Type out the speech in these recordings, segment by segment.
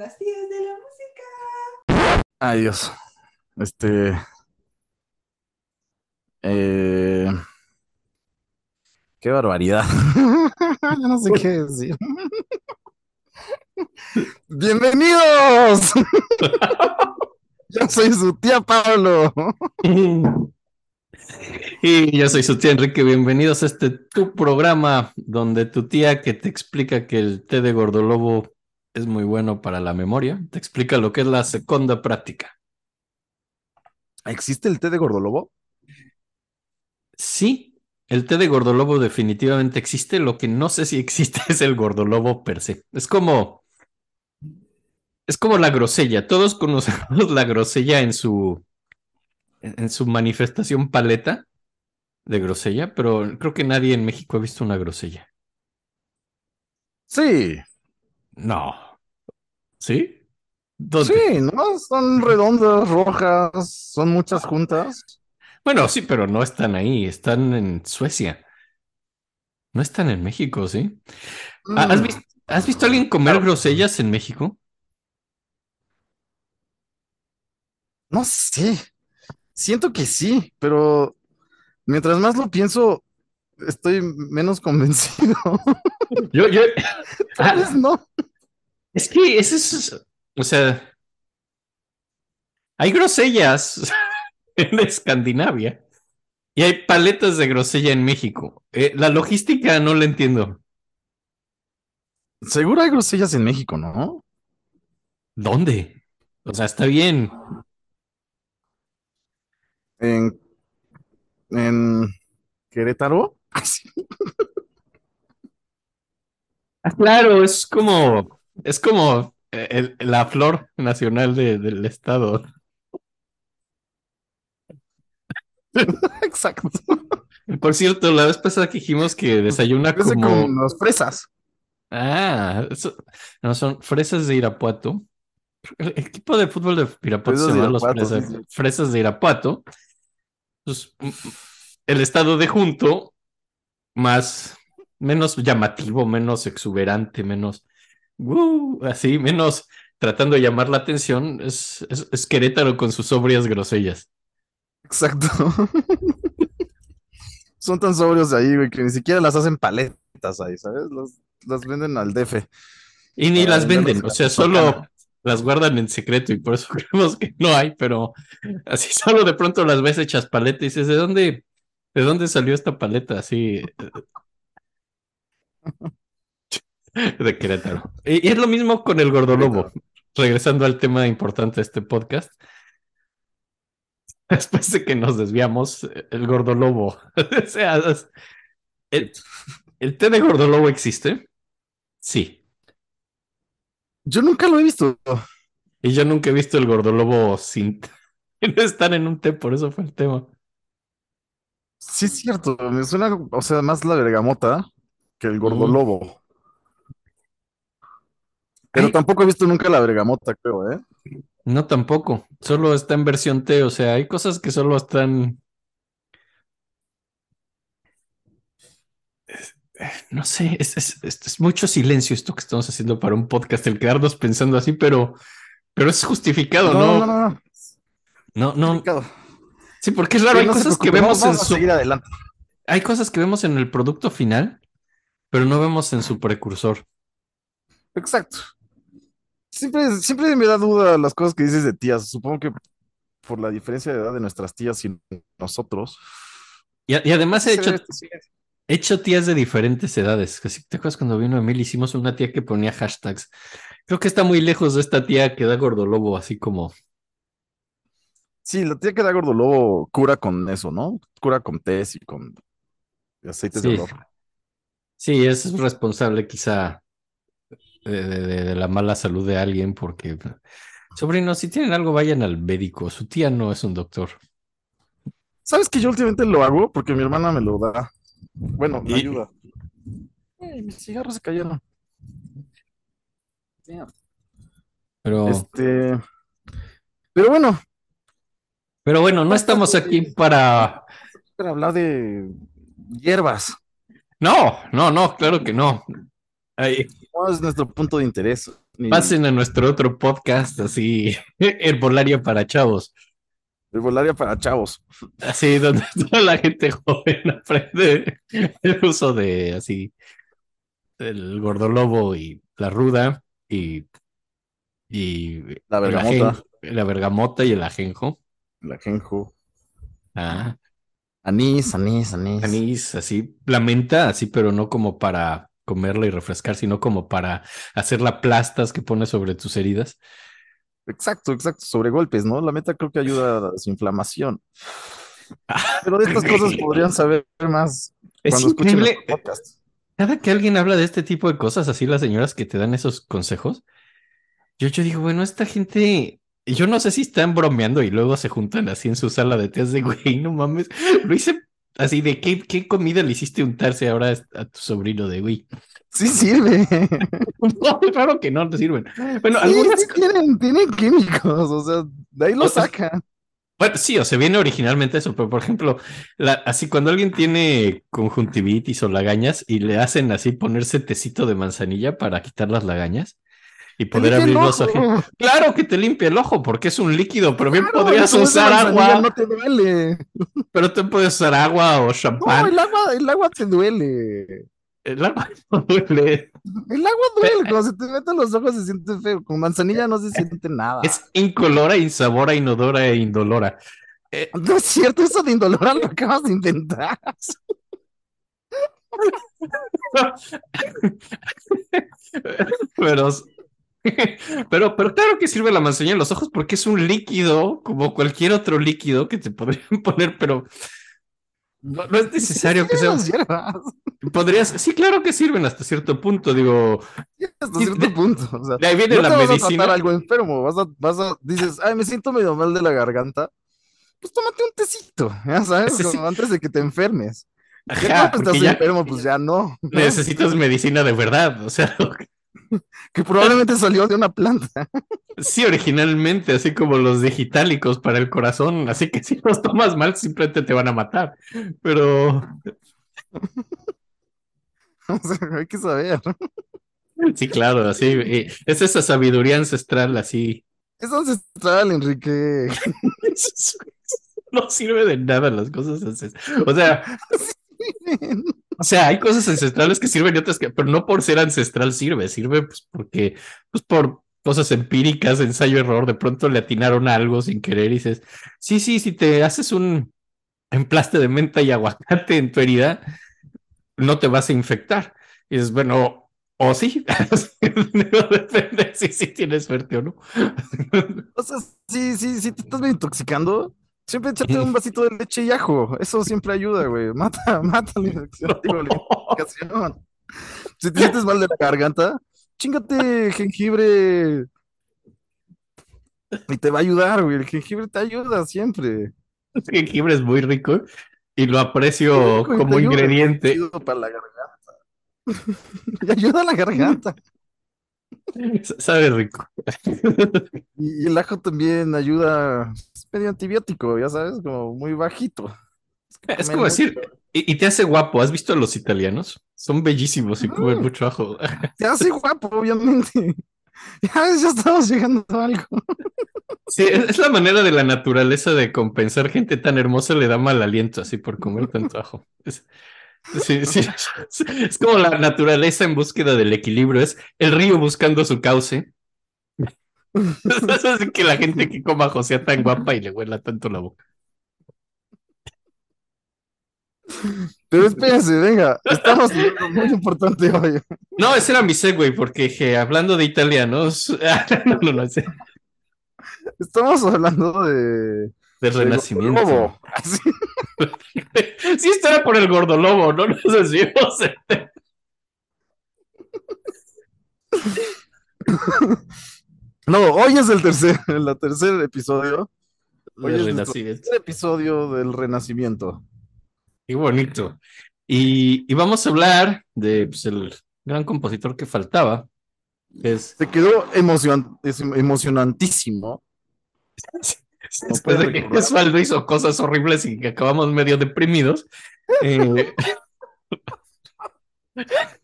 las tías de la música. Ay, Dios. Este. eh, Qué barbaridad. No sé qué decir. ¡Bienvenidos! Yo soy su tía Pablo. Y yo soy su tía Enrique, bienvenidos a este tu programa donde tu tía que te explica que el té de gordolobo es muy bueno para la memoria, te explica lo que es la segunda práctica. ¿Existe el té de gordolobo? Sí, el té de gordolobo definitivamente existe, lo que no sé si existe es el gordolobo per se. Es como es como la grosella, todos conocemos la grosella en su en su manifestación paleta de grosella, pero creo que nadie en México ha visto una grosella. Sí. No. ¿Sí? ¿Dónde? Sí, ¿no? Son redondas, rojas, son muchas juntas. Bueno, sí, pero no están ahí, están en Suecia. No están en México, ¿sí? Ah, ¿Has Mm, visto, has visto a alguien comer grosellas en México? No sé. Siento que sí, pero mientras más lo pienso, estoy menos convencido. Yo, yo, Tal Ah, vez no. Es que ese es, o sea, hay grosellas en Escandinavia y hay paletas de grosella en México. Eh, la logística no la entiendo. Seguro hay grosellas en México, ¿no? ¿Dónde? O sea, está bien. En, en Querétaro. Sí. Ah, claro, es como, es como eh, el- la flor nacional de- del estado. Exacto. Por cierto, la vez pasada que dijimos que desayuna como... como las fresas. Ah, eso- no, son fresas de Irapuato. El equipo de fútbol de Irapuato Fresas se llama los fresas, sí, sí. fresas de Irapuato. Pues, el estado de junto, más, menos llamativo, menos exuberante, menos, uh, así, menos tratando de llamar la atención, es, es, es Querétaro con sus sobrias grosellas. Exacto. Son tan sobrios ahí, güey, que ni siquiera las hacen paletas ahí, ¿sabes? Las, las venden al DF. Y ni las venden, en o sea, solo las guardan en secreto y por eso creemos que no hay, pero así solo de pronto las ves hechas paleta y dices, ¿de dónde, de dónde salió esta paleta? Así eh, de Querétaro. Y, y es lo mismo con el gordolobo. Regresando al tema importante de este podcast. Después de que nos desviamos, el gordolobo. O sea, es- el, ¿el té de gordolobo existe? Sí. Yo nunca lo he visto. Y yo nunca he visto el gordolobo sin no estar en un té, por eso fue el tema. Sí, es cierto. Me suena, o sea, más la bergamota que el gordolobo. Pero Ay, tampoco he visto nunca la bergamota, creo, ¿eh? no tampoco, solo está en versión té, o sea, hay cosas que solo están, no sé, es, es- es- es mucho silencio esto que estamos haciendo para un podcast, el quedarnos pensando así, pero, pero es justificado, No, no, ¿no? no, no. No, sí, porque es raro, Sí, hay no cosas que vemos en su, seguir adelante. hay cosas que vemos en el producto final, pero no vemos en su precursor. Exacto. Siempre, siempre me da duda las cosas que dices de tías. Supongo que por la diferencia de edad de nuestras tías y nosotros. Y, además he hecho. He hecho tías de diferentes edades. ¿Te acuerdas cuando vino Emil? Hicimos una tía que ponía hashtags. Creo que está muy lejos de esta tía que da gordolobo, así como. Sí, la tía que da gordolobo cura con eso, ¿no? Cura con tés y con aceites de Sí, olor. sí, es responsable quizá de, de- de- la mala salud de alguien, porque. Sobrinos, si tienen algo, vayan al médico. Su tía no es un doctor. ¿Sabes que yo últimamente lo hago? Porque mi hermana me lo da. Bueno, me Y- ayuda. Ay, mis cigarros se cayeron. Pero, Este. Pero bueno, pero bueno, no estamos aquí para. para hablar de hierbas. No, no, no, claro que no. Ay, No es nuestro punto de interés. Ni Pasen a nuestro otro podcast, así, Herbolaria para chavos. herbolaria para chavos. Así, donde toda la gente joven aprende el uso de así el gordolobo y la ruda y, y La bergamota. la bergamota y el ajenjo. El ajenjo. Ah, Anís, anís, anís. anís, así, la menta, así, pero no como para comerla y refrescar, sino como para hacer la plastas que pones sobre tus heridas. Exacto, exacto. Sobre golpes, ¿no? La meta creo que ayuda a la desinflamación. Pero de estas cosas podrían saber más Es cuando escuchen. Cada que alguien habla de este tipo de cosas, así las señoras que te dan esos consejos, yo, yo digo, bueno, esta gente, yo no sé si están bromeando y luego se juntan así en su sala de tías de güey, no mames, lo hice así de qué, qué comida le hiciste untarse ahora a tu sobrino de güey. Sí sirve. No, claro que no te sirven. Bueno, Sí, algunas sí tienen, tienen químicos, o sea, de ahí lo O sea, sacan. Bueno, sí, o sea, viene originalmente eso, pero por ejemplo, la- así cuando alguien tiene conjuntivitis o lagañas y le hacen así ponerse tecito de manzanilla para quitar las lagañas y poder abrir los ojo. ojos. Claro que te limpia el ojo porque es un líquido, pero bien Claro, podrías usar agua, No te duele. pero tú puedes usar agua o No, champán. el agua, el agua te duele. El agua no duele. El agua duele, cuando se te meten los ojos se siente feo. Con manzanilla no se siente nada. Es incolora, insabora, inodora e indolora. Eh, No es cierto, eso de indolora lo acabas de inventar. Pero, pero, pero claro que sirve la manzanilla en los ojos porque es un líquido como cualquier otro líquido que te podrían poner, pero no, no es necesario que sea. Podrías, sí, claro que sirven hasta cierto punto. Digo, hasta cierto de- punto. O sea, de ahí viene no la te vas a medicina. tratar algo enfermo, vas a, vas a, dices, ay, me siento medio mal de la garganta. Pues tómate un tecito, ya sabes, Sí, sí. como antes de que te enfermes. Ya Ajá, cuando porque estás ya enfermo, pues ya no. ¿no? necesitas medicina de verdad. O sea, Que probablemente salió de una planta. sí, originalmente, así como los digitálicos para el corazón. Así que si los tomas mal, simplemente te van a matar. Pero O sea, hay que saber. sí, claro, así es esa sabiduría ancestral, así. Es ancestral, Enrique. No sirve de nada las cosas ancestrales. O sea, o sea, hay cosas ancestrales que sirven y otras que, pero no por ser ancestral sirve, sirve pues porque, pues por cosas empíricas, ensayo error, de pronto le atinaron algo sin querer y dices, sí, sí, si te haces un emplaste de menta y aguacate en tu herida, no te vas a infectar. Y dices, bueno, o sí, depende si tienes suerte o no. O sea, sí, sí, sí, te estás intoxicando. Siempre échate un vasito de leche y ajo. Eso siempre ayuda, güey. Mata, mata la infección. digo, la intoxicación. Si te sientes mal de la garganta, chingate jengibre. Y te va a ayudar, güey. El jengibre te ayuda siempre. El jengibre es muy rico y lo aprecio Rico como ayuda, ingrediente. ayuda para la garganta. Y ayuda a la garganta. Sabe rico. Y, el ajo también ayuda. Es medio antibiótico, ya sabes, como muy bajito. que Es comen como decir, y, y te hace guapo. ¿Has visto a los italianos? Son bellísimos y comen Ah. mucho ajo. Te hace guapo, obviamente. Ya ya estamos llegando a algo. Sí, es es la manera de la naturaleza de compensar gente tan hermosa le da mal aliento así por comer tanto ajo. Es, sí, sí, es como la naturaleza en búsqueda del equilibrio, es el río buscando su cauce. Es así que la gente que coma ajo sea tan guapa y le huela tanto la boca. Pero espérense, venga, estamos muy importante hoy. No, ese era mi segue, porque hablando de italianos, no, no, no, ese- Estamos hablando de. Del de renacimiento. Así. Sí, esto era por el gordolobo, no nos desviemos. No, hoy es el tercer, el tercer episodio. Hoy Del es renacimiento. tercer episodio del Renacimiento. Qué bonito. Y, y vamos a hablar de pues, el gran compositor que faltaba, que es Se quedó emocion- es emocionantísimo. después de que. Osvaldo hizo cosas horribles y que acabamos medio deprimidos. eh,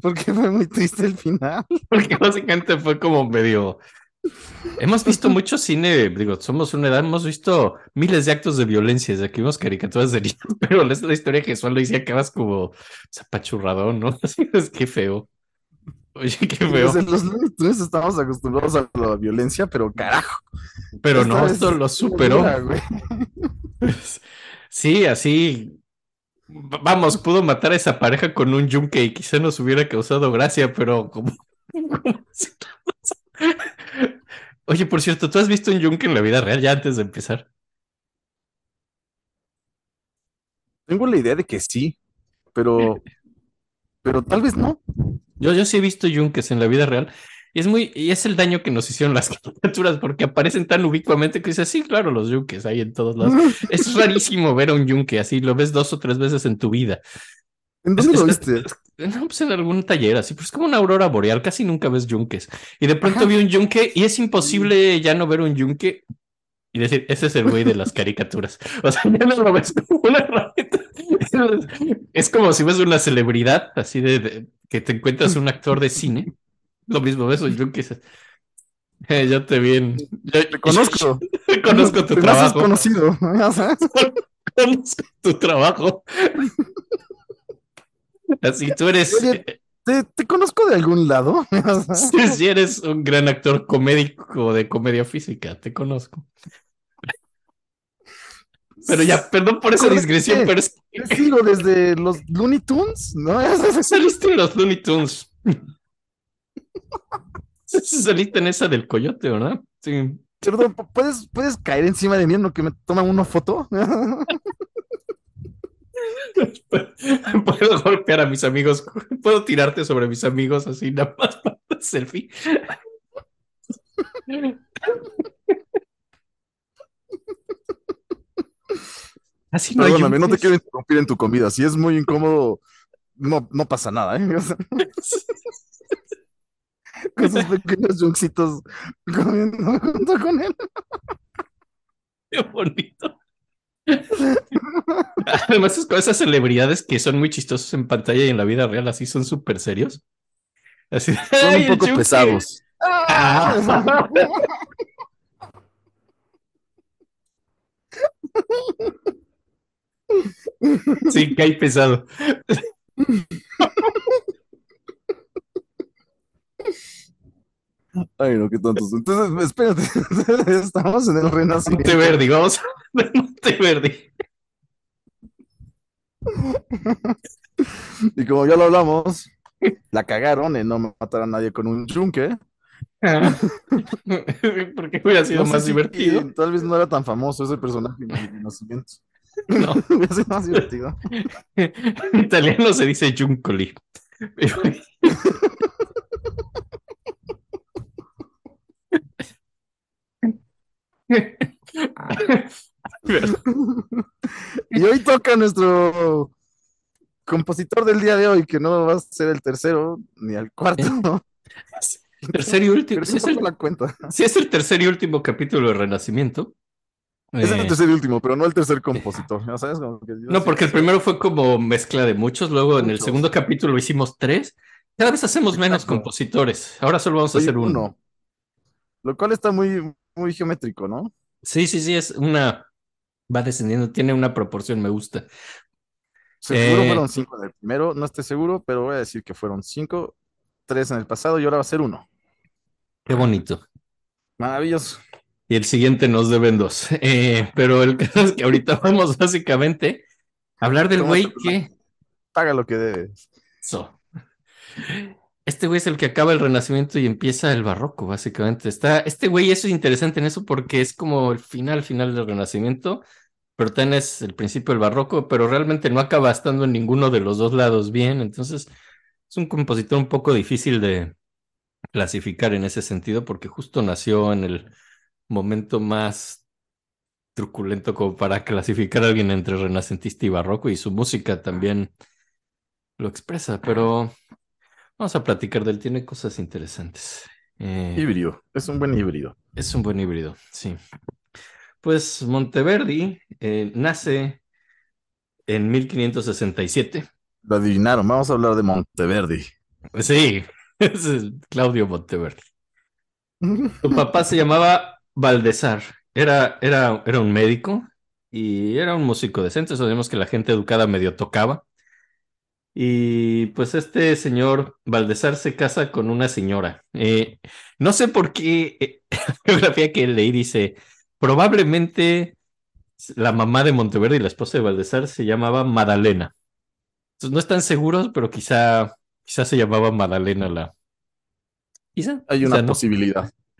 porque fue muy triste el final. Porque básicamente fue como medio. Hemos visto mucho cine, digo, somos una edad, hemos visto miles de actos de violencia desde que vimos caricaturas de niños, pero es la historia que Juan lo decía, acabas como zapachurradón, ¿no? Así es que feo. Oye, qué feo. Desde los Tunes estamos acostumbrados a la violencia, pero carajo. Pero esta no, esto lo superó. Sí, así. Vamos, pudo matar a esa pareja con un yunque y quizá nos hubiera causado gracia, pero como. Oye, por cierto, ¿tú has visto un yunque en la vida real ya antes de empezar? Tengo la idea de que sí, pero, pero tal vez no. Yo, yo sí he visto yunques en la vida real. Y es muy, y es el daño que nos hicieron las caricaturas, porque aparecen tan ubicuamente que dices, sí, claro, los yunques hay en todos lados. Es rarísimo ver a un yunque así, lo ves dos o tres veces en tu vida. ¿En Es- dónde lo es- viste? es- no, pues en algún taller así, pero es como una aurora boreal, casi nunca ves yunques. Y de pronto Ajá. vi un yunque y es imposible ya no ver un yunque y decir, ese es el güey de las caricaturas. O sea, ya no lo ves como una herramienta. Es como si ves una celebridad, así de, de- que te encuentras un actor de cine. Lo mismo, ves un yunque y dices, "Eh, yo te vi en... yo- Te conozco. conozco tu Te trabajo. conocido. ya sabes. Conozco tu trabajo. Así tú eres... Oye, ¿Te, te conozco de algún lado? Sí, sí eres un gran actor comédico de comedia física, te conozco. Pero ya, perdón por esa Correcto. digresión, pero es sigo desde los Looney Tunes, ¿no? Saliste en los Looney Tunes. Saliste en esa del coyote, ¿verdad? Sí. Perdón, ¿puedes, ¿puedes caer encima de mí en lo que me toman una foto? Puedo golpear a mis amigos, puedo tirarte sobre mis amigos así, nada más para selfie. Así no Perdóname, no te quiero interrumpir en tu comida. Si es muy incómodo, no, no pasa nada, ¿eh? Con sus pequeños comiendo junto con él. Qué bonito. Además, es con esas celebridades que son muy chistosos en pantalla y en la vida real, así son súper serios. Así, Son "Ay, un poco Yuki". pesados. Ah. Sí, cae pesado. Ay, no, qué tontos. Entonces, espérate. Estamos en el renacimiento. Monteverdi, vamos a ver Monteverdi. Y como ya lo hablamos, la cagaron en no matar a nadie con un yunque. Porque hubiera sido No sé más si- divertido. Tal vez no era tan famoso ese personaje en el Renacimiento. No. Sido más divertido. En italiano se dice. Pero- Pero- Y hoy toca nuestro compositor del día de hoy, que no va a ser el tercero ni el cuarto. tercer y último. Si es, el, la cuenta. si es el tercer y último capítulo de Renacimiento. Es eh, el tercer y último, pero no el tercer compositor. ¿Ya sabes? Como que yo no, porque el primero fue como mezcla de muchos. Luego en el segundo capítulo hicimos tres. Cada vez hacemos menos Exacto. compositores. Ahora solo vamos a hacer uno. uno. Lo cual está muy, muy geométrico, ¿no? Sí, sí, sí, es una. Va descendiendo, tiene una proporción, me gusta. Seguro Eh. fueron cinco en el primero, no estoy seguro, pero voy a decir que fueron cinco, tres en el pasado y ahora va a ser uno. Qué bonito. Maravilloso. Y el siguiente nos deben dos. Eh, pero el caso es que ahorita vamos básicamente a hablar del ¿Cómo güey que. Paga lo que debes. So. Este güey es el que acaba el Renacimiento y empieza el Barroco, básicamente. Está, este güey, eso es interesante en eso porque es como el final, final del Renacimiento, pero también es el principio del Barroco, pero realmente no acaba estando en ninguno de los dos lados bien. Entonces, es un compositor un poco difícil de clasificar en ese sentido porque justo nació en el momento más truculento como para clasificar a alguien entre renacentista y barroco y su música también lo expresa, pero vamos a platicar de él, tiene cosas interesantes. Eh, Híbrido, es un buen híbrido. es un buen híbrido, sí. Pues Monteverdi eh, nace en 1567. Lo adivinaron, vamos a hablar de Monteverdi. Sí, es Claudio Monteverdi. Tu papá se llamaba Valdesar. Era, era, era un médico y era un músico decente. Sabemos que la gente educada medio tocaba. Y pues este señor Valdesar se casa con una señora. Eh, no sé por qué eh, la biografía que leí dice, probablemente la mamá de Monteverdi y la esposa de Valdesar se llamaba Madalena. Entonces no están seguros, pero quizá, quizá se llamaba Madalena la... Quizá. Hay quizá una no.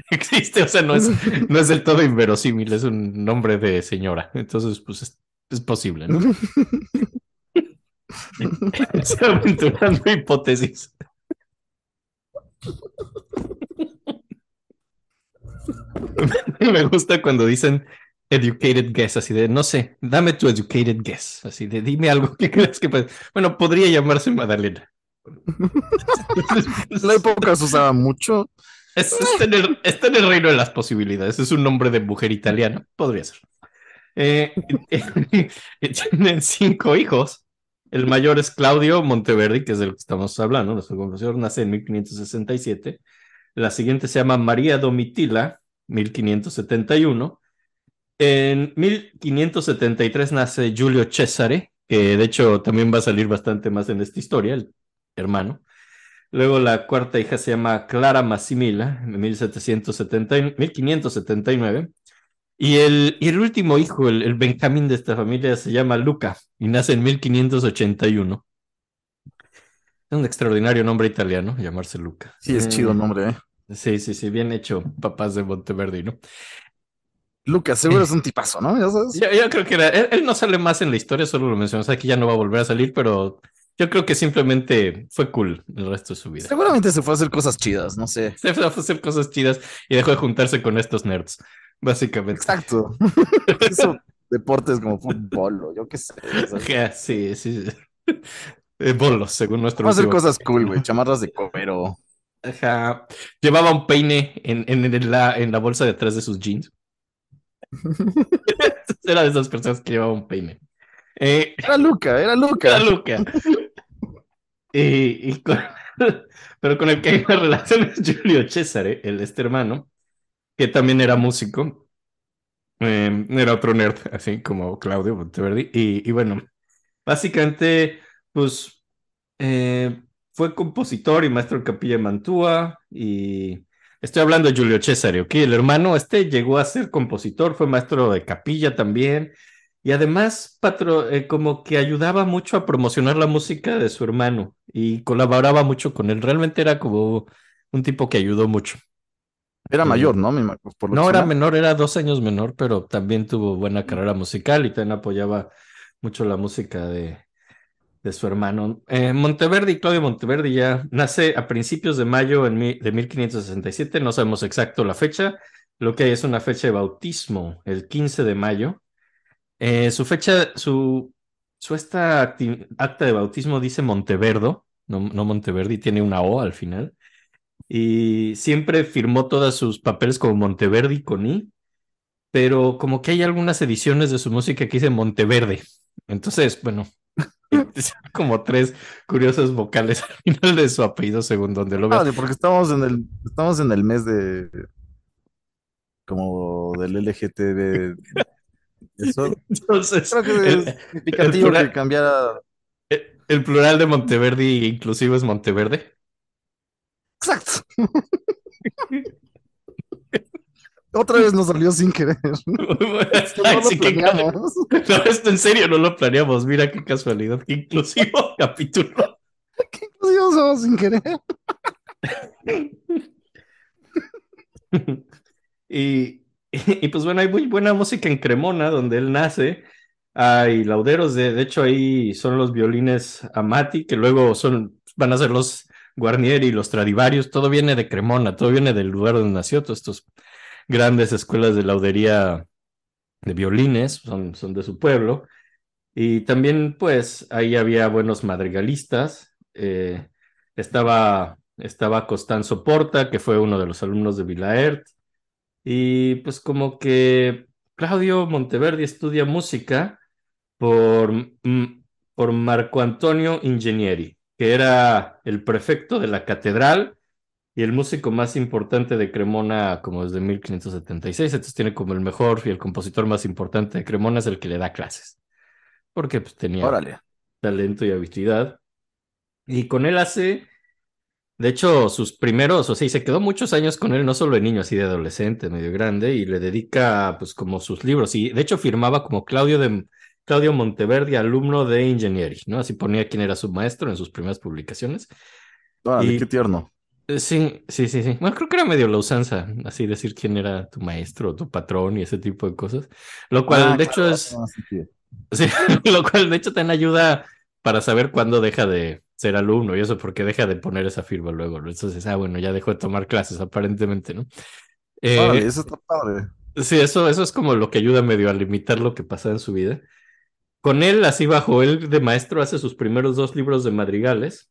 Existe, o sea, no es, no es del todo inverosímil, es un nombre de señora. Entonces, pues es, es posible, ¿no? Estoy aventurando hipótesis. Me gusta cuando dicen educated guess, así de, no sé, dame tu educated guess, así de, dime algo que creas que puede. Bueno, podría llamarse Madalena. En la época se usaba mucho. Es- está, en el, reino de las posibilidades. Es un nombre de mujer italiana. Podría ser. Eh, tienen cinco hijos. El mayor es Claudio Monteverdi, que es del que estamos hablando. Nuestro nace en 1567. La siguiente se llama María Domitila, 1571. En 1573 nace Giulio Cesare, que de hecho también va a salir bastante más en esta historia, el hermano. Luego la cuarta hija se llama Clara Massimila, en 1770, y- 1579. Y el, y el último hijo, el, el Benjamín de esta familia, se llama Luca y nace en 1581. Es un extraordinario nombre italiano, llamarse Luca. Sí, es Eh, chido el nombre, ¿eh? Sí, sí, sí, bien hecho, papás de Monteverdi, ¿no? Lucas, seguro es un tipazo, ¿no? Ya sabes. Yo, yo creo que era, él, él no sale más en la historia, solo lo mencionas aquí, ya no va a volver a salir, pero yo creo que simplemente fue cool el resto de su vida. Seguramente se fue a hacer cosas chidas, no sé. Se fue a hacer cosas chidas y dejó de juntarse con estos nerds, básicamente. Exacto. Hizo deportes como fútbol o yo qué sé. Ajá, Sí, sí. Eh, bolos, según nuestro Vamos a hacer cosas cool, güey. Chamarras de cuero. Ajá. Llevaba un peine en, en, en la, en la bolsa de atrás de sus jeans. Era de esas personas que llevaba un peine. Eh, Era Luca, era Luca. Era Luca. Y, y con- pero con el que hay una relación es Giulio Cesare, el este hermano, que también era músico. Eh, era otro nerd, así como Claudio Monteverdi. Y, y bueno, básicamente, pues eh, fue compositor y maestro de capilla de Mantua. Y estoy hablando de Giulio Cesare, ¿ok? El hermano este llegó a ser compositor, fue maestro de capilla también. Y además, patro, eh, como que ayudaba mucho a promocionar la música de su hermano y colaboraba mucho con él. Realmente era como un tipo que ayudó mucho. Era mayor, ¿no? Por lo No era menor, era dos años menor, pero también tuvo buena carrera musical y también apoyaba mucho la música de, de su hermano. Eh, Monteverdi, Claudio Monteverdi ya nace a principios de mayo en mi- de 1567, no sabemos exacto la fecha, lo que hay es una fecha de bautismo, el 15 de mayo. Eh, su fecha, su, su esta acta de bautismo dice Monteverdo, no, no Monteverdi, tiene una O al final. Y siempre firmó todos sus papeles como Monteverdi con I, pero como que hay algunas ediciones de su música que dice Monteverde. Entonces, bueno, como tres curiosas vocales al final de su apellido, según donde lo veas. Ah, porque estamos en el, estamos en el mes de como del LGTB. Eso. Entonces, Creo que el, es significativo plural- que cambiara. el plural de Monteverdi inclusive es Monteverde. Exacto. Otra vez nos salió sin querer. Esto Ay, no lo sí, qué planeamos. No, esto en serio no lo planeamos. Mira qué casualidad. Qué inclusivo capítulo. ¿Qué inclusive somos sin querer? y, y pues bueno, hay muy buena música en Cremona, donde él nace. Hay lauderos, de, de hecho ahí son los violines Amati, que luego son, van a ser los Guarnieri, los Stradivarius, todo viene de Cremona, todo viene del lugar donde nació, todas estas grandes escuelas de laudería de violines, son, son de su pueblo. Y también, pues, ahí había buenos madrigalistas. eh, estaba, estaba Costanzo Porta, que fue uno de los alumnos de Vilaert. Y pues como que Claudio Monteverdi estudia música por, mm, por Marco Antonio Ingenieri. que era el prefecto de la catedral y el músico más importante de Cremona como desde 1576, entonces tiene como el mejor y el compositor más importante de Cremona es el que le da clases, porque pues tenía Órale. talento y habilidad. Y con él hace, de hecho, sus primeros, o sea, y se quedó muchos años con él, no solo de niño, así de adolescente, medio grande, y le dedica pues como sus libros, y de hecho firmaba como Claudio de... Claudio Monteverdi, alumno de ingeniería, ¿no? Así ponía quién era su maestro en sus primeras publicaciones. Órale, Y- qué tierno. Eh, Sí, sí, sí, sí. Bueno, creo que era medio la usanza, así decir quién era tu maestro, tu patrón y ese tipo de cosas. Lo cual, Ah, de hecho, es, ah, sí, sí. sí, lo cual, de hecho, también ayuda para saber cuándo deja de ser alumno y eso, porque deja de poner esa firma luego, ¿no? Entonces, ah, bueno, ya dejó de tomar clases, aparentemente, ¿no? Eh, eso está padre. Sí, eso, eso es como lo que ayuda medio a limitar lo que pasa en su vida. Con él, así bajo él de maestro, hace sus primeros dos libros de madrigales.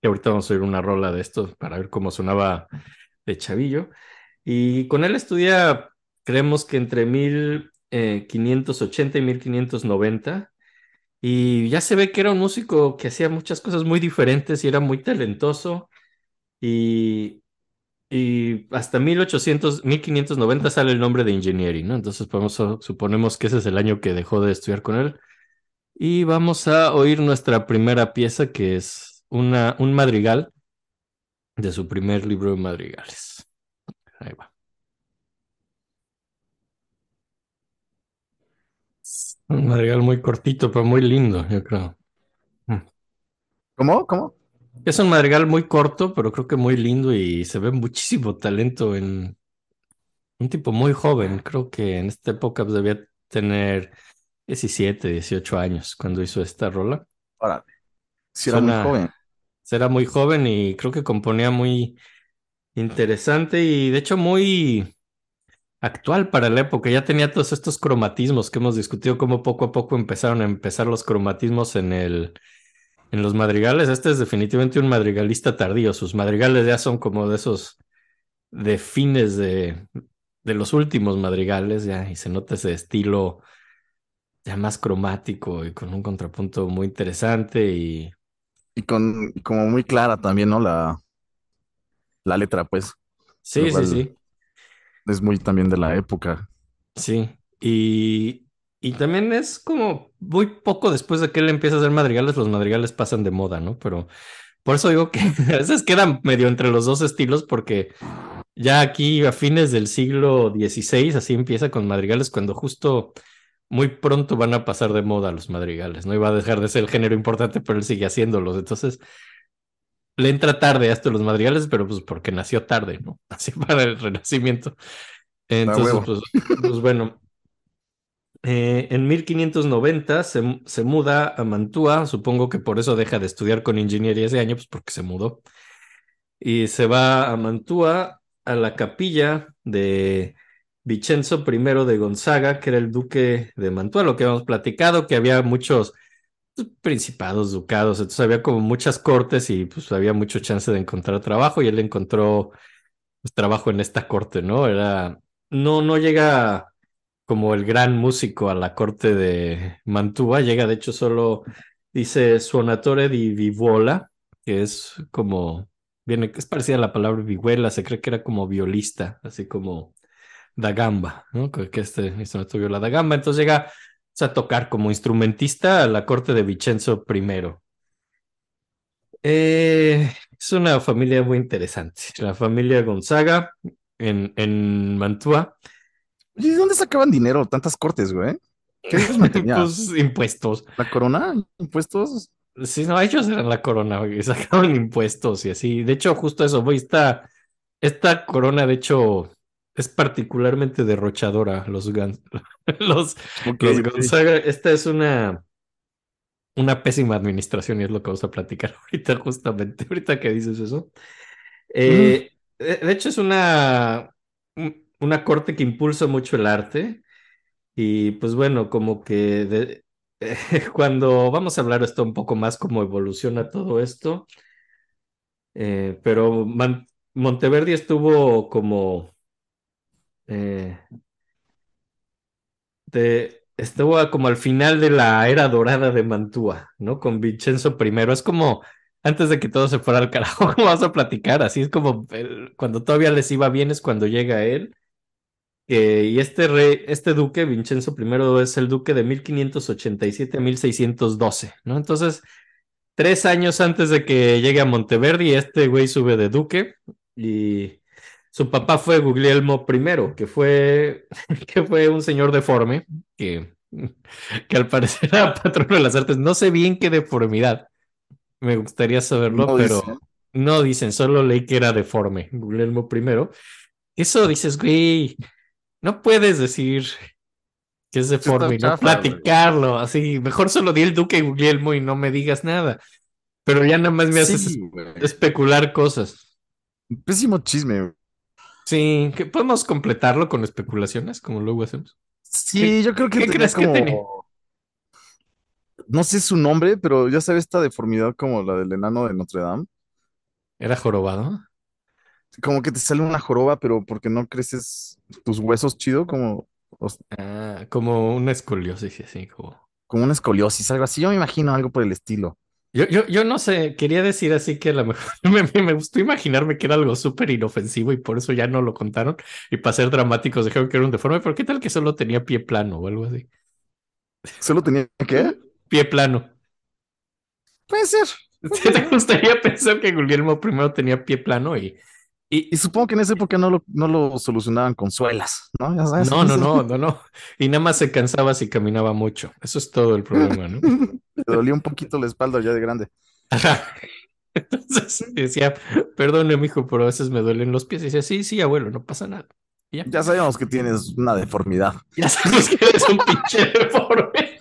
Que ahorita vamos a oír una rola de esto para ver cómo sonaba de chavillo. Y con él estudia, creemos que entre 1580 y 1590. Y ya se ve que era un músico que hacía muchas cosas muy diferentes y era muy talentoso. Y, y hasta 1800, 1590 sale el nombre de Ingenieri, ¿no? Entonces podemos, suponemos que ese es el año que dejó de estudiar con él. Y vamos a oír nuestra primera pieza, que es una, un madrigal de su primer libro de madrigales. Ahí va. Un madrigal muy cortito, pero muy lindo, yo creo. ¿Cómo? ¿Cómo? Es un madrigal muy corto, pero creo que muy lindo y se ve muchísimo talento en un tipo muy joven. Creo que en esta época debía tener 17, 18 años cuando hizo esta rola. Órale. Sí, era muy joven. Era muy joven y creo que componía muy interesante y de hecho muy actual para la época. Ya tenía todos estos cromatismos que hemos discutido, cómo poco a poco empezaron a empezar los cromatismos en el, en los madrigales. Este es definitivamente un madrigalista tardío. Sus madrigales ya son como de esos de fines de, de los últimos madrigales, ya, y se nota ese estilo ya más cromático y con un contrapunto muy interesante y Y con, como muy clara también, ¿no? La, la letra, pues, sí, sí, sí. Es muy también de la época. Sí, y, y también es como muy poco después de que él empieza a hacer madrigales, los madrigales pasan de moda, ¿no? Pero por eso digo que a veces quedan medio entre los dos estilos, porque ya aquí a fines del siglo XVI, así empieza con madrigales, cuando justo muy pronto van a pasar de moda los madrigales, ¿no? Y va a dejar de ser el género importante, pero él sigue haciéndolos. Entonces, le entra tarde a esto los madrigales, pero pues porque nació tarde, ¿no? Así para el Renacimiento. Entonces, pues, pues bueno. Eh, en 1590 se, se muda a Mantua, supongo que por eso deja de estudiar con ingeniería ese año, pues porque se mudó. Y se va a Mantua, a la capilla de Vicenzo I de Gonzaga, que era el duque de Mantua, lo que habíamos platicado, que había muchos principados, ducados, entonces había como muchas cortes y pues había mucho chance de encontrar trabajo y él encontró pues, trabajo en esta corte, ¿no? Era, no, no llega como el gran músico a la corte de Mantua, llega de hecho solo, dice suonatore di vihuola, que es como, viene, es parecida a la palabra vihuela, se cree que era como violista, así como da gamba, ¿no? Que este instrumento viola da gamba, entonces llega a tocar como instrumentista a la corte de Vicenzo I. Eh, es una familia muy interesante, la familia Gonzaga en, en Mantua. Oye, ¿de dónde sacaban dinero tantas cortes, güey? ¿Qué? Pues impuestos. ¿La corona? ¿Impuestos? Sí, no, ellos eran la corona, güey, sacaban impuestos y así. De hecho, justo eso, güey, esta, esta corona, de hecho, es particularmente derrochadora. Los, Gan- los. Gonzaga, esta es una, una pésima administración y es lo que vamos a platicar ahorita, justamente, ahorita que dices eso. Eh, de de hecho, es una, un- una corte que impulsa mucho el arte y pues bueno, como que de- cuando vamos a hablar esto un poco más cómo evoluciona todo esto, eh, pero Man- Monteverdi estuvo como eh, estuvo como al final de la era dorada de Mantua, ¿no? Con Vincenzo I. Es como, antes de que todo se fuera al carajo, ¿cómo vas a platicar? Así es como cuando todavía les iba bien es cuando llega él. Eh, y este rey, este duque, Vincenzo I, es el duque de 1587 a 1612, ¿no? Entonces, tres años antes de que llegue a Monteverdi, este güey sube de duque y su papá fue Guglielmo I, que fue, que fue un señor deforme, que, que al parecer era patrono de las artes. No sé bien qué deformidad. Me gustaría saberlo, No pero no dicen, solo leí que era deforme, Guglielmo I. Eso dices, güey, no puedes decir que es deforme y no chafa, güey. platicarlo, así, mejor solo di el duque Guglielmo y no me digas nada. Pero ya nada más me haces Sí, especular cosas. Pésimo chisme. Sí, que podemos completarlo con especulaciones, como luego hacemos. Sí, ¿Qué- yo creo que qué crees que como... tenía? No sé su nombre, pero ya sabes esta deformidad como la del enano de Notre Dame. ¿Era jorobado? Como que te sale una joroba, pero porque no creces tus huesos chido, como, Ah, como una escoliosis, así como. como una escoliosis, algo así. Yo me imagino algo por el estilo. Yo, yo, yo no sé, quería decir así que a lo mejor me, me- me gustó imaginarme que era algo súper inofensivo y por eso ya no lo contaron. Y para ser dramáticos dijeron que era un deforme, pero ¿qué tal que solo tenía pie plano o algo así? Solo tenía que... Pie plano. Puede ser. ¿Sí ¿Te gustaría pensar que Guillermo primero tenía pie plano y, y Y supongo que en esa época no lo, no lo solucionaban con suelas, ¿no? Ya sabes. no, no, no, no, no. Y nada más se cansaba si caminaba mucho. Eso es todo el problema, ¿no? Le dolía un poquito la espalda ya de grande. Entonces decía, perdone, mijo, pero a veces me duelen los pies. Y decía, sí, sí, abuelo, no pasa nada. Ya. Ya sabíamos que tienes una deformidad. Ya sabes que eres un pinche deforme.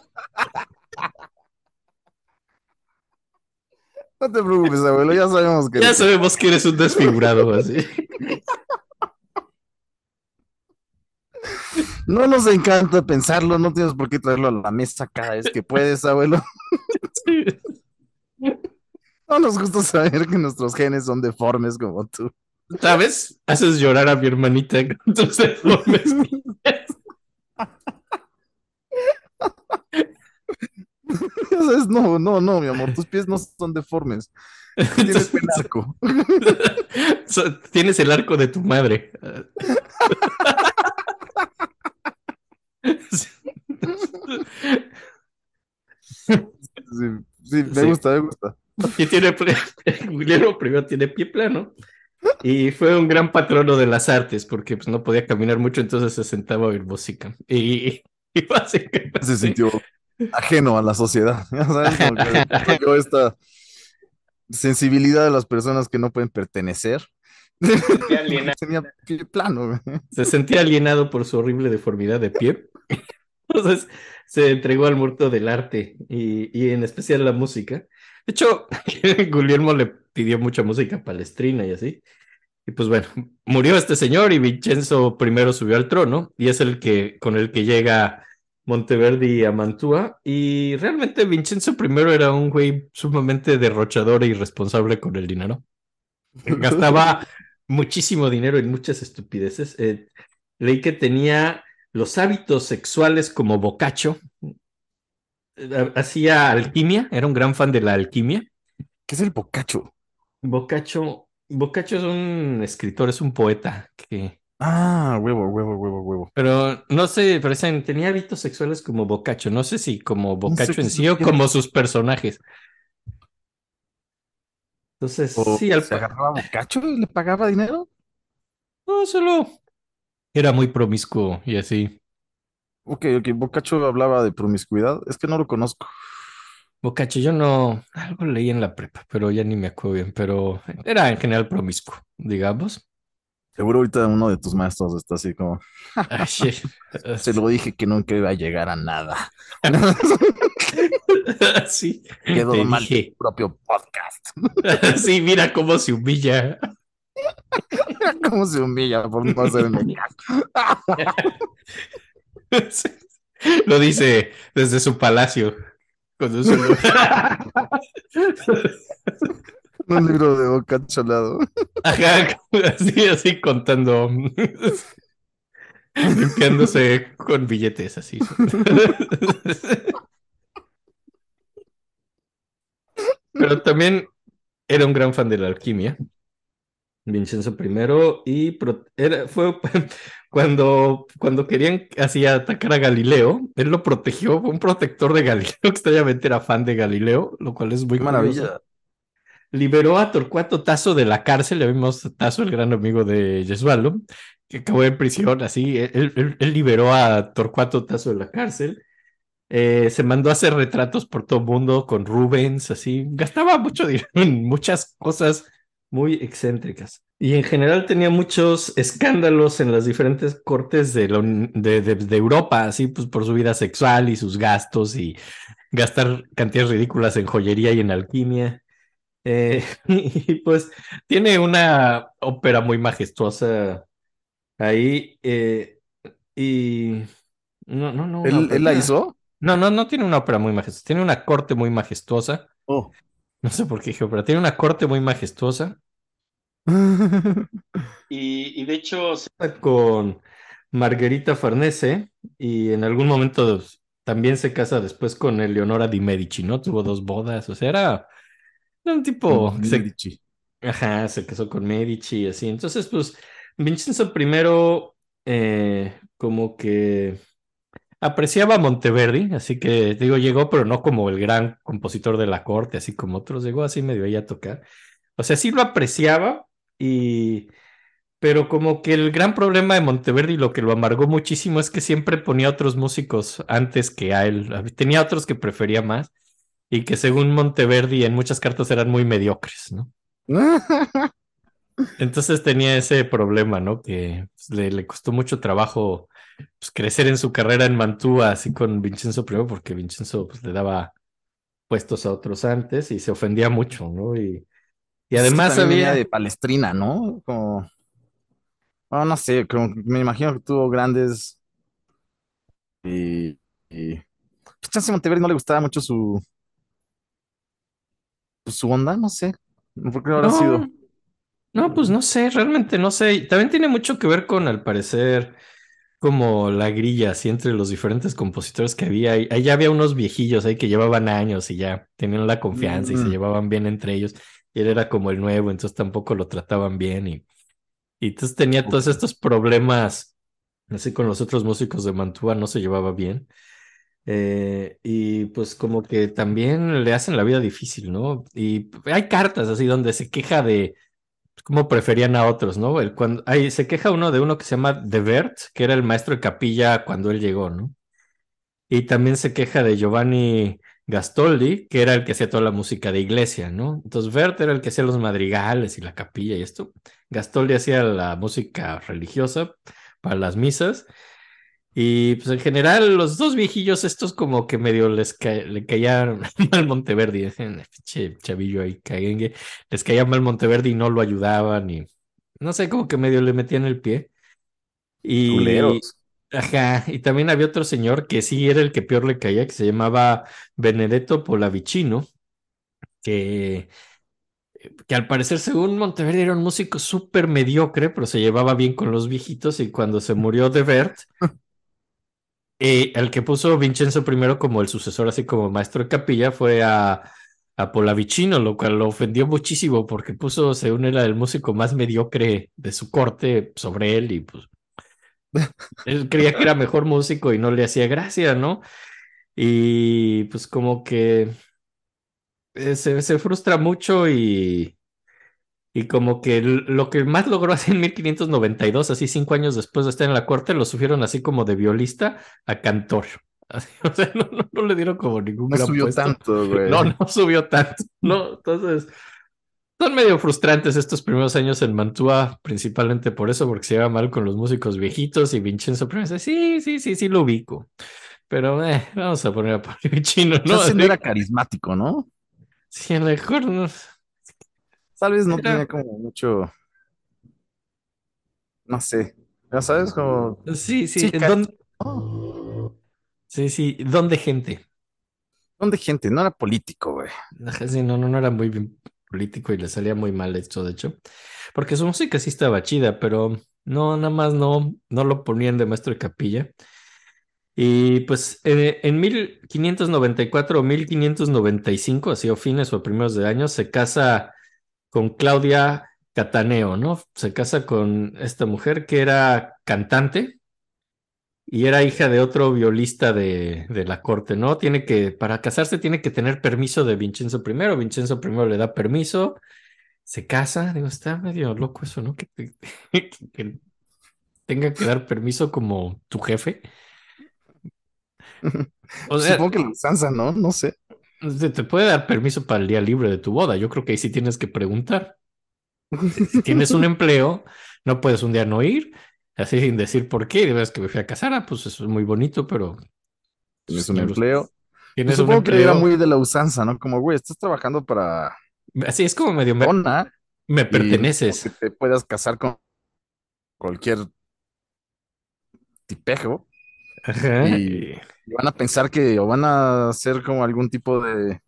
No te preocupes, abuelo, ya sabemos que... Ya sabemos que eres un desfigurado, así. No nos encanta pensarlo, no tienes por qué traerlo a la mesa cada vez que puedes, abuelo. No nos gusta saber que nuestros genes son deformes como tú. ¿Sabes? Haces llorar a mi hermanita con tus deformes. Ya sabes, no, no, no, mi amor, tus pies no son deformes. Tienes penarco. So- Tienes el arco de tu madre. Sí, sí, me Sí. gusta, me gusta. Y tiene, Guillermo primero tiene pie plano y fue un gran patrono de las artes porque pues, no podía caminar mucho, entonces se sentaba a oír música. Y, y básicamente Se sintió ajeno a la sociedad. Sabes, como que desarrolló esta sensibilidad de las personas que no pueden pertenecer. sentía alienado, Tenía pie plano. güey. se sentía alienado por su horrible deformidad de pie. Entonces se entregó al muerto del arte y, y en especial la música. De hecho, Guillermo le pidió mucha música palestrina y así. Y pues bueno, murió este señor y Vincenzo I subió al trono y es el que con el que llega Monteverdi a Mantua. Y realmente Vincenzo I era un güey sumamente derrochador e irresponsable con el dinero. Gastaba muchísimo dinero en muchas estupideces. Eh, leí que tenía los hábitos sexuales como Boccaccio. Eh, Hacía alquimia, era un gran fan de la alquimia. ¿Qué es el bocacho? Boccaccio, Boccaccio es un escritor, es un poeta que, Ah, huevo, huevo, huevo, huevo. pero no sé, pero tenía hábitos sexuales como Boccaccio. No sé si como Boccaccio qué en sí o como sus personajes. Entonces, ¿O sí, al se agarraba bocacho y le pagaba dinero? no, solo era muy promiscuo y así. Ok, ok, bocacho hablaba de promiscuidad. Es que no lo conozco. Boccaccio, yo no, algo leí en la prepa, pero ya ni me acuerdo bien, pero era en general promiscuo, digamos. Seguro ahorita uno de tus maestros está así como, sí. se lo dije que nunca iba a llegar a nada. Sí, Quedó te mal dije. tu propio podcast. Sí, mira cómo se humilla. ¿Cómo se humilla por no? Sí. Lo dice desde su palacio. Con su. Un libro de bocacho al lado. Ajá, así, así contando. Limpiándose con billetes así. Pero también era un gran fan de la alquimia. Vincenzo I y pro- era, fue cuando, cuando querían así atacar a Galileo, él lo protegió, fue un protector de Galileo, extrañamente era fan de Galileo, lo cual es muy curioso. Liberó a Torcuato Tasso de la cárcel, le vimos a Tasso, el gran amigo de Gesualdo, que acabó en prisión, así, él, liberó a Torcuato Tasso de la cárcel. Eh, se mandó a hacer retratos por todo el mundo con Rubens, así, gastaba mucho dinero en muchas cosas muy excéntricas. Y en general tenía muchos escándalos en las diferentes cortes de, de- de Europa, así pues por su vida sexual y sus gastos y gastar cantidades ridículas en joyería y en alquimia. Eh, y pues tiene una ópera muy majestuosa ahí. eh, y no, no, no. ¿Él, la hizo? no, no, no tiene una ópera muy majestuosa, tiene una corte muy majestuosa. Oh. No sé por qué dije ópera, tiene una corte muy majestuosa. Y, y de hecho se casa con Margherita Farnese y en algún momento también se casa después con Eleonora di Medici, ¿no? Tuvo dos bodas, o sea, era, era un tipo se, Medici. Ajá, se casó con Medici y así. Entonces, pues, Vincenzo I eh, como que apreciaba a Monteverdi, así que digo, llegó, pero no como el gran compositor de la corte, así como otros, llegó así medio ahí a tocar. O sea, sí lo apreciaba y... Pero como que el gran problema de Monteverdi, lo que lo amargó muchísimo, es que siempre ponía otros músicos antes que a él. Tenía otros que prefería más y que según Monteverdi en muchas cartas eran muy mediocres, ¿no? Entonces tenía ese problema, ¿no? Que pues, le, le costó mucho trabajo pues, crecer en su carrera en Mantua, así con Vincenzo I, porque Vincenzo pues, le daba puestos a otros antes y se ofendía mucho, ¿no? Y, y Es que además venía había... de Palestrina, ¿no? Como, no sé, como que me imagino que tuvo grandes y, y... Pues chance Monteverdi no le gustaba mucho su pues, su onda, no sé. ¿Por qué habrá sido? No, no, pues no sé, realmente no sé. También tiene mucho que ver con, al parecer, como la grilla así entre los diferentes compositores que había. Ahí ya había unos viejillos ahí que llevaban años y ya tenían la confianza y se Mm. llevaban bien entre ellos. Y él era como el nuevo, entonces tampoco lo trataban bien. Y, y entonces tenía todos estos problemas, así con los otros músicos de Mantua, no se llevaba bien. Eh, y pues como que también le hacen la vida difícil, ¿no? Y hay cartas así donde se queja de cómo preferían a otros, ¿no? El, cuando, ahí se queja uno de uno que se llama De Bert, que era el maestro de capilla cuando él llegó, ¿no? Y también se queja de Giovanni Gastoldi, que era el que hacía toda la música de iglesia, ¿no? Entonces Bert era el que hacía los madrigales y la capilla y esto. Gastoldi hacía la música religiosa para las misas. Y pues en general los dos viejillos estos como que medio les ca- le caían mal Monteverdi, pinche chavillo ahí caguengue, les caía mal Monteverdi y no lo ayudaban y no sé, como que medio le metían el pie. Y Culeros. ajá, y también había otro señor que sí era el que peor le caía, que se llamaba Benedetto Pollavicino, que que al parecer, según Monteverdi, era un músico súper mediocre, pero se llevaba bien con los viejitos y cuando se murió de Bert, eh, el que puso Vincenzo I como el sucesor, así como maestro de capilla, fue a, a Pollavicino, lo cual lo ofendió muchísimo porque puso, según era el músico más mediocre de su corte sobre él y pues él creía que era mejor músico y no le hacía gracia, ¿no? Y pues como que eh, se, se frustra mucho y... Y como que lo que más logró hacer en 1592, así cinco años después de estar en la corte, lo subieron así como de violista a cantor. Así, o sea, no, no- no le dieron como ningún No gran subió puesto. tanto, güey. No, no subió tanto. No, entonces son medio frustrantes estos primeros años en Mantua, principalmente por eso, porque se lleva mal con los músicos viejitos y Vincenzo primero dice, sí, sí, sí, sí lo ubico. Pero eh, vamos a poner a Polivicino, ¿no? Chance no Así- era carismático, ¿no? Sí, a lo mejor no. Tal vez no Era- tenía como mucho, no sé, ya sabes, como... Sí, sí, ¿dónde- Oh, sí, sí, ¿dónde gente? ¿Dónde gente? No era político, güey. Ajá, Sí, no, no, no era muy bien político y le salía muy mal esto, de hecho. Porque su música sí estaba chida, pero no, nada más no, no lo ponían de maestro de capilla. Y pues eh, en 1594 o 1595, así a fines o primeros de año, se casa con Claudia Cataneo, ¿no? Se casa con esta mujer que era cantante y era hija de otro violista de, de la corte, ¿no? Tiene que, para casarse tiene que tener permiso de Vincenzo I, Vincenzo I le da permiso, se casa, digo, está medio loco eso, ¿no? Que, que- que tenga que dar permiso como tu jefe. O sea, Supongo que la usanza, ¿no? No sé. Te te puede dar permiso para el día libre de tu boda. Yo creo que ahí sí tienes que preguntar. Si tienes un empleo, no puedes un día no ir, así sin decir por qué. Debes que me fui a casar, ah, pues eso es muy bonito, pero Tienes un empleo. tienes un supongo que era muy de la usanza, ¿no? Como, güey, estás trabajando para Así es como medio me, dona me perteneces. que te puedas casar con cualquier tipejo Ajá, y- y van a pensar que o van a hacer como algún tipo de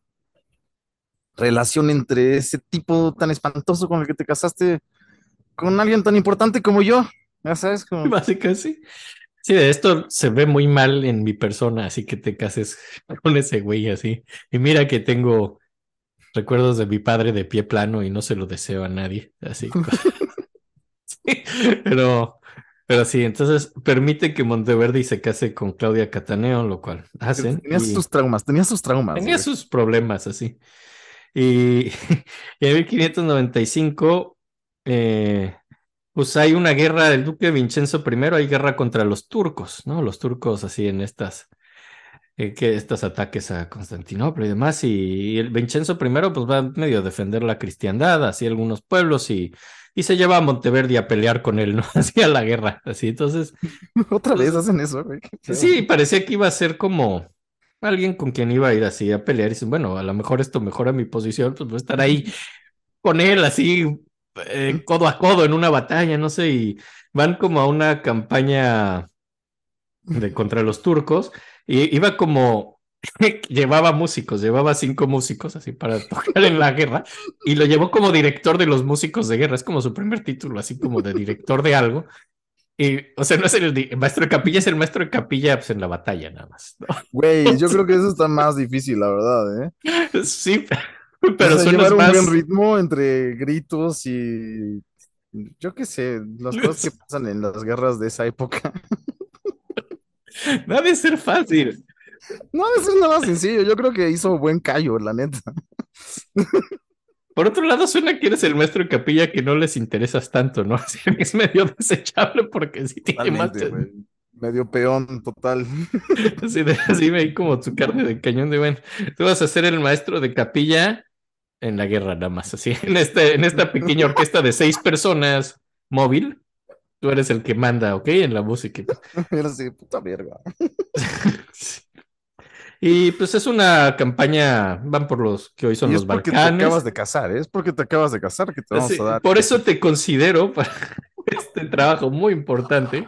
relación entre ese tipo tan espantoso con el que te casaste con alguien tan importante como yo. Ya sabes, como Básicamente sí. Sí, de esto se ve muy mal en mi persona, así que te cases con ese güey así. Y mira que tengo recuerdos de mi padre de pie plano y no se lo deseo a nadie, así. Sí, pero, pero sí, entonces permite que Monteverdi se case con Claudia Cataneo, lo cual hacen. tenías y- sus traumas, tenías sus traumas. Tenía güey. sus problemas así. Y, y en 1595, eh, pues hay una guerra del duque Vincenzo I, hay guerra contra los turcos, ¿no? Los turcos así en estas, eh, que estos ataques a Constantinopla y demás. Y, el Vincenzo I pues va medio a defender la cristiandad, así algunos pueblos y, y se lleva a Monteverdi a pelear con él, ¿no? Así a la guerra, así. Entonces, Otra vez hacen eso, güey. Sí, parecía que iba a ser como alguien con quien iba a ir así a pelear y dicen, bueno, a lo mejor esto mejora mi posición, pues voy a estar ahí con él así eh, codo a codo en una batalla, no sé, y van como a una campaña de contra los turcos y iba como llevaba músicos, llevaba cinco músicos así para tocar en la guerra y lo llevó como director de los músicos de guerra, es como su primer título, así como de director de algo. Y, o sea, no es el, maestro de capilla, es el maestro de capilla pues, en la batalla, nada más. ¿no? Güey, yo creo que eso está más difícil, la verdad, ¿eh? Sí, O pero sea, llevar los un buen ritmo entre gritos y yo qué sé, las cosas que pasan en las guerras de esa época. No ha de ser fácil. No, eso es nada sencillo. Yo creo que hizo buen callo, la neta. Por otro lado, suena que eres el maestro de capilla que no les interesas tanto, ¿no? Así que es medio desechable porque sí tiene más. Medio peón, total. Así, de, así ahí como tu carne de cañón de bueno. Tú vas a ser el maestro de capilla en la guerra, nada más. Así, en, este, en esta pequeña orquesta de seis personas móvil, tú eres el que manda, ¿ok? En la música. Así, puta verga. Y pues es una campaña, van por los que hoy son y los es porque Balcanes. te acabas de casar, ¿eh? Es porque te acabas de casar que te vamos Sí, a dar. por eso te considero para este trabajo muy importante.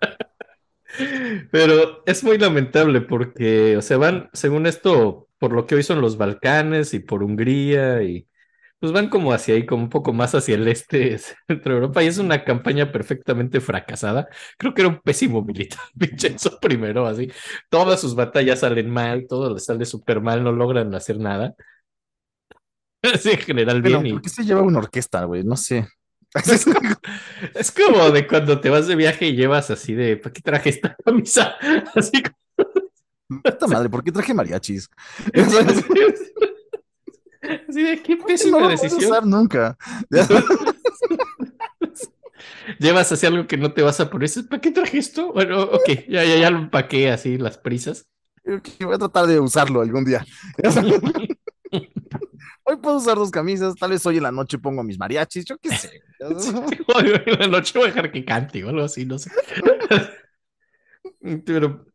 Pero es muy lamentable porque, o sea, van, según esto, por lo que hoy son los Balcanes y por Hungría y pues van como hacia ahí, como un poco más hacia el este, centro de Europa y es una campaña perfectamente fracasada. Creo que era un pésimo militar, Vincenzo primero, así. Todas sus batallas salen mal, todo les sale súper mal, no logran hacer nada. Así en general Bueno, bien. ¿por qué se lleva una orquesta, güey? No sé. Es como, es como de cuando te vas de viaje y llevas así de, ¿para qué traje esta camisa? Así como, Puta madre, ¿por qué traje mariachis? Así de, qué no pésima a decisión. usar nunca. Llevas así algo que no te vas a poner. ¿Para qué traje esto? Bueno, ok, ya, ya, ya lo empaqué así, las prisas. Voy a tratar de usarlo algún día. Hoy puedo usar dos camisas, tal vez hoy en la noche pongo mis mariachis, yo qué sé. Hoy en la noche voy a dejar que cante o algo así, no sé. Pero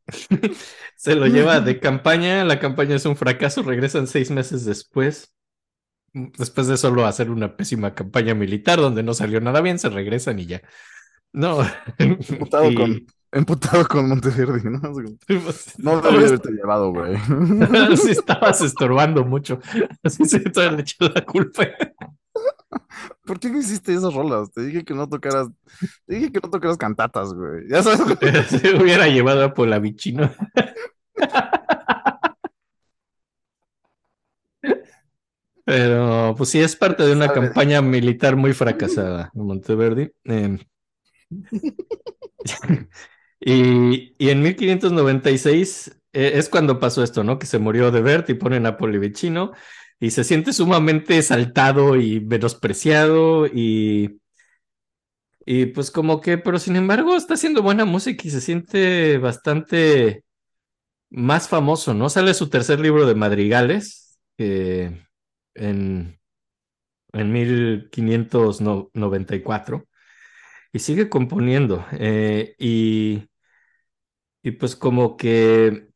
se lo lleva de campaña, la campaña es un fracaso, regresan seis meses después. Después de solo hacer una pésima campaña militar donde no salió nada bien, se regresan y ya. No. Emputado Y- con, emputado con Monteverdi, ¿no? No lo haberte llevado, güey. Sí, estabas estorbando mucho. Así se te le echó la culpa. ¿Por qué no hiciste esas rolas? Te dije que no tocaras, te dije que no tocaras cantatas, güey. Ya sabes. Se hubiera llevado a Polavicino. Pero, pues sí, es parte de una Sabe. campaña militar muy fracasada en Monteverdi. Eh, y, y en 1596 eh, es cuando pasó esto, ¿no? Que se murió de Bert y pone Napoli Vicino y se siente sumamente exaltado y menospreciado y, y pues como que, pero sin embargo está haciendo buena música y se siente bastante más famoso, ¿no? Sale su tercer libro de madrigales que en, en 1594 y sigue componiendo eh, y, y pues como que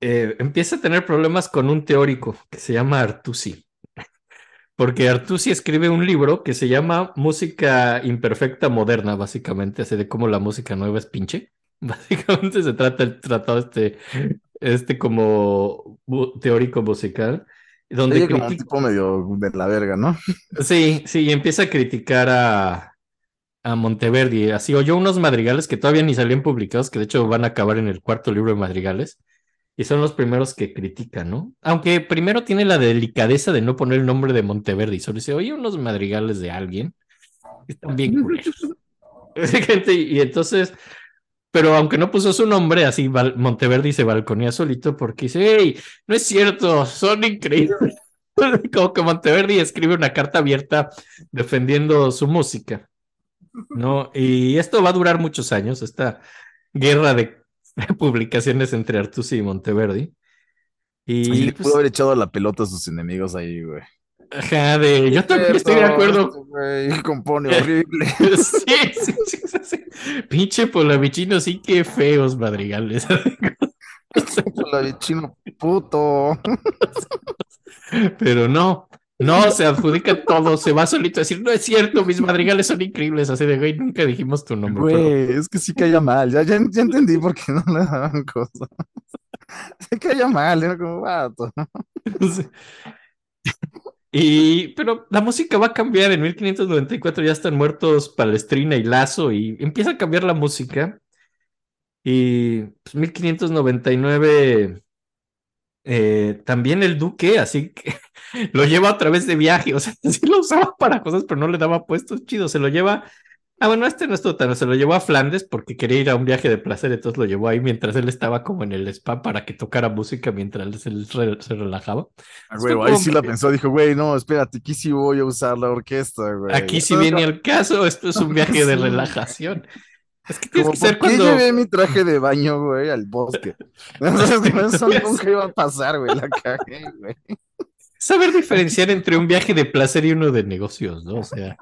eh, empieza a tener problemas con un teórico que se llama Artusi. Porque Artusi escribe un libro que se llama Música Imperfecta Moderna, básicamente, así de cómo la música nueva es pinche. Básicamente se trata el tratado este, este como teórico musical, donde Oye, como un critica- tipo medio de la verga, ¿no? Sí, sí, y empieza a criticar a, a Monteverdi. Así oyó unos madrigales que todavía ni salían publicados, que de hecho van a acabar en el cuarto libro de madrigales. Y son los primeros que critican, ¿no? Aunque primero tiene la delicadeza de no poner el nombre de Monteverdi. Solo dice, oye, unos madrigales de alguien. Están bien culeros. Y entonces, pero aunque no puso su nombre, así Monteverdi se balconía solito porque dice, hey, no es cierto, son increíbles. Como que Monteverdi escribe una carta abierta defendiendo su música, ¿no? Y esto va a durar muchos años, esta guerra de publicaciones entre Artusi y Monteverdi. Y Y le pues, pudo haber echado la pelota a sus enemigos ahí, güey. Ajá, de, yo también estoy de acuerdo. güey compone horrible. Sí, sí, sí, sí, sí. Pinche Polavicino, sí, qué feos madrigales. La chino puto. Pero no, no, se adjudica todo, se va solito a decir, no es cierto, mis madrigales son increíbles, así de, güey, nunca dijimos tu nombre. pero- Güey, es que sí caía mal. Ya, ya, ya entendí por qué no le daban cosas. Se caía mal, era como vato. Sí. Y, pero la música va a cambiar. En 1594 ya están muertos Palestrina y Lazo y empieza a cambiar la música. Y pues, 1599 eh, también el duque, así que lo lleva a través de viaje. O sea, sí lo usaba para cosas, pero no le daba puestos chidos. Se lo lleva. Ah, bueno, este no es tan, se lo llevó a Flandes porque quería ir a un viaje de placer, entonces lo llevó ahí mientras él estaba como en el spa para que tocara música mientras él re- se relajaba. Ah, Güey, ahí sí la pensó. Dijo, güey, no, espérate, aquí sí voy a usar la orquesta, güey. Aquí sí viene el caso, esto es un viaje de relajación. Es que tienes Como, que ser ¿por qué cuando. llevé mi traje de baño, güey, al bosque? No, eso nunca iba a pasar, güey, la cagué, güey. Saber diferenciar entre un viaje de placer y uno de negocios, ¿no? O sea,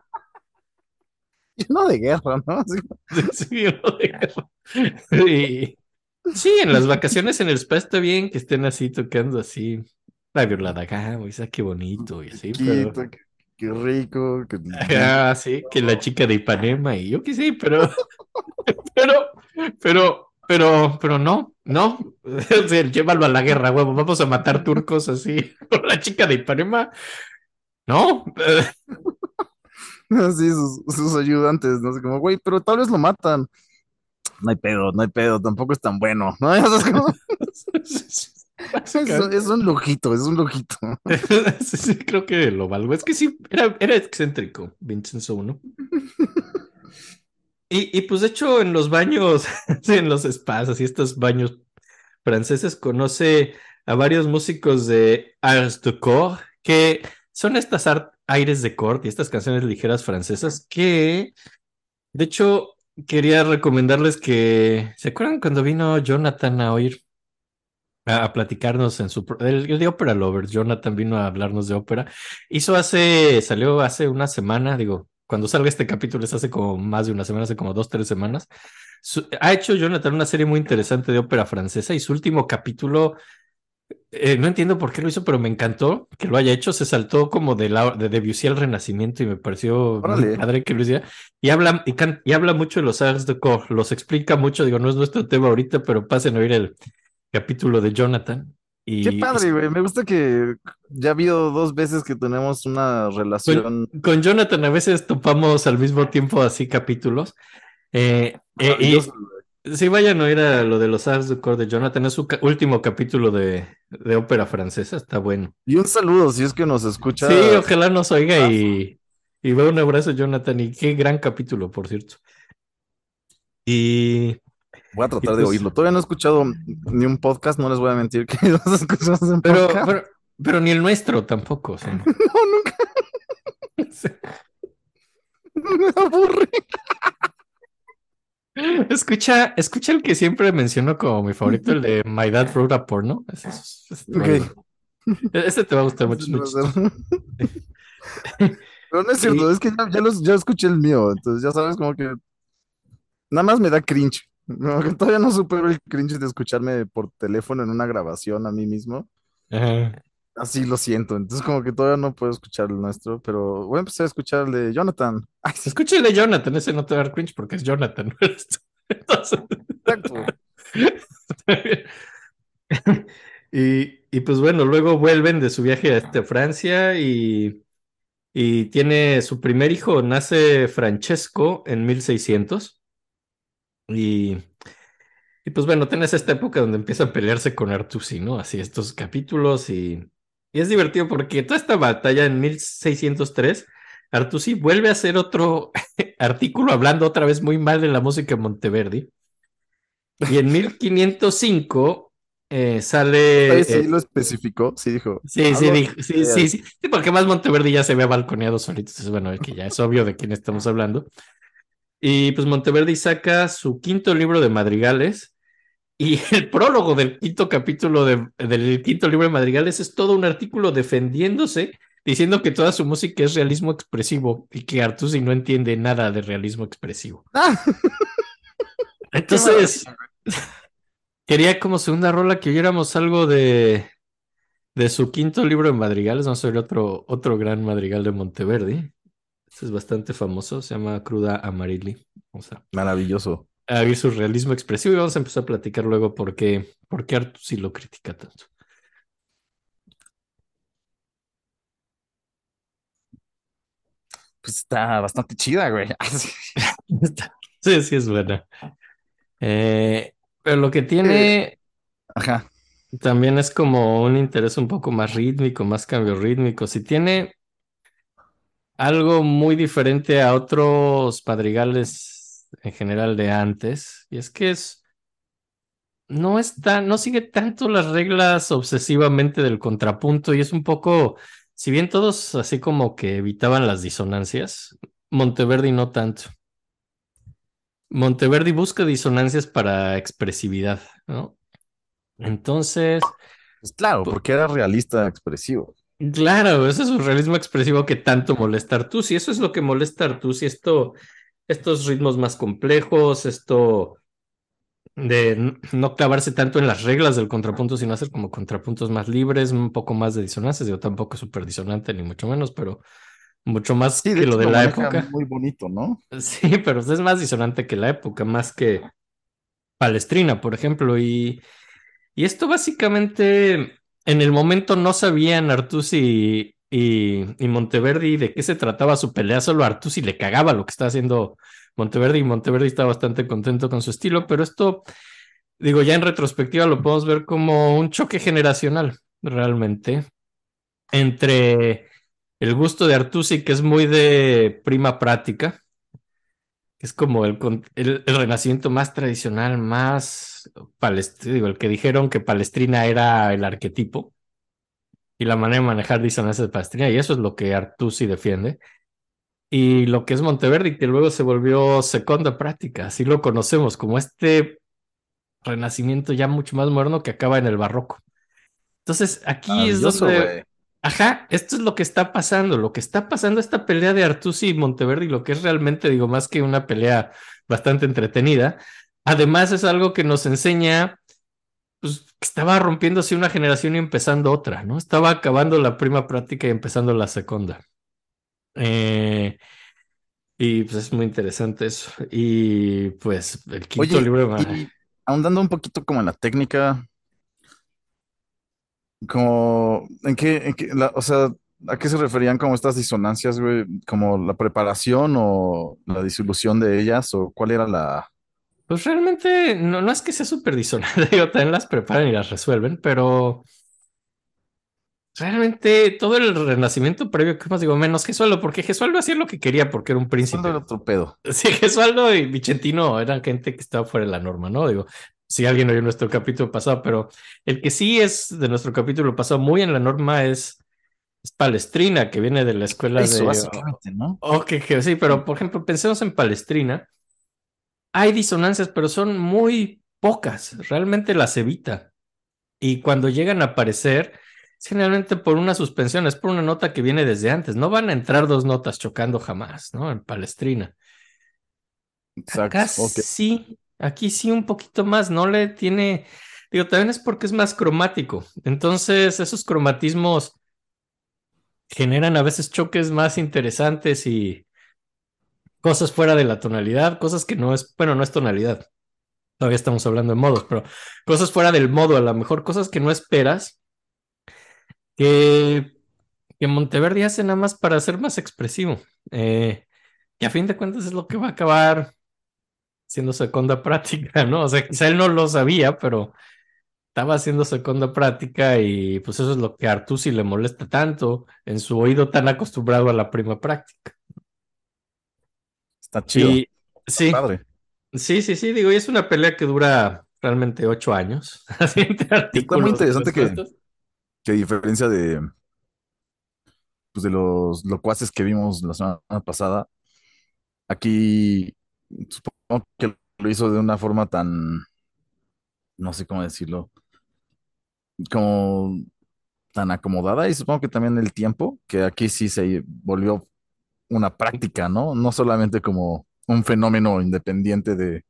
Y no de guerra, ¿no? Sí, uno de guerra. Y- sí, en las vacaciones en el spa está bien que estén así tocando así. La violada gama, esa qué bonito y así, pero. qué, qué rico. que- Ah, sí, que la chica de Ipanema y yo que sí, pero, pero, pero, pero, pero no, no, O sea, llévalo a la guerra, huevo, vamos a matar turcos así, con la chica de Ipanema, no, Así, sus, sus ayudantes, no sé, como, güey, pero tal vez lo matan. No hay pedo, no hay pedo, tampoco es tan bueno, ¿no? Es, como- es- es un lujito, es un lujito. Sí, sí, creo que lo valgo, es que sí, era, era excéntrico, Vincenzo uno. Y, y pues de hecho en los baños, en los spas, así estos baños franceses, conoce a varios músicos de Arts de Corps, que son estas aires de corte y estas canciones ligeras francesas que, de hecho, quería recomendarles que, ¿se acuerdan cuando vino Jonathan a oír, a, platicarnos en su, el de Opera Lovers, Jonathan vino a hablarnos de ópera, hizo hace, salió hace una semana, digo, cuando salga este capítulo es hace como más de una semana, hace como dos, tres semanas, su- ha hecho Jonathan una serie muy interesante de ópera francesa y su último capítulo, eh, no entiendo por qué lo hizo, pero me encantó que lo haya hecho. Se saltó como de, la, de Debussy al Renacimiento y me pareció muy padre que lo hiciera. Y habla, y, can- y habla mucho de los Arts de Corps, los explica mucho. Digo, no es nuestro tema ahorita, pero pasen a oír el capítulo de Jonathan. Y, Qué padre, güey. Me gusta que ya ha habido dos veces que tenemos una relación. Con Jonathan a veces topamos al mismo tiempo así capítulos. Eh, eh, y. Sí, vayan a oír a lo de los Arts du Corps de Jonathan. Es su ca- último capítulo de, de ópera francesa. Está bueno. Y un saludo si es que nos escucha. Sí, ojalá nos oiga y, y va un abrazo, Jonathan. Y qué gran capítulo, por cierto. Y Voy a tratar Y de pues- oírlo. Todavía no he escuchado ni un podcast, no les voy a mentir que los escuchamos en pero, podcast. pero, pero ni el nuestro tampoco. o sea, no. No, nunca me aburre. Escucha, escucha el que siempre menciono como mi favorito, el de My Dad Wrote a Porno. Ese, es- ese te va a Ok. gustar. Ese te va a gustar mucho. ser. Pero no es cierto, es que ya, ya los- ya escuché el mío, entonces ya sabes como que nada más me da cringe. Que todavía no supero el cringe de escucharme por teléfono en una grabación a mí mismo. Ajá. Así lo siento, entonces como que todavía no puedo escuchar el nuestro, pero voy a empezar a escuchar el de Jonathan. Ay, Escucha el de Jonathan, ese no te va a dar cringe porque es Jonathan. Entonces, exacto. y, y pues bueno, luego vuelven de su viaje a este, Francia y, y tiene su primer hijo, nace Francesco en 1600. Y, y pues bueno, tienes esta época donde empieza a pelearse con Artusi, ¿no? Así estos capítulos y, y es divertido porque toda esta batalla en 1603, Artusi vuelve a hacer otro artículo hablando otra vez muy mal de la música de Monteverdi. Y en 1505 eh, sale... Ahí sí eh, lo especificó, sí dijo. Sí, sí, dijo- sí, sí, sí, sí, porque más Monteverdi ya se había balconeado solito, entonces bueno, es que ya es obvio de quién estamos hablando. Y pues Monteverdi saca su quinto libro de madrigales y el prólogo del quinto capítulo de- del quinto libro de madrigales es todo un artículo defendiéndose, diciendo que toda su música es realismo expresivo y que Artusi no entiende nada de realismo expresivo. Ah, Entonces, quería como segunda rola que oyéramos algo de, de su quinto libro de madrigales. Vamos a ver otro, otro gran madrigal de Monteverdi. Este es bastante famoso, se llama Cruda Amarilli. Vamos a, maravilloso. A ver su realismo expresivo y vamos a empezar a platicar luego por qué, por qué Artusi lo critica tanto. Pues está bastante chida, güey. Sí, sí es buena. Eh, pero lo que tiene Ajá. también es como un interés un poco más rítmico, más cambios rítmicos. Y tiene algo muy diferente a otros madrigales en general de antes. Y es que es. No está, no sigue tanto las reglas obsesivamente del contrapunto y es un poco, si bien todos así como que evitaban las disonancias, Monteverdi no tanto. Monteverdi busca disonancias para expresividad, ¿no? Entonces, Pues claro, porque era realista expresivo. Claro, ese es un realismo expresivo que tanto molesta a Artusi. Eso es lo que molesta a Artusi, esto, estos ritmos más complejos, esto de no clavarse tanto en las reglas del contrapunto, sino hacer como contrapuntos más libres, un poco más de disonancias. Yo tampoco es súper disonante, ni mucho menos, pero mucho más Sí, de que hecho lo de la época. muy bonito, ¿no? Sí, pero es más disonante que la época, más que Palestrina, por ejemplo. Y, y esto básicamente en el momento no sabían Artusi y, y, Monteverdi de qué se trataba su pelea, solo Artusi le cagaba lo que estaba haciendo Monteverdi y Monteverdi está bastante contento con su estilo, pero esto, digo, ya en retrospectiva lo podemos ver como un choque generacional, realmente, entre el gusto de Artusi, que es muy de prima práctica, es como el, el, el renacimiento más tradicional, más palestino, el que dijeron que Palestrina era el arquetipo y la manera de manejar disonancias de Palestrina, y eso es lo que Artusi defiende. Y lo que es Monteverdi, que luego se volvió segunda práctica, así lo conocemos, como este renacimiento ya mucho más moderno que acaba en el barroco. Entonces, aquí es donde. Ajá, esto es lo que está pasando, lo que está pasando esta pelea de Artusi y Monteverdi, lo que es realmente, digo, más que una pelea bastante entretenida. Además, es algo que nos enseña, pues, estaba rompiéndose una generación y empezando otra, ¿no? Estaba acabando la prima práctica y empezando la segunda. Eh, y pues es muy interesante eso. Y pues el quinto Oye, libro. y ahondando un poquito como en la técnica, como, ¿en qué, en qué- la- o sea, ¿a qué se referían como estas disonancias, güey? ¿Como la preparación o la disolución de ellas? ¿O cuál era la, Pues realmente no, no es que sea súper disonante, digo, también las preparan y las resuelven, pero realmente todo el renacimiento previo, que más digo, menos Gesualdo, porque Gesualdo hacía lo que quería porque era un príncipe. Era otro pedo. Sí, Gesualdo y Vicentino eran gente que estaba fuera de la norma, ¿no? Digo, si alguien oyó nuestro capítulo pasado, pero el que sí es de nuestro capítulo pasado muy en la norma es, es Palestrina, que viene de la escuela Eso, de... básicamente, ¿no? Ok, que sí, pero por ejemplo, pensemos en Palestrina. Hay disonancias, pero son muy pocas. Realmente las evita. Y cuando llegan a aparecer, es generalmente por una suspensión, es por una nota que viene desde antes. No van a entrar dos notas chocando jamás, ¿no? En Palestrina. Exacto. Acá sí, aquí sí un poquito más, no le tiene, digo, también es porque es más cromático. Entonces, esos cromatismos generan a veces choques más interesantes y cosas fuera de la tonalidad, cosas que no es, bueno, no es tonalidad. Todavía estamos hablando de modos, pero cosas fuera del modo, a lo mejor cosas que no esperas, que, que Monteverdi hace nada más para ser más expresivo. Eh, y a fin de cuentas es lo que va a acabar siendo segunda práctica, ¿no? O sea, quizá él no lo sabía, pero estaba haciendo segunda práctica y pues eso es lo que a Artusi le molesta tanto en su oído tan acostumbrado a la prima práctica. Está chido. Y sí, Padre. sí, sí, sí, digo, y es una pelea que dura realmente ocho años. Está muy interesante que a diferencia de, pues de los locuaces que vimos la semana pasada, aquí supongo que lo hizo de una forma tan, no sé cómo decirlo, como tan acomodada y supongo que también el tiempo, que aquí sí se volvió una práctica, ¿no? No solamente como un fenómeno independiente de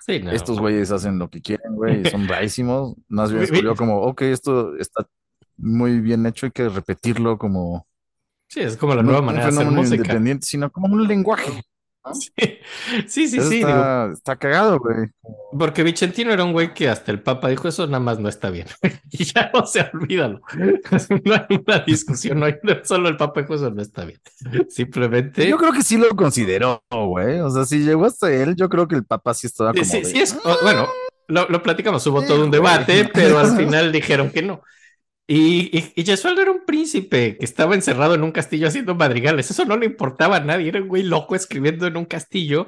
Sí, no. estos güeyes hacen lo que quieren, güey, son bravísimos. Más bien volvió como, ok, esto está muy bien hecho, hay que repetirlo como Sí, es como la no nueva un manera de hacer fenómeno música. independiente, sino como un lenguaje. Sí, sí, sí, digo, está, cagado, güey. porque Vicentino era un güey que hasta el Papa dijo eso nada más no está bien. Y ya no se olvídalo. No hay una discusión, no hay solo el Papa dijo eso no está bien. Simplemente. Yo creo que sí lo consideró, güey. O sea, si llegó hasta él, yo creo que el papá sí estaba Sí, como sí, de, sí es, o- bueno, lo, lo platicamos, hubo todo un debate, pero al final dijeron que no. Y, y, y era un príncipe que estaba encerrado en un castillo haciendo madrigales. Eso no le importaba a nadie. Era un güey loco escribiendo en un castillo.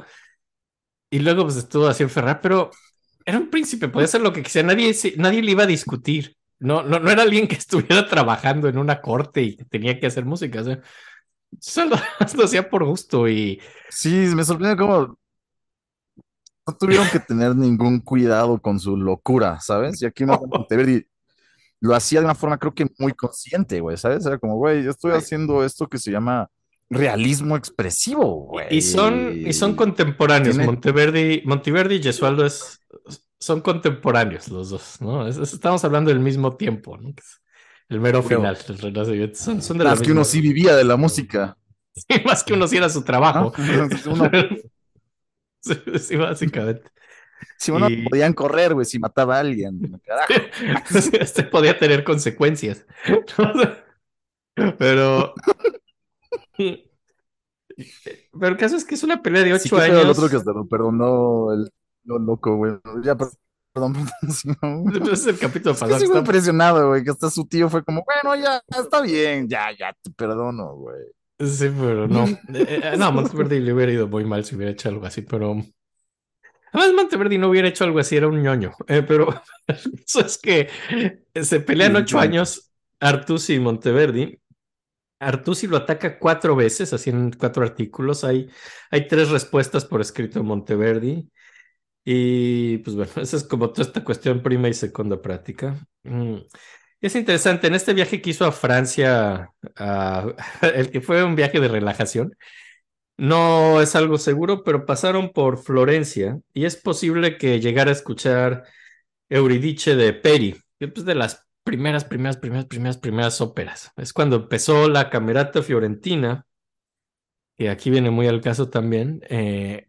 Y luego pues estuvo así en Ferrar, pero era un príncipe, podía hacer lo que quisiera. Nadie, nadie le iba a discutir. No, no, no era alguien que estuviera trabajando en una corte y que tenía que hacer música. O sea, lo hacía por gusto y Sí, me sorprende cómo no tuvieron que tener ningún cuidado con su locura, ¿sabes? Y aquí más Monteverdi lo hacía de una forma, creo que muy consciente, güey, ¿sabes? Era como, güey, yo estoy haciendo esto que se llama realismo expresivo, güey. Y son, y son contemporáneos. Tiene- Monteverdi, Monteverdi y Gesualdo es, son contemporáneos los dos, ¿no? Es- es- estamos hablando del mismo tiempo, ¿no? El mero Creo. final, el renacimiento. Son, son de la Más que uno sí vivía de la música. Sí, más que uno sí era su trabajo. ¿no? Uno- sí, básicamente. Si uno Y- podían correr, güey, si mataba a alguien. Carajo. Este podía tener consecuencias. Pero. Pero el caso es que es una pelea de ocho Sí, años. el otro que hasta lo perdonó el lo loco, güey. Ya, per- perdón, perdón. Entonces el capítulo Es que pasado está- impresionado, güey, que hasta su tío fue como, bueno, ya, está bien, ya, ya, te perdono, güey. Sí, pero no. Eh, eh, no, Monteverdi le hubiera ido muy mal si hubiera hecho algo así, pero. Además, Monteverdi no hubiera hecho algo así, era un ñoño. Eh, pero eso es que se pelean ocho años Artusi y Monteverdi. Artusi lo ataca cuatro veces, así en cuatro artículos. Hay, hay tres respuestas por escrito de Monteverdi. Y pues bueno, esa es como toda esta cuestión prima y segunda práctica. Mm. Es interesante, en este viaje que hizo a Francia, el que fue un viaje de relajación, no es algo seguro, pero pasaron por Florencia y es posible que llegara a escuchar Euridice de Peri, que es de las primeras, primeras, primeras, primeras, primeras óperas. Es cuando empezó la Camerata Fiorentina, que aquí viene muy al caso también. Eh,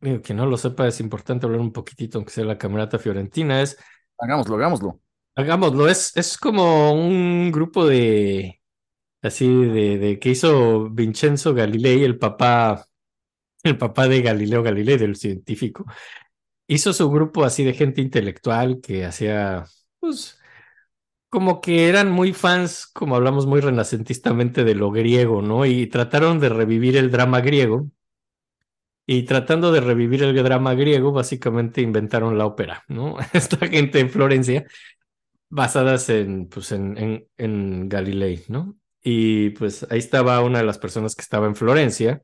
digo, que no lo sepa, es importante hablar un poquitito, aunque sea la Camerata Fiorentina, es Hagámoslo, hagámoslo. Hagámoslo, es, es como un grupo de, así, de, de que hizo Vincenzo Galilei, el papá, el papá de Galileo Galilei, del científico. hizo su grupo así de gente intelectual que hacía, pues, como que eran muy fans, como hablamos muy renacentistamente de lo griego, ¿no? Y trataron de revivir el drama griego. Y tratando de revivir el drama griego, básicamente inventaron la ópera, ¿no? Esta gente en Florencia, basadas en, pues, en, en, en Galilei, ¿no? Y pues ahí estaba una de las personas que estaba en Florencia,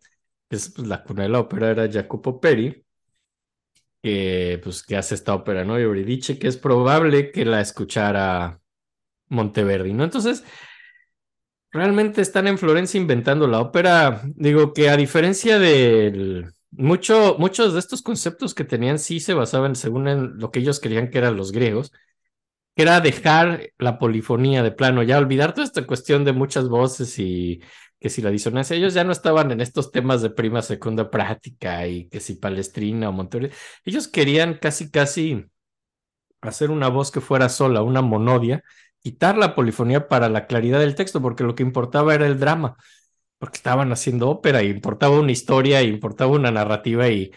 que es pues, la cuna de la ópera, era Jacopo Peri, que pues que hace esta ópera, ¿no? Y Euridice, que es probable que la escuchara Monteverdi, ¿no? Entonces, realmente están en Florencia inventando la ópera. Digo que a diferencia de mucho, muchos de estos conceptos que tenían sí se basaban según en lo que ellos querían que eran los griegos, que era dejar la polifonía de plano, ya olvidar toda esta cuestión de muchas voces y que si la disonancia, ellos ya no estaban en estos temas de prima, segunda práctica y que si Palestrina o Monteverdi, ellos querían casi, casi hacer una voz que fuera sola, una monodia, quitar la polifonía para la claridad del texto, porque lo que importaba era el drama, porque estaban haciendo ópera y importaba una historia importaba una narrativa y,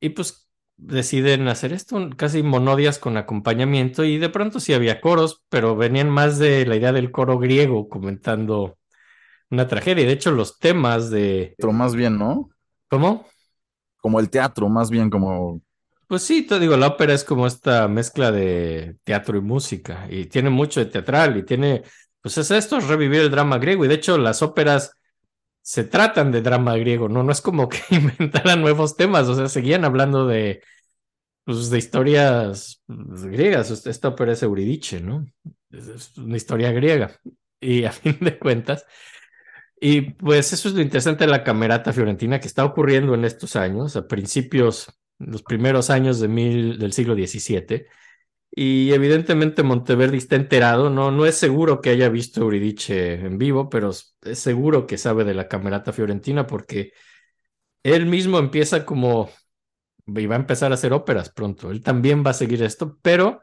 y pues deciden hacer esto, casi monodias con acompañamiento y de pronto sí había coros, pero venían más de la idea del coro griego comentando una tragedia. De hecho, los temas de... Pero más bien, ¿no? ¿Cómo? Como el teatro, más bien como... Pues sí, te digo, la ópera es como esta mezcla de teatro y música y tiene mucho de teatral y tiene, pues es esto, es revivir el drama griego y de hecho las óperas se tratan de drama griego, ¿no? No es como que inventaran nuevos temas, o sea, seguían hablando de, pues, de historias griegas. Esta ópera es Euridice, ¿no? Es una historia griega. Y a fin de cuentas, y pues eso es lo interesante de la camerata fiorentina que está ocurriendo en estos años, a principios, los primeros años de mil, del siglo XVII. Y evidentemente Monteverdi está enterado, no, no es seguro que haya visto Euridice en vivo, pero es seguro que sabe de la camerata fiorentina porque él mismo empieza como, y va a empezar a hacer óperas pronto, él también va a seguir esto, pero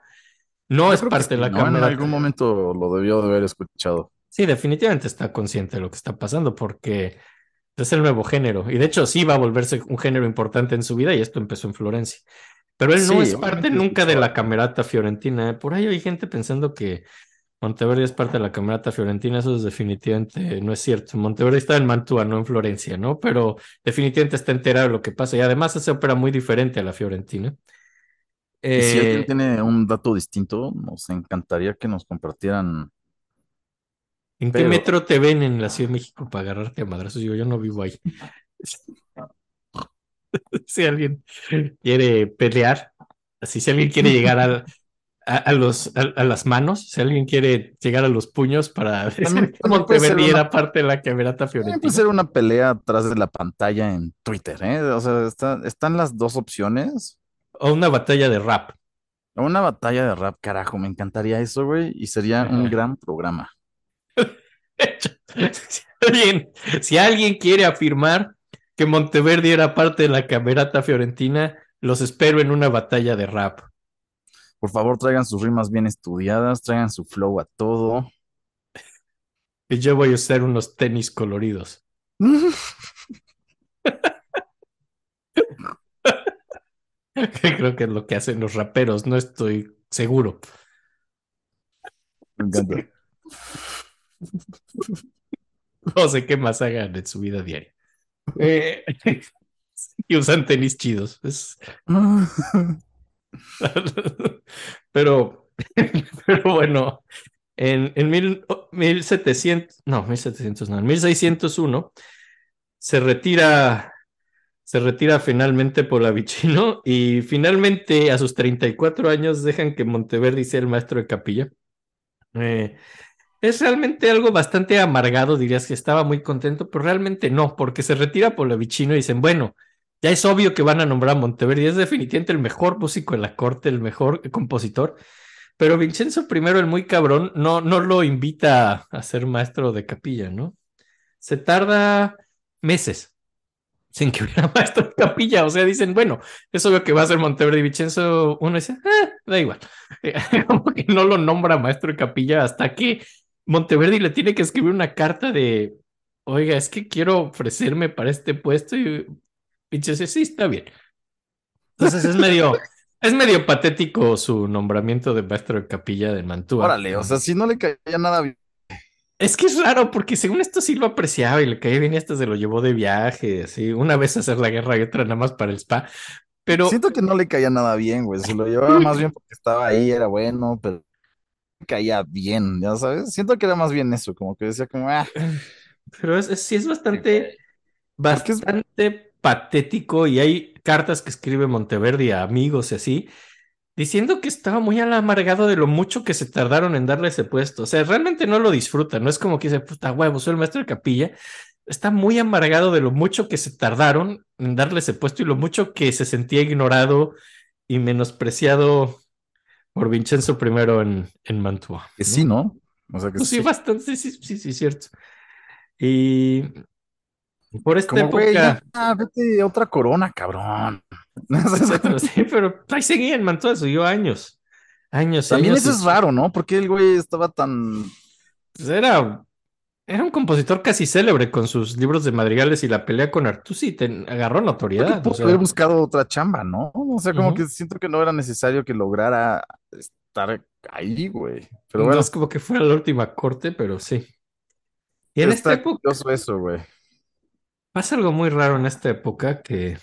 no Yo es parte de la ¿no? En algún momento lo debió de haber escuchado. Sí, definitivamente está consciente de lo que está pasando porque es el nuevo género. Y de hecho sí va a volverse un género importante en su vida y esto empezó en Florencia. Pero él no es parte nunca de la camerata fiorentina. ¿eh? Por ahí hay gente pensando que Monteverdi es parte de la camerata fiorentina. Eso es definitivamente no es cierto. Monteverdi está en Mantua, no en Florencia, ¿no? Pero definitivamente está enterado de lo que pasa. Y además hace ópera muy diferente a la fiorentina. Si alguien Eh, tiene un dato distinto, nos encantaría que nos compartieran. ¿En qué metro te ven en la Ciudad de México para agarrarte a madrazos? Digo, yo no vivo ahí. Si alguien quiere pelear, así si alguien quiere llegar a, a, a los, a, a las manos, si alguien quiere llegar a los puños para También- una- era parte de la camerata También fiorentina. puede ser una pelea atrás de la pantalla en Twitter, ¿eh? O sea, está- están las dos opciones. O una batalla de rap. Una batalla de rap, carajo, me encantaría eso, güey, y sería un gran programa. Si alguien, si alguien quiere afirmar que Monteverdi era parte de la camerata fiorentina, los espero en una batalla de rap. Por favor, traigan sus rimas bien estudiadas, traigan su flow a todo. Y yo voy a usar unos tenis coloridos. Creo que es lo que hacen los raperos, no estoy seguro. Me encanta. No sé qué más hagan en su vida diaria. Eh, y usan tenis chidos. Es- pero, pero bueno, en, en mil, 1700, no, 1700, no, en 1601 se retira, se retira finalmente Polavicino y finalmente a sus 34 años dejan que Monteverdi sea el maestro de capilla. Eh, es realmente algo bastante amargado, dirías que estaba muy contento, pero realmente no, porque se retira Polavicino y dicen, bueno, ya es obvio que van a nombrar a Monteverdi, es definitivamente el mejor músico de la corte, el mejor compositor, pero Vincenzo I, el muy cabrón, no, no lo invita a ser maestro de capilla, ¿no? Se tarda meses sin que hubiera maestro de capilla, o sea, dicen, bueno, es obvio que va a ser Monteverdi, Vincenzo, uno dice, ah, da igual, como que no lo nombra maestro de capilla hasta que Monteverdi le tiene que escribir una carta de, oiga, es que quiero ofrecerme para este puesto y Vincenzo, sí, está bien. Entonces es medio, es medio patético su nombramiento de maestro de capilla de Mantua. Órale, o sea, si no le caía nada bien. Es que es raro, porque según esto sí lo apreciaba y le caía bien y hasta se lo llevó de viaje, así, una vez hacer la guerra y otra nada más para el spa. Pero Siento que no le caía nada bien, güey. Se lo llevaba más bien porque estaba ahí, era bueno, pero caía bien, ya sabes. Siento que era más bien eso, como que decía como, ah, Pero es, es- sí es bastante, es- bastante patético y hay cartas que escribe Monteverdi a amigos y así, diciendo que estaba muy amargado de lo mucho que se tardaron en darle ese puesto. O sea, realmente no lo disfruta, no es como que dice, puta huevo, soy el maestro de capilla. Está muy amargado de lo mucho que se tardaron en darle ese puesto y lo mucho que se sentía ignorado y menospreciado por Vincenzo I en, en Mantua. que ¿no? sí, ¿no? O sea que Pues sí, sí. bastante, sí, sí, sí, sí, cierto. Y por esta Como, época, ya, vete a otra corona, cabrón. sí, pero ahí seguía en Mantua, siguió años, años, También años. eso es raro, ¿no? Porque el güey estaba tan. pues era, era un compositor casi célebre con sus libros de madrigales y la pelea con Artusi, te- agarró notoriedad. pudo o sea, haber buscado otra chamba, ¿no? O sea, como que siento que no era necesario que lograra estar ahí, güey. Pero no bueno, es como que fuera la última corte, pero sí. Y en esta época eso, güey. pasa algo muy raro en esta época que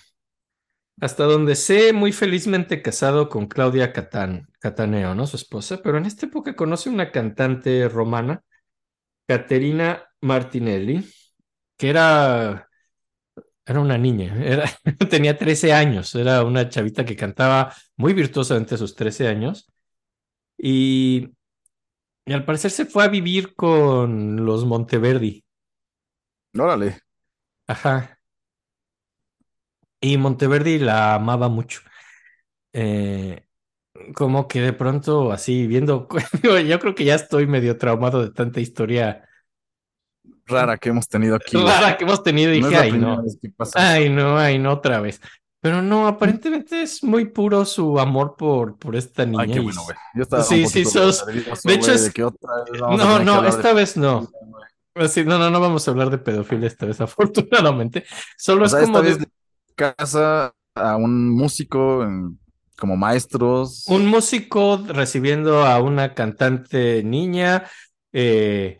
hasta donde sé, muy felizmente casado con Claudia Catán, Cataneo, ¿no? Su esposa, pero en esta época conoce una cantante romana, Caterina Martinelli, que era, era una niña, era, tenía 13 años, era una chavita que cantaba muy virtuosamente a sus 13 años y, y al parecer se fue a vivir con los Monteverdi. Órale. Ajá. Y Monteverdi la amaba mucho. Eh, como que de pronto así viendo, yo creo que ya estoy medio traumado de tanta historia Rara que hemos tenido aquí. rara que hemos tenido y No dije, ay no, ay no, ay no otra vez. Pero no, aparentemente es muy puro su amor por, por esta niña. Ay, qué bueno, güey. Yo estaba Sí, un sí, sos- nervioso, de hecho güey, es- de que otra vez vamos a No, no, de esta vez no. Así, no, no, no vamos a hablar de pedofilia esta vez, afortunadamente. Solo O es sea, como esta de- vez de casa a un músico en- como maestros. un músico recibiendo a una cantante niña eh,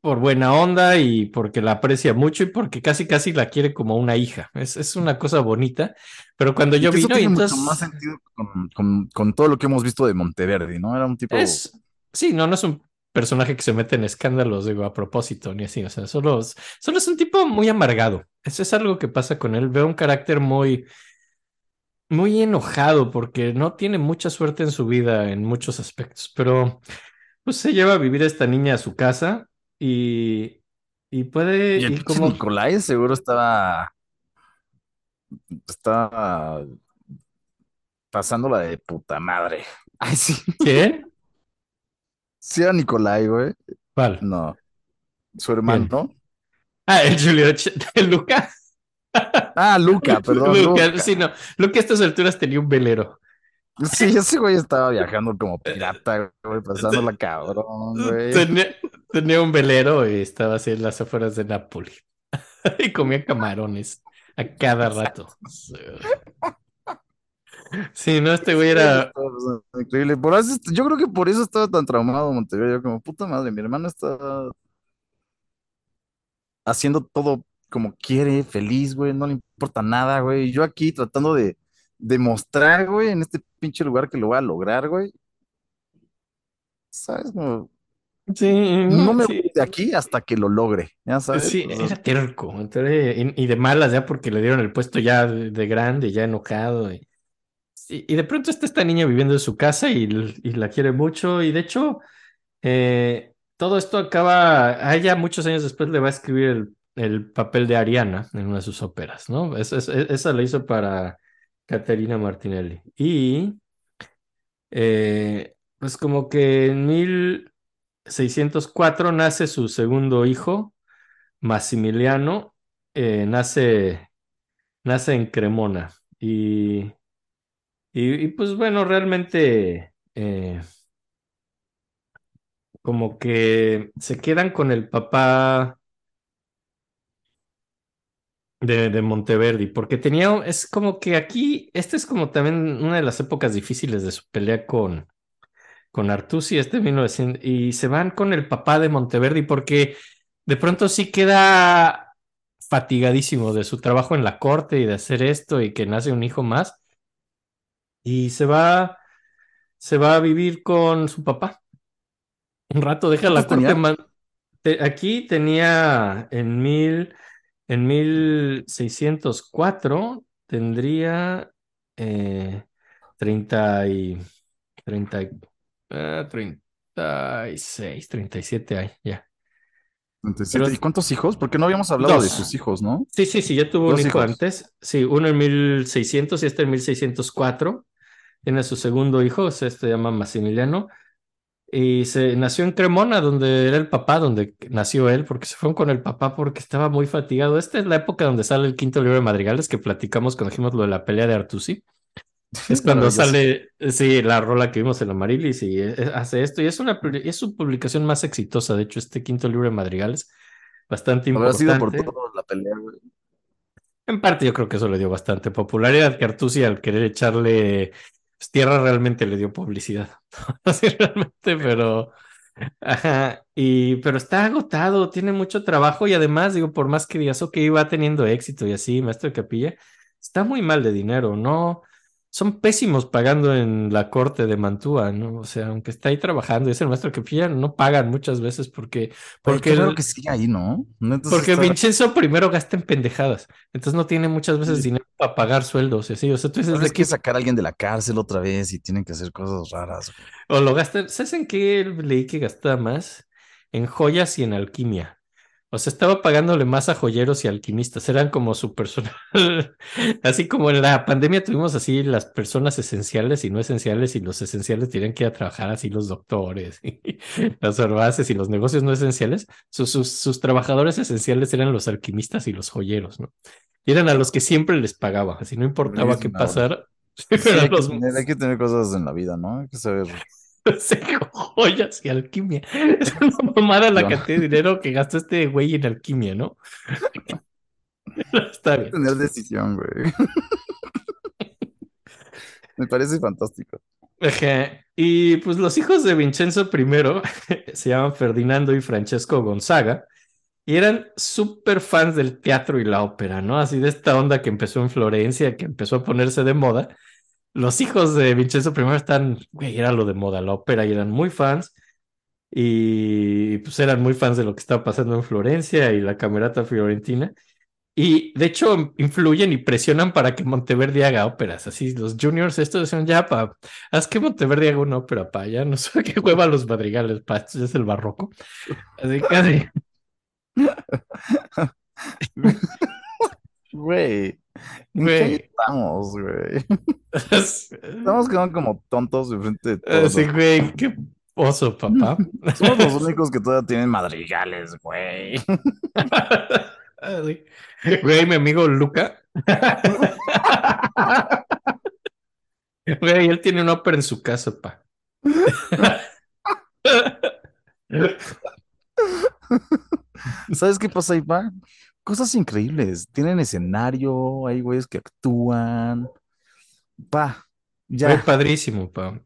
por buena onda y porque la aprecia mucho y porque casi casi la quiere como una hija. Es, es una cosa bonita. Pero cuando Y yo eso vino y tiene entonces mucho más sentido con, con- con todo lo que hemos visto de Monteverdi, ¿no? Era un tipo. es sí, no, no es un personaje que se mete en escándalos, digo, a propósito, ni así. O sea, solo, solo es un tipo muy amargado. Eso es algo que pasa con él. Veo un carácter muy, muy enojado porque no tiene mucha suerte en su vida en muchos aspectos. Pero pues se lleva a vivir a esta niña a su casa y, y puede, Y el y como, Nicolai seguro estaba. Estaba pasándola de puta madre. Ay, sí. ¿quién? Sí, era Nicolai, güey. ¿Cuál? No. Su hermano. Ah, el Julio, Ch- el Luca. Ah, Luca, perdón. Luca, Luca. sí, no. Luca a estas alturas tenía un velero. Sí, ese güey estaba viajando como pirata, güey, pasándola cabrón, güey. Tenía, tenía un velero y estaba así en las afueras de Nápoli. y comía camarones a cada rato. Sí, no, este güey era. Increíble. Por eso, yo creo que por eso estaba tan traumado Montevideo. Yo como, puta madre, mi hermano está haciendo todo como quiere, feliz, güey, no le importa nada, güey. Yo aquí tratando de demostrar, güey, en este pinche lugar que lo voy a lograr, güey. ¿Sabes? Como, Sí, no me sí. voy de aquí hasta que lo logre, ya sabes. Sí, era terco, entonces, y, y de malas ya porque le dieron el puesto ya de, de grande, ya enojado. Y, y, de pronto está esta niña viviendo en su casa y, y la quiere mucho. Y de hecho, eh, todo esto acaba, a ella muchos años después le va a escribir el, el papel de Ariana en una de sus óperas, ¿no? Es- esa la hizo para Caterina Martinelli. Y eh, pues como que en 1604 nace su segundo hijo. Massimiliano eh, nace, nace en Cremona y, y, y, pues bueno, realmente eh, como que se quedan con el papá de, de Monteverdi, porque tenía, es como que aquí, esta es como también una de las épocas difíciles de su pelea con, con Artusi, este 1900, y se van con el papá de Monteverdi, porque de pronto sí queda fatigadísimo de su trabajo en la corte y de hacer esto y que nace un hijo más, y se va, se va a vivir con su papá. Un rato deja la ¿Cuántos corte. tenía? aquí tenía en mil, en 1604 tendría eh, 30 y 30 y, ah, 36, 37 años, ya. 37. Pero- ¿Y cuántos hijos? Porque no habíamos hablado de Dos. sus hijos, ¿no? Sí, sí, sí, ya tuvo un Dos hijo hijos. antes. Sí, uno en 1600 y este en 1604. Tiene su segundo hijo, este se llama Maximiliano. Y se nació en Cremona, donde era el papá, donde nació él, porque se fueron con el papá porque estaba muy fatigado. Esta es la época donde sale el quinto libro de Madrigales que platicamos cuando dijimos lo de la pelea de Artusi. Es cuando sale, sí, la rola que vimos en la Marilis y eh, hace esto. Y es una es su publicación más exitosa, de hecho, este quinto libro de Madrigales, bastante Habrá sido por importante. toda la pelea, güey. En parte yo creo que eso le dio bastante popularidad, que Artusi al querer echarle tierra realmente le dio publicidad. Así realmente, pero... Ajá, y, pero está agotado, tiene mucho trabajo y además, digo, por más que digas, ok, va teniendo éxito y así, maestro de capilla, está muy mal de dinero, ¿no? Son pésimos pagando en la corte de Mantua, ¿no? O sea, aunque está ahí trabajando y es el maestro de capilla, no pagan muchas veces porque, porque el- que siga ahí, ¿no? Porque está- Vincenzo primero gasta en pendejadas, entonces no tiene muchas veces Sí. dinero para pagar sueldos y así, o sea, tú dices que que sacar a alguien de la cárcel otra vez y tienen que hacer cosas raras. güey. o lo gasta, ¿sabes en qué leí que gastaba más? En joyas y en alquimia. O sea, estaba pagándole más a joyeros y alquimistas, eran como su personal. Así como en la pandemia tuvimos así las personas esenciales y no esenciales, y los esenciales tenían que ir a trabajar así los doctores, y las farmacias y los negocios no esenciales. Sus, sus, sus trabajadores esenciales eran los alquimistas y los joyeros, ¿no? Y eran a los que siempre les pagaba, así no importaba qué una pasara. Sí, hay, que los- tener, hay que tener cosas en la vida, ¿no? Hay que saber. Joyas y alquimia. Es una mamada la cantidad de dinero que gastó este güey en alquimia, ¿no? Está bien. Tener decisión, güey. Me parece fantástico. Y pues los hijos de Vincenzo I se llaman Ferdinando y Francesco Gonzaga y eran súper fans del teatro y la ópera, ¿no? Así de esta onda que empezó en Florencia, que empezó a ponerse de moda. Los hijos de Vincenzo I están, güey, era lo de moda, la ópera, y eran muy fans. Y pues eran muy fans de lo que estaba pasando en Florencia y la camerata fiorentina. Y de hecho influyen y presionan para que Monteverdi haga óperas. Así los juniors, estos decían, ya, pa, haz que Monteverdi haga una ópera, pa, ya no sé qué hueva los madrigales, pa, esto es el barroco. Así así, Güey. ¿En Güey. estamos, güey? Estamos quedando como tontos de frente de todos. güey, qué oso, papá. Somos los únicos que todavía tienen madrigales, güey. Güey, mi amigo Luca. Güey, él tiene una ópera en su casa, pa. ¿Sabes qué pasa ahí, pa? Cosas increíbles. Tienen escenario, hay güeyes que actúan. Pa, ya. padrísimo, pa.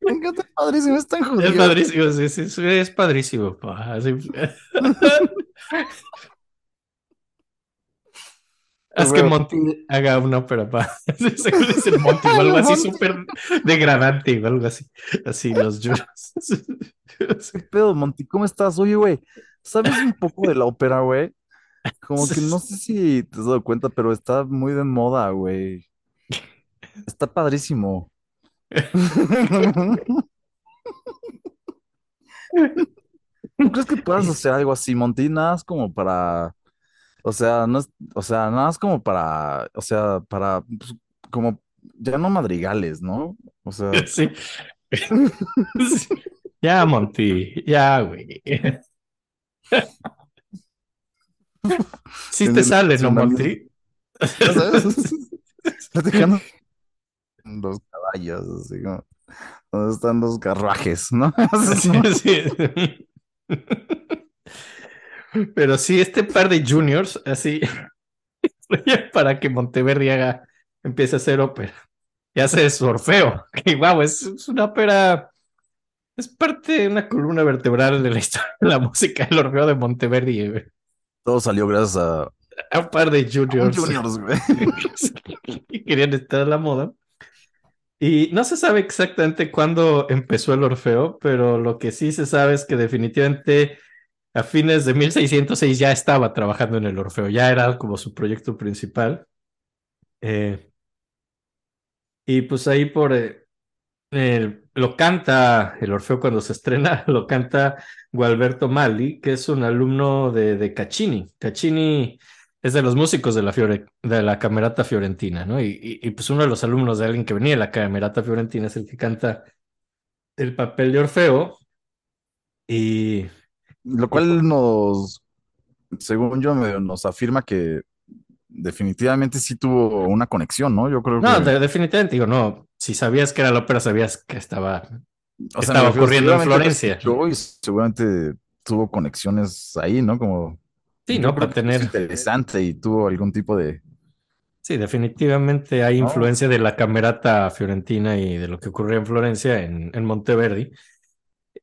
Me encanta, padrísimo, es tan Es padrísimo, sí, sí, sí, es padrísimo, pa. Así. Haz que Monty haga una ópera, pa. Así se dice el Monty o algo así súper degradante o algo así. Así los lloros. ¿Qué pedo, Monty? ¿Cómo estás? Oye, güey, ¿sabes un poco de la ópera, güey? Como que no sé si te has dado cuenta, pero está muy de moda, güey. Está padrísimo. ¿No crees que puedas hacer algo así, Monty? Nada más como para, o sea, no es, o sea, nada más como para, o sea, para, pues, como, ya no madrigales, ¿no? O sea, Sí. Sí. Ya, Monty, ya, güey. Sí te el sale, ¿no. Monty? ya sabes, platicando los caballos, así como, donde están los carruajes, ¿no? Sí, sí. Pero sí, este par de juniors, así, para que Monteverdi haga, empiece a hacer ópera. Y hace su Orfeo, que guau, es, es una ópera, es parte de una columna vertebral de la historia de la música, el Orfeo de Monteverdi, güey. Todo salió gracias a A un par de juniors. Juniors, güey. que querían estar a la moda. Y no se sabe exactamente cuándo empezó el Orfeo, pero lo que sí se sabe es que definitivamente a fines de 1606 ya estaba trabajando en el Orfeo, ya era como su proyecto principal. Eh, y pues ahí por eh, lo canta el Orfeo cuando se estrena, lo canta Gualberto Mali, que es un alumno de, de Caccini. Caccini es de los músicos de la, Fiore- de la Camerata Fiorentina, ¿no? Y, y- y, pues uno de los alumnos de alguien que venía de la Camerata Fiorentina es el que canta el papel de Orfeo. Y Lo cual nos, según yo, medio nos afirma que definitivamente sí tuvo una conexión, ¿no? Yo creo no, que. de- definitivamente digo, no, si sabías que era la ópera, sabías que estaba o estaba ocurriendo en Florencia. escuchó y seguramente tuvo conexiones ahí, ¿no? Como. Sí, yo ¿no? Para tener. interesante y tuvo algún tipo de. Sí, definitivamente hay No. influencia de la camerata fiorentina y de lo que ocurría en Florencia, en, en Monteverdi.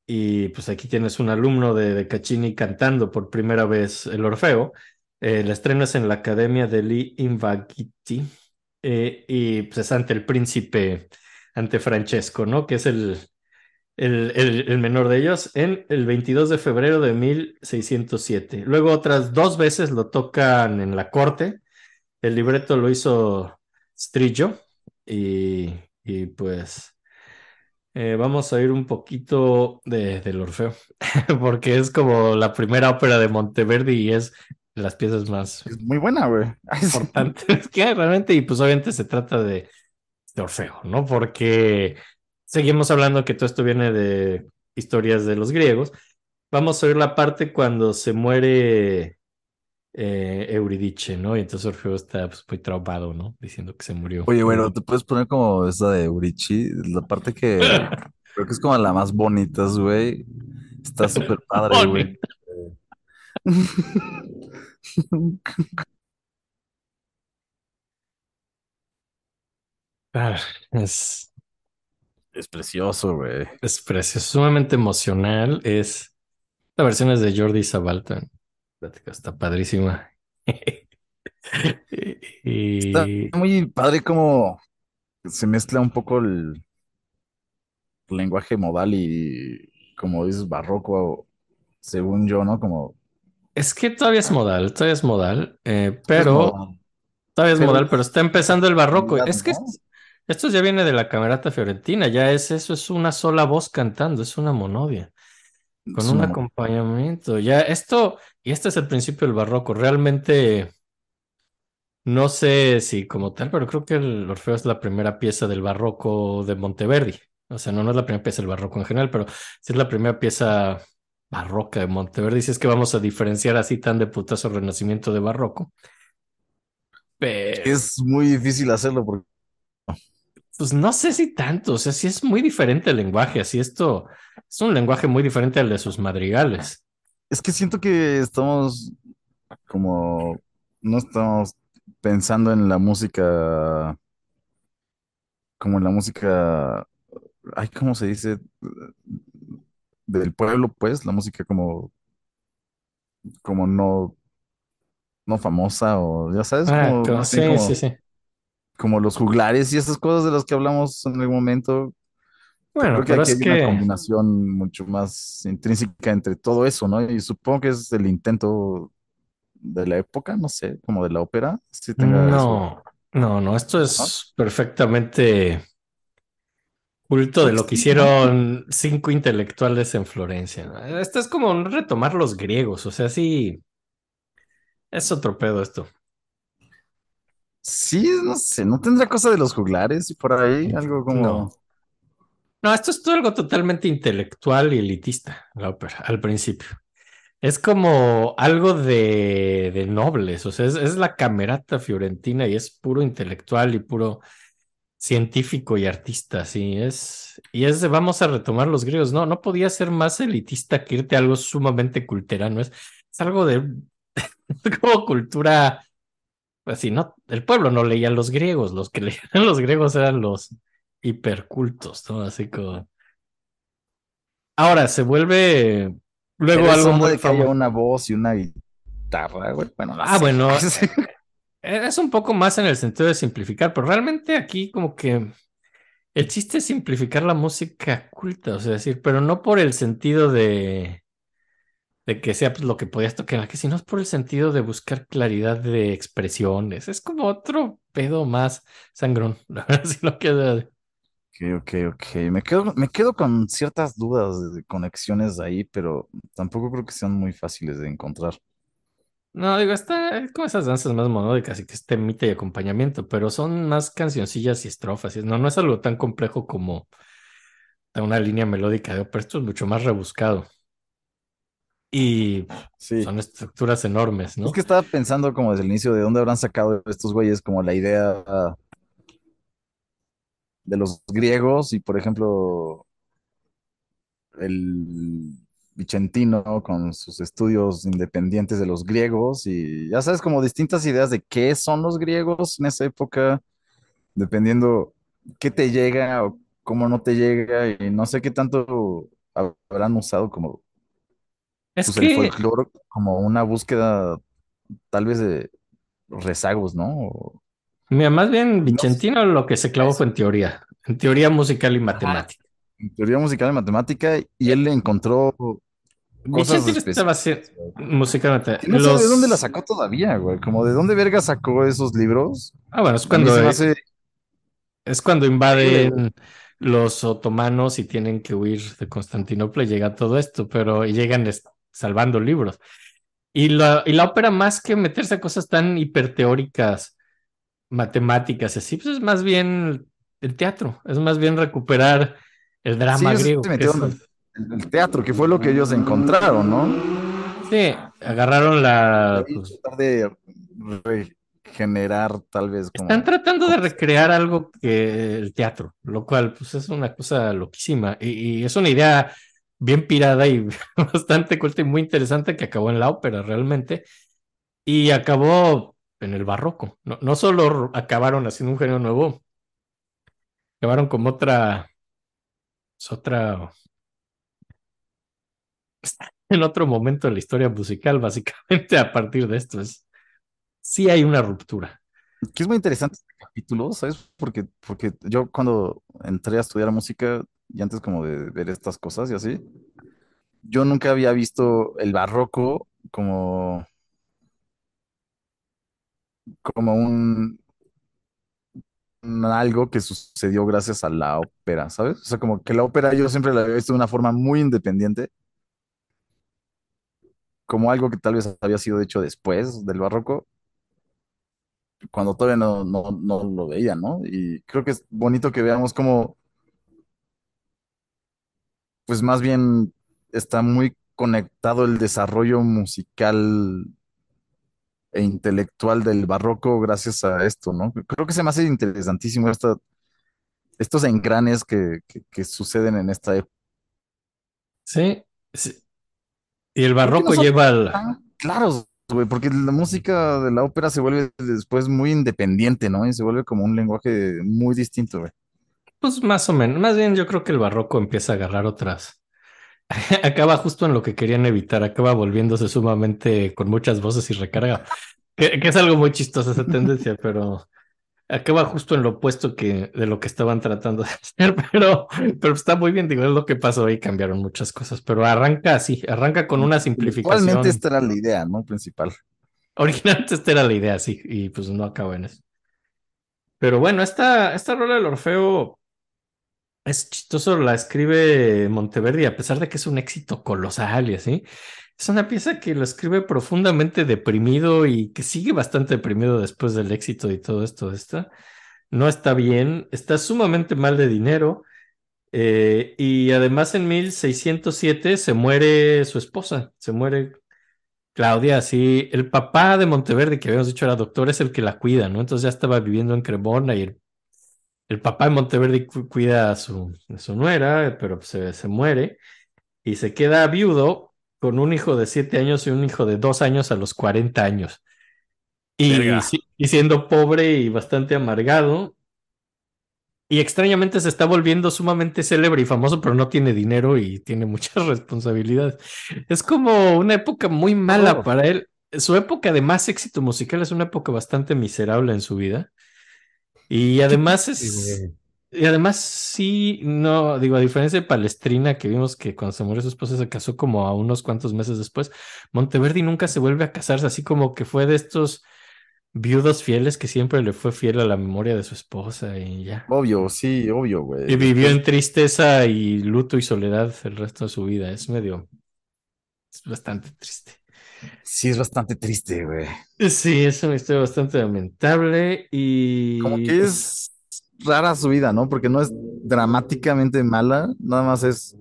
Y pues aquí tienes un alumno de, de Caccini cantando por primera vez el Orfeo. Eh, la estreno es en la Academia degli Invaghiti eh, y pues es ante el príncipe, ante Francesco, ¿no? Que es el, el, el- el menor de ellos, en el 22 de febrero de 1607. Luego otras dos veces lo tocan en la corte. El libreto lo hizo Strillo y, y pues eh, vamos a ir un poquito de, del Orfeo, porque es como la primera ópera de Monteverdi y es de las piezas más Es muy buena, güey. Importantes que hay realmente y pues obviamente se trata de, de Orfeo, ¿no? Porque seguimos hablando que todo esto viene de historias de los griegos. Vamos a oír la parte cuando se muere eh, Euridice, ¿no? Y entonces Orfeo está pues, muy traumado, ¿no? Diciendo que se murió. Oye, bueno, te puedes poner como esa de Urichi, la parte que creo que es como la más bonita, güey. Está súper padre, güey. Ah, es, Es precioso, güey. es precioso, sumamente emocional. Es la versión es de Jordi Zabalta. Plática, Está padrísima. Está muy padre como se mezcla un poco el lenguaje modal y, como dices, barroco, según yo, ¿no? Como es que todavía es modal, todavía es modal, eh, es pero modal. todavía es pero modal, pero está empezando el barroco. Es que esto ya viene de la camerata fiorentina, ya es eso, es una sola voz cantando, es una monodia. Con un acompañamiento. Ya esto, y este es el principio del barroco. Realmente no sé si como tal, pero creo que el Orfeo es la primera pieza del barroco de Monteverdi. O sea, no, no es la primera pieza del barroco en general, pero sí es la primera pieza barroca de Monteverdi. Si es que vamos a diferenciar así tan de putazo renacimiento de barroco. Pero, Es muy difícil hacerlo porque pues no sé si tanto. O sea, sí es muy diferente el lenguaje. Así esto es un lenguaje muy diferente al de sus madrigales. es que siento que estamos como no estamos pensando en la música como en la música, ay, ¿cómo se dice? Del pueblo, pues, la música como, como no, no famosa o ya sabes, Ah, como, sí, como, sí, sí. Como los juglares y esas cosas de las que hablamos en algún momento. Bueno, Creo que pero aquí es hay una combinación mucho más intrínseca entre todo eso, ¿no? Y supongo que es el intento de la época, no sé, como de la ópera, si tenga eso. no, no, no, esto es perfectamente culto de lo que hicieron cinco intelectuales en Florencia. ¿no? Esto es como retomar los griegos, o sea, sí, es otro pedo esto. Sí, no sé, ¿no tendrá cosa de los juglares y por ahí? Algo como... No. No, esto es todo algo totalmente intelectual y elitista, la ópera, al principio. Es como algo de, de nobles, o sea, es, es la camerata fiorentina y es puro intelectual y puro científico y artista, sí, es, y es de vamos a retomar los griegos, no, no podía ser más elitista que irte a algo sumamente culterano, es, es algo de como cultura, pues no, el pueblo no leía a los griegos, los que leían a los griegos eran los hipercultos, ¿no? Así como... Ahora se vuelve luego Pero algo muy de que haya una voz y una guitarra, güey. Bueno, no Ah, sé. bueno, es un poco más en el sentido de simplificar, pero realmente aquí como que el chiste es simplificar la música culta, o sea, decir, pero no por el sentido de, de que sea pues, lo que podías tocar, aquí, sino es por el sentido de buscar claridad de expresiones. Es como otro pedo más sangrón, la verdad, si lo que Ok, ok, ok. Me quedo, me quedo con ciertas dudas de conexiones ahí, pero tampoco creo que sean muy fáciles de encontrar. No, digo, está es como esas danzas más monódicas y que es temita y acompañamiento, pero son más cancioncillas y estrofas. No, no es algo tan complejo como una línea melódica de ópera. Esto es mucho más rebuscado. Y Sí. son estructuras enormes, ¿no? Es que estaba pensando como desde el inicio de dónde habrán sacado estos güeyes como la idea de los griegos y por ejemplo el Vicentino con sus estudios independientes de los griegos y ya sabes como distintas ideas de qué son los griegos en esa época, dependiendo qué te llega o cómo no te llega y no sé qué tanto habrán usado como Es pues, el que, folclore como una búsqueda tal vez de rezagos, ¿no? O- mira, más bien No Vicentino lo que se clavó fue en teoría, en teoría musical y matemática. en teoría musical y matemática y él le encontró cosas Vicentino estaba musicalmente. No sé de Los- dónde la sacó todavía, güey. Como de dónde verga sacó esos libros. Ah, bueno, es cuando me hace- Es cuando invaden los otomanos y tienen que huir de Constantinopla y llega todo esto, pero llegan salvando libros. Y la, y la ópera, más que meterse a cosas tan hiperteóricas, matemáticas así, pues es más bien el teatro, es más bien recuperar el drama Sí, griego. se que metieron es- en el teatro, que fue lo que ellos encontraron, ¿no? sí, agarraron la... Pues, tratar de regenerar tal vez como... Están tratando de recrear algo que el teatro, lo cual pues es una cosa loquísima y, y es una idea bien pirada y bastante culta y muy interesante que acabó en la ópera realmente y acabó en el barroco. No, no solo acabaron haciendo un género nuevo, acabaron como otra, es otra, en otro momento de la historia musical básicamente a partir de esto es, sí hay una ruptura. Que es muy interesante este capítulo, ¿sabes? Porque, porque yo cuando entré a estudiar música y antes como de ver estas cosas y así, yo nunca había visto el barroco como, como un, algo que sucedió gracias a la ópera, ¿sabes? O sea, como que la ópera yo siempre la había visto de una forma muy independiente, como algo que tal vez había sido hecho después del barroco, cuando todavía no, no, no lo veía, ¿no? Y creo que es bonito que veamos cómo, pues más bien está muy conectado el desarrollo musical e intelectual del barroco gracias a esto, ¿no? Creo que se me hace interesantísimo esta, estos engranes que, que, que suceden en esta época. Sí, sí. Y el barroco no lleva al... tan claros, güey, porque la música de la ópera se vuelve después muy independiente, ¿no? Y se vuelve como un lenguaje muy distinto, güey. Pues más o menos, más bien yo creo que el barroco empieza a agarrar otras. Acaba justo en lo que querían evitar, acaba volviéndose sumamente con muchas voces y recarga, que, que es algo muy chistoso esa tendencia, pero acaba justo en lo opuesto que de lo que estaban tratando de hacer, pero, pero está muy bien, digo, es lo que pasó ahí, cambiaron muchas cosas, pero arranca así, arranca con una simplificación. Igualmente esta era la idea, ¿no? Principal. Originalmente esta era la idea, sí, y pues no acabó en eso. Pero bueno, esta, esta rola del Orfeo es chistoso, la escribe Monteverdi, a pesar de que es un éxito colosal y así. Es una pieza que lo escribe profundamente deprimido y que sigue bastante deprimido después del éxito y todo esto. Esta no está bien, está sumamente mal de dinero. eh, y además en 1607 se muere su esposa, se muere Claudia, sí, el papá de Monteverdi, que habíamos dicho era doctor, es el que la cuida, ¿no? Entonces ya estaba viviendo en Cremona y el, el papá de Monteverdi cu- cuida a su, a su nuera, pero se, se muere y se queda viudo con un hijo de siete años y un hijo de dos años a los 40 años. Y siendo pobre y bastante amargado. Y extrañamente se está volviendo sumamente célebre y famoso, pero no tiene dinero y tiene muchas responsabilidades. Es como una época muy mala Oh. para él. Su época de más éxito musical es una época bastante miserable en su vida. Y además es... Y además, sí, no, digo, a diferencia de Palestrina, que vimos que cuando se murió su esposa se casó como a unos cuantos meses después, Monteverdi nunca se vuelve a casarse, así como que fue de estos viudos fieles que siempre le fue fiel a la memoria de su esposa y ya. Obvio, sí, obvio, güey. Y vivió en tristeza y luto y soledad el resto de su vida. Es medio, es bastante triste. Sí, es bastante triste, güey. Sí, es una historia bastante lamentable y Como que pues, es rara su vida, ¿no? Porque no es dramáticamente mala, nada más es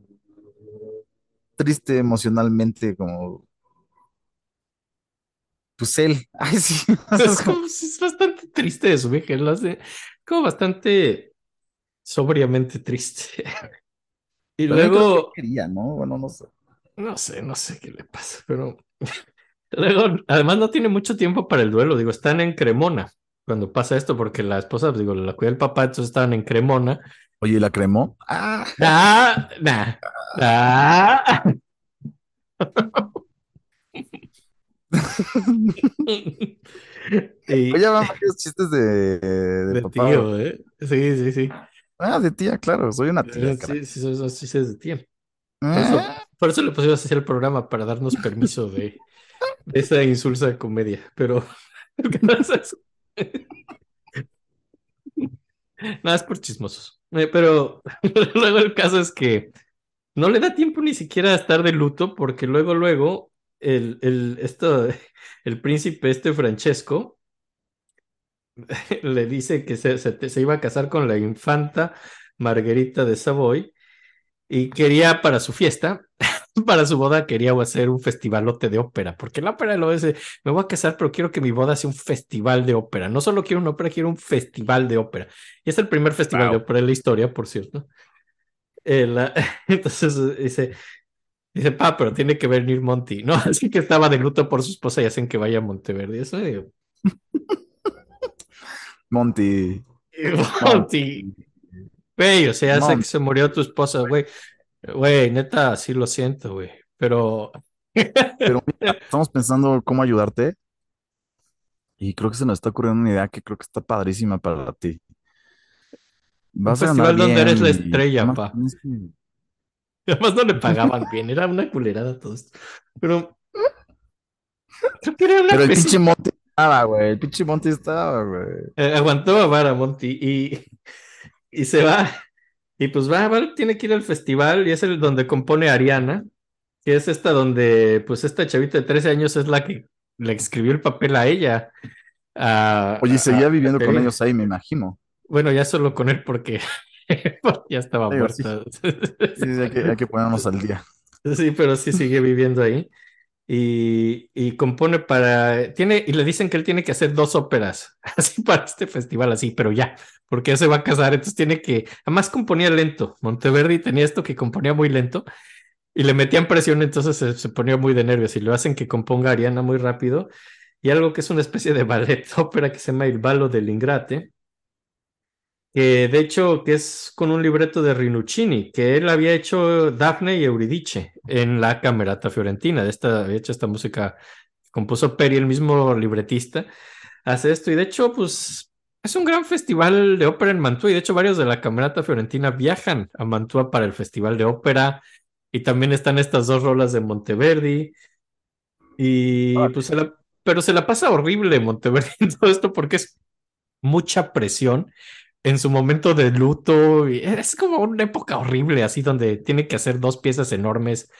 triste emocionalmente, como. Pues él. Ay, sí. Es, como- es bastante triste de su vieja, lo hace como bastante sobriamente triste. Y luego, que quería, ¿no? Bueno, no sé. no sé, no sé qué le pasa, pero luego, además no tiene mucho tiempo para el duelo, digo, están en Cremona cuando pasa esto, porque la esposa, pues, digo, la cuida el papá, entonces estaban en Cremona. Oye, ¿y la cremó? Ah, Ah, nah, ah. Oye, van varios chistes de, de de papá. tío, ¿eh? Sí, sí, sí. Ah, de tía, claro, soy una tía. Eh. Sí, sí, son son chistes de eso, Ah, por eso le pusimos así el programa, para darnos permiso de, esa insulsa comedia. Pero. Nada, es por chismosos. Eh, pero luego el caso es que no le da tiempo ni siquiera a estar de luto, porque luego, luego, el, el, esto, el príncipe este Francesco le dice que se, se- se iba a casar con la infanta Margarita de Savoy y quería para su fiesta, para su boda, quería hacer un festivalote de ópera, porque la ópera lo es, me voy a casar, pero quiero que mi boda sea un festival de ópera. No solo quiero una ópera, quiero un festival de ópera. Y es el primer festival de ópera en la historia, por cierto. Eh, la- entonces dice, dice, pa, pero tiene que venir Monty, ¿no? Así que estaba de luto por su esposa y hacen que vaya a Monteverdi. Eso. Monty. Monty, güey, o sea, Monty. que se murió tu esposa, güey. Güey, neta, sí lo siento, güey. Pero Pero mira, estamos pensando cómo ayudarte. Y creo que se nos está ocurriendo una idea que creo que está padrísima para ti. Vas a ganar festival donde eres la y estrella, pa. además no le pagaban bien, era una culerada todo esto. Pero Pero el pinche Monty estaba, güey. El pinche Monty estaba, güey. Eh, aguantó a vara Monty y, y se va. Y pues va, va, tiene que ir al festival y es el donde compone Ariana, que es esta donde, pues esta chavita de 13 años es la que le escribió el papel a ella. a- Oye, a- seguía viviendo con ellos ahí, me imagino. Bueno, ya solo con él porque ya estaba Digo, sí. muerta. Sí, sí, hay que, hay que ponernos al día. Sí, pero sí sigue viviendo ahí. Y, y compone para, tiene, y le dicen que él tiene que hacer dos óperas, así para este festival, así, pero ya, porque ya se va a casar, entonces tiene que, además componía lento, Monteverdi tenía esto que componía muy lento, y le metían presión, entonces se, se ponía muy de nervios, y lo hacen que componga Ariana muy rápido, y algo que es una especie de ballet ópera que se llama Il Ballo dell'Ingrate, que de hecho que es con un libreto de Rinuccini, que él había hecho Daphne y Euridice en la Camerata Fiorentina, de esta, había hecho esta música, compuso Peri, el mismo libretista, hace esto, y de hecho, pues es un gran festival de ópera en Mantua, y de hecho varios de la Camerata Fiorentina viajan a Mantua para el festival de ópera, y también están estas dos rolas de Monteverdi, y pues se la, pero se la pasa horrible Monteverdi en todo esto porque es mucha presión en su momento de luto. y es como una época horrible, así donde tiene que hacer dos piezas enormes,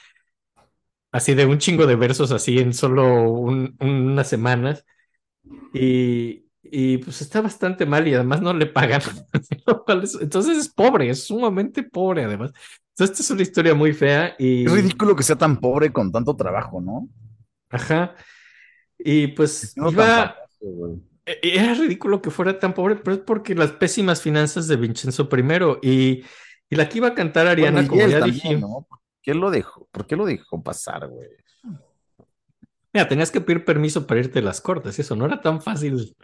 así de un chingo de versos, así en solo un- unas semanas. Y, y pues está bastante mal y además no le pagan. Entonces es pobre, es sumamente pobre además. Entonces esta es una historia muy fea y... Es ridículo que sea tan pobre con tanto trabajo, ¿no? Ajá. Y pues iba... güey. Eh, Era ridículo que fuera tan pobre, pero es porque las pésimas finanzas de Vincenzo I y, y la que iba a cantar Ariana, Bueno, como ya también, dije, ¿no? ¿Por qué lo dejó? ¿Por qué lo dejó pasar, güey? Ya, tenías que pedir permiso para irte a las cortes, eso no era tan fácil.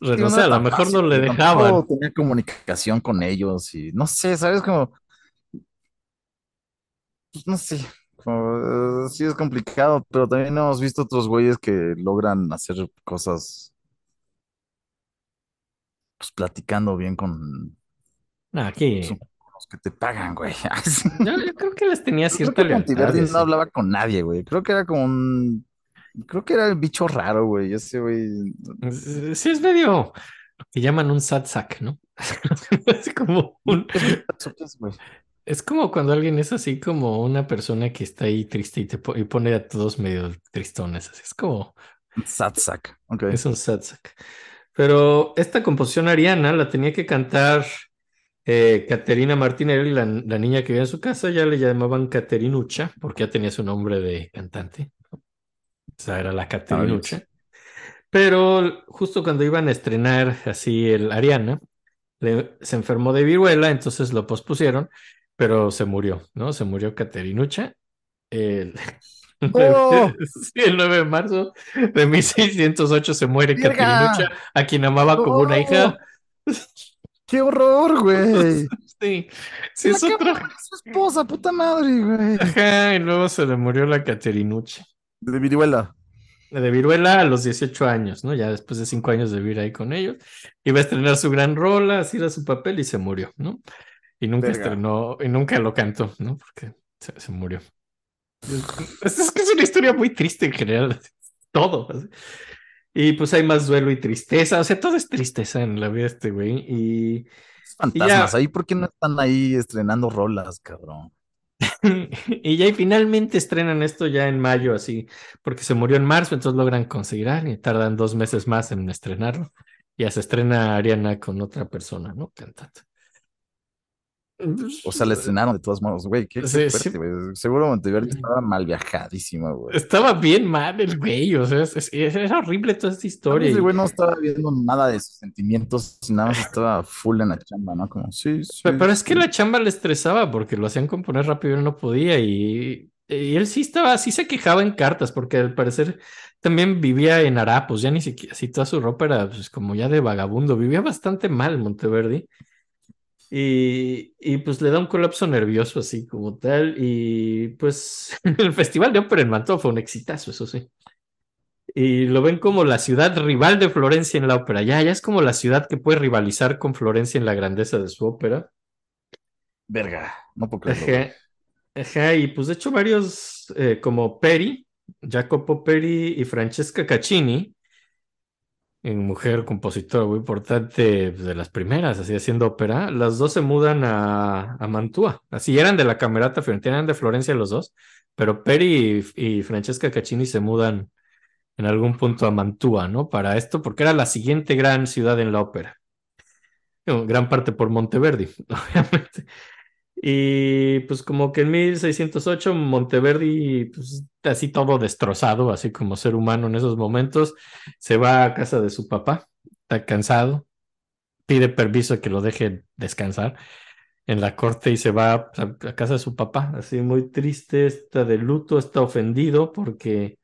O no sea, a lo mejor fácil, no le dejaban. tenía comunicación con ellos y no sé, ¿sabes? Como, pues, no sé, como, eh, sí es complicado, pero también hemos visto otros güeyes que logran hacer cosas, pues platicando bien con, aquí. con los que te pagan, güey. Yo, yo creo que les tenía Yo creo cierta que lealtad. Monteverdi y no hablaba con nadie, güey. Creo que era como un, creo que era el bicho raro, güey. Ese güey. Es- Sí, es medio lo que llaman un sad sack, ¿no? Es como un, es como cuando alguien es así como una persona que está ahí triste y te po- y pone a todos medio tristones. Así es como Satsak. Ok. es un sad sack. Pero esta composición ariana la tenía que cantar eh, Caterina Martinelli, la, la niña que vivía en su casa, ya le llamaban Caterinucha, porque ya tenía su nombre de cantante. O sea, era la Caterinucha. Pero justo cuando iban a estrenar así el Ariana, le- se enfermó de viruela, entonces lo pospusieron, pero se murió, ¿no? Se murió Caterinucha el, ¡Oh! sí, el 9 de marzo de 1608 se muere. Caterinucha, a quien amaba como una hija. ¡Qué horror, güey! Sí, sí, es con su esposa, puta madre, güey. Ajá, y luego se le murió la Caterinucha. De viruela. de viruela a los 18 años, ¿no? Ya después de 5 años de vivir ahí con ellos. Iba a estrenar su gran rola, así era su papel y se murió, ¿no? Y nunca Verga. estrenó, y nunca lo cantó, ¿no? Porque se, se murió. Es, es que es una historia muy triste en general, todo. así. Y pues hay más duelo y tristeza, o sea, todo es tristeza en la vida de este güey. Y, Fantasmas. ya. Ahí, ¿por qué no están ahí estrenando rolas, cabrón? y ya y finalmente estrenan esto ya en mayo, así, porque se murió en marzo, entonces logran conseguir a alguien, tardan dos meses más en estrenarlo. Ya se estrena Ariana con otra persona, ¿no? Cantando. O sea, la estrenaron de todos modos, güey. Qué, fuerte, sí. güey. Seguro Monteverdi estaba mal viajadísimo, güey. Estaba bien mal el güey, o sea, es- es- era horrible toda esta historia. el güey no estaba viendo nada de sus sentimientos, nada más estaba full en la chamba, ¿no? Como, sí, sí. Pe- Pero es que la chamba le estresaba porque lo hacían componer rápido y él no podía. Y, y él sí estaba, sí se quejaba en cartas porque al parecer también vivía en harapos, ya ni siquiera, así toda su ropa era pues, como ya de vagabundo. Vivía bastante mal Monteverdi. Y, y pues le da un colapso nervioso así como tal. Y pues el Festival de Ópera en Mantua fue un exitazo, eso sí. Y lo ven como la ciudad rival de Florencia en la ópera. Ya, ya es como la ciudad que puede rivalizar con Florencia en la grandeza de su ópera. Verga, no puedo creerlo. Ajá, ajá, y pues de hecho varios eh, como Peri, Jacopo Peri y Francesca Caccini, en mujer compositora muy importante de las primeras, así haciendo ópera, las dos se mudan a, Mantua, así eran de la Camerata Fiorentina, eran de Florencia los dos, pero Peri y, Francesca Caccini se mudan en algún punto a Mantua, ¿no? Para esto, porque era la siguiente gran ciudad en la ópera. Gran parte por Monteverdi, obviamente. Y pues como que en 1608 Monteverdi, pues así todo destrozado, así como ser humano en esos momentos, se va a casa de su papá, está cansado, pide permiso que lo deje descansar en la corte y se va a, a casa de su papá, así muy triste, está de luto, está ofendido porque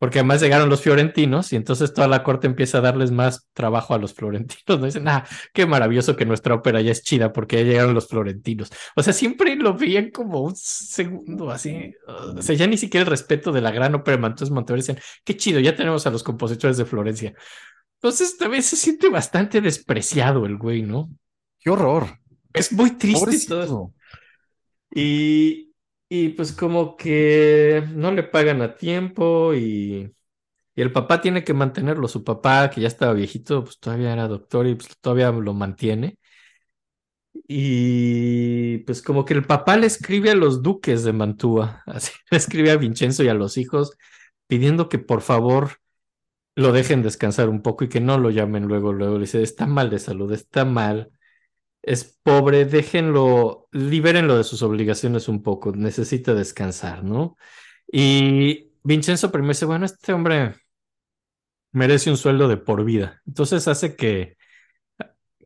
porque además llegaron los fiorentinos y entonces toda la corte empieza a darles más trabajo a los florentinos. No dicen, ah, qué maravilloso que nuestra ópera ya es chida porque ya llegaron los florentinos. O sea, siempre lo veían como un segundo así. O sea, ya ni siquiera el respeto de la gran ópera de Mantua Monteverdi decían, qué chido, ya tenemos a los compositores de Florencia. Entonces también se siente bastante despreciado el güey, ¿no? Qué horror. Es muy triste todo. Pobrecito. Y, y pues como que no le pagan a tiempo y, el papá tiene que mantenerlo. Su papá, que ya estaba viejito, pues todavía era doctor y pues todavía lo mantiene. Y pues como que el papá le escribe a los duques de Mantua, así le escribe a Vincenzo y a los hijos pidiendo que por favor lo dejen descansar un poco y que no lo llamen luego, luego. Le dice, está mal de salud, está mal es pobre, déjenlo, libérenlo de sus obligaciones un poco, necesita descansar, ¿no? Y Vincenzo primero dice, bueno, este hombre merece un sueldo de por vida. Entonces hace que,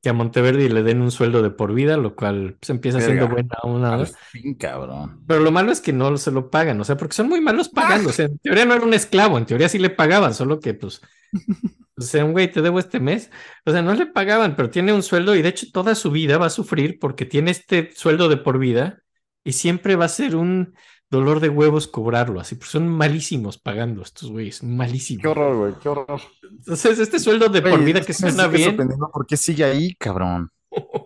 que a Monteverdi le den un sueldo de por vida, lo cual pues, empieza siendo buena una. Fin, cabrón. Pero lo malo es que no se lo pagan, o sea, porque son muy malos pagando. O sea, en teoría no era un esclavo, en teoría sí le pagaban, solo que pues, o sea, un güey, te debo este mes. O sea, no le pagaban, pero tiene un sueldo y de hecho toda su vida va a sufrir porque tiene este sueldo de por vida y siempre va a ser un dolor de huevos cobrarlo, así, porque son malísimos pagando estos güeyes, malísimos. Qué horror, güey, qué horror. Entonces, este sueldo de por vida que suena bien. sorprendiendo ¿Por qué sigue ahí, cabrón?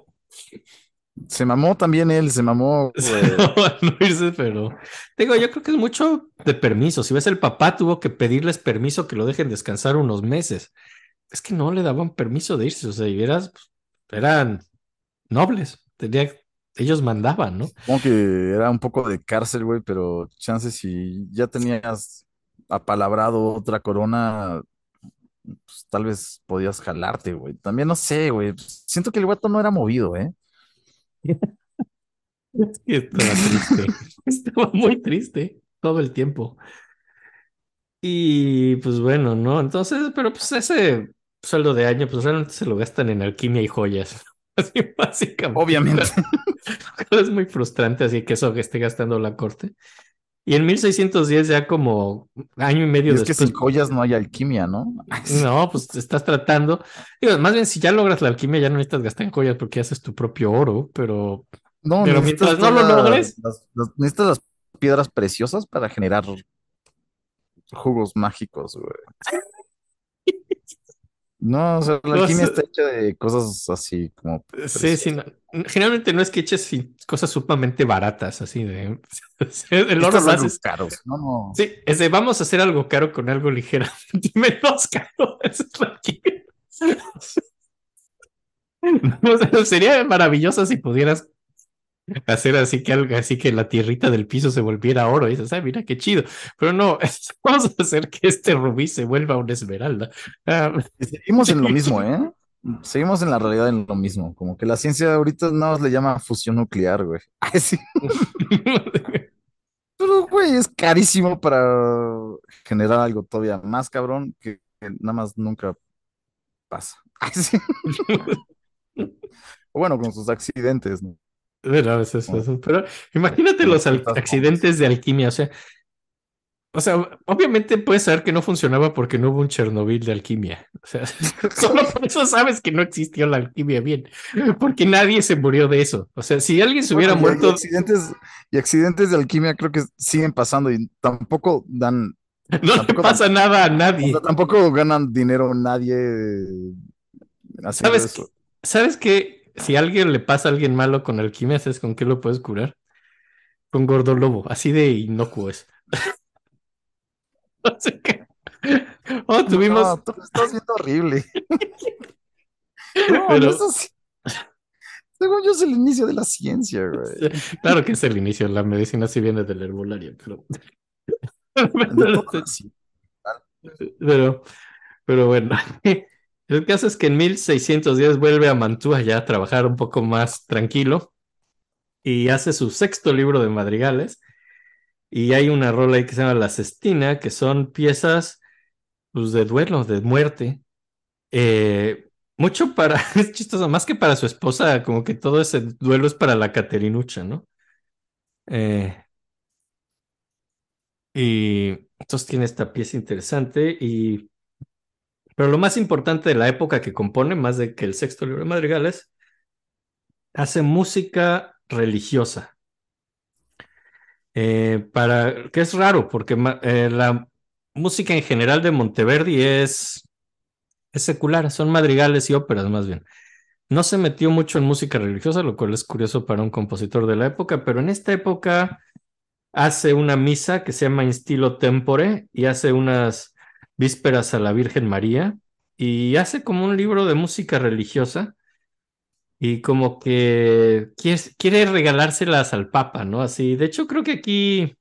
Se mamó también él, se mamó, no irse, pero digo, yo creo que es mucho de permiso. Si ves, el papá tuvo que pedirles permiso que lo dejen descansar unos meses. Es que no le daban permiso de irse, o sea, y eras, pues, eran nobles, tenía, ellos mandaban, ¿no? Supongo que era un poco de cárcel, güey, pero chances si ya tenías apalabrado otra corona, pues tal vez podías jalarte, güey. También no sé, güey. Siento que el guato no era movido, ¿eh? Es que estaba triste, estaba muy triste todo el tiempo. Y pues bueno, ¿no? Entonces, pero pues ese sueldo de año, pues realmente se lo gastan en alquimia y joyas. Así básicamente. Obviamente. Es muy frustrante así que eso que esté gastando la corte. Y en 1610 ya como año y medio Y es que después, sin joyas no hay alquimia, ¿no? no, pues te estás tratando. Digo, más bien si ya logras la alquimia ya no necesitas gastar en joyas porque haces tu propio oro, pero No, Pero mientras no lo logres. las- las- necesitas las piedras preciosas para generar jugos mágicos, güey. No, o sea, la No alquimia está hecha de cosas así como. sí, sí, no. Generalmente no es que eches cosas sumamente baratas así de el oro lo haces. no, no. Sí, es de vamos a hacer algo caro con algo ligeramente menos caro. Eso es la alquimia. O sea, sería maravilloso si pudieras hacer así que algo así que la tierrita del piso se volviera oro y dices, ah, mira qué chido. Pero no, vamos a hacer que este rubí se vuelva una esmeralda. Ah, Seguimos en lo mismo, ¿eh? Seguimos en la realidad en lo mismo. Como que la ciencia ahorita nada más le llama fusión nuclear, güey. Ay, sí. Pero, güey, es carísimo para generar algo todavía más cabrón que, que nada más nunca pasa. Ay, sí. Bueno, con sus accidentes, ¿no? Pero, eso, eso, eso. Pero imagínate los accidentes de alquimia, o sea, o sea, obviamente puedes saber que no funcionaba porque no hubo un Chernobyl de alquimia. O sea, solo por eso sabes que no existió la alquimia bien, porque nadie se murió de eso. O sea, si alguien se hubiera Bueno, y- y muerto, accidentes, y accidentes de alquimia creo que siguen pasando y tampoco dan, no le pasa nada a nadie. tampoco ganan dinero nadie haciendo ¿Sabes eso. ¿Sabes qué? Si a alguien le pasa a alguien malo con alquimia, ¿sabes con qué lo puedes curar? Con gordo lobo, así de inocuo es. Sea que- Oh, tuvimos. No, tú lo estás viendo horrible. No, Pero- no es así. Según yo es el inicio de la ciencia, güey. Claro que es el inicio, la medicina sí viene del herbolario, pero. Pero, pero bueno, el caso es que en 1610 vuelve a Mantua ya a trabajar un poco más tranquilo y hace su sexto libro de madrigales. Y hay una rola ahí que se llama La Cestina, que son piezas pues, de duelo, de muerte. Eh, mucho para, es chistoso, más que para su esposa, como que todo ese duelo es para la Caterinucha, ¿no? Eh, y entonces tiene esta pieza interesante y pero lo más importante de la época que compone, más de que el sexto libro de madrigales, hace música religiosa. Eh, para, que es raro, porque eh, la música en general de Monteverdi es, es secular, son madrigales y óperas más bien. No se metió mucho en música religiosa, lo cual es curioso para un compositor de la época, pero en esta época hace una misa que se llama In Stilo Tempore y hace unas vísperas a la Virgen María y hace como un libro de música religiosa y como que quiere, regalárselas al Papa, ¿no? Así, de hecho creo que aquí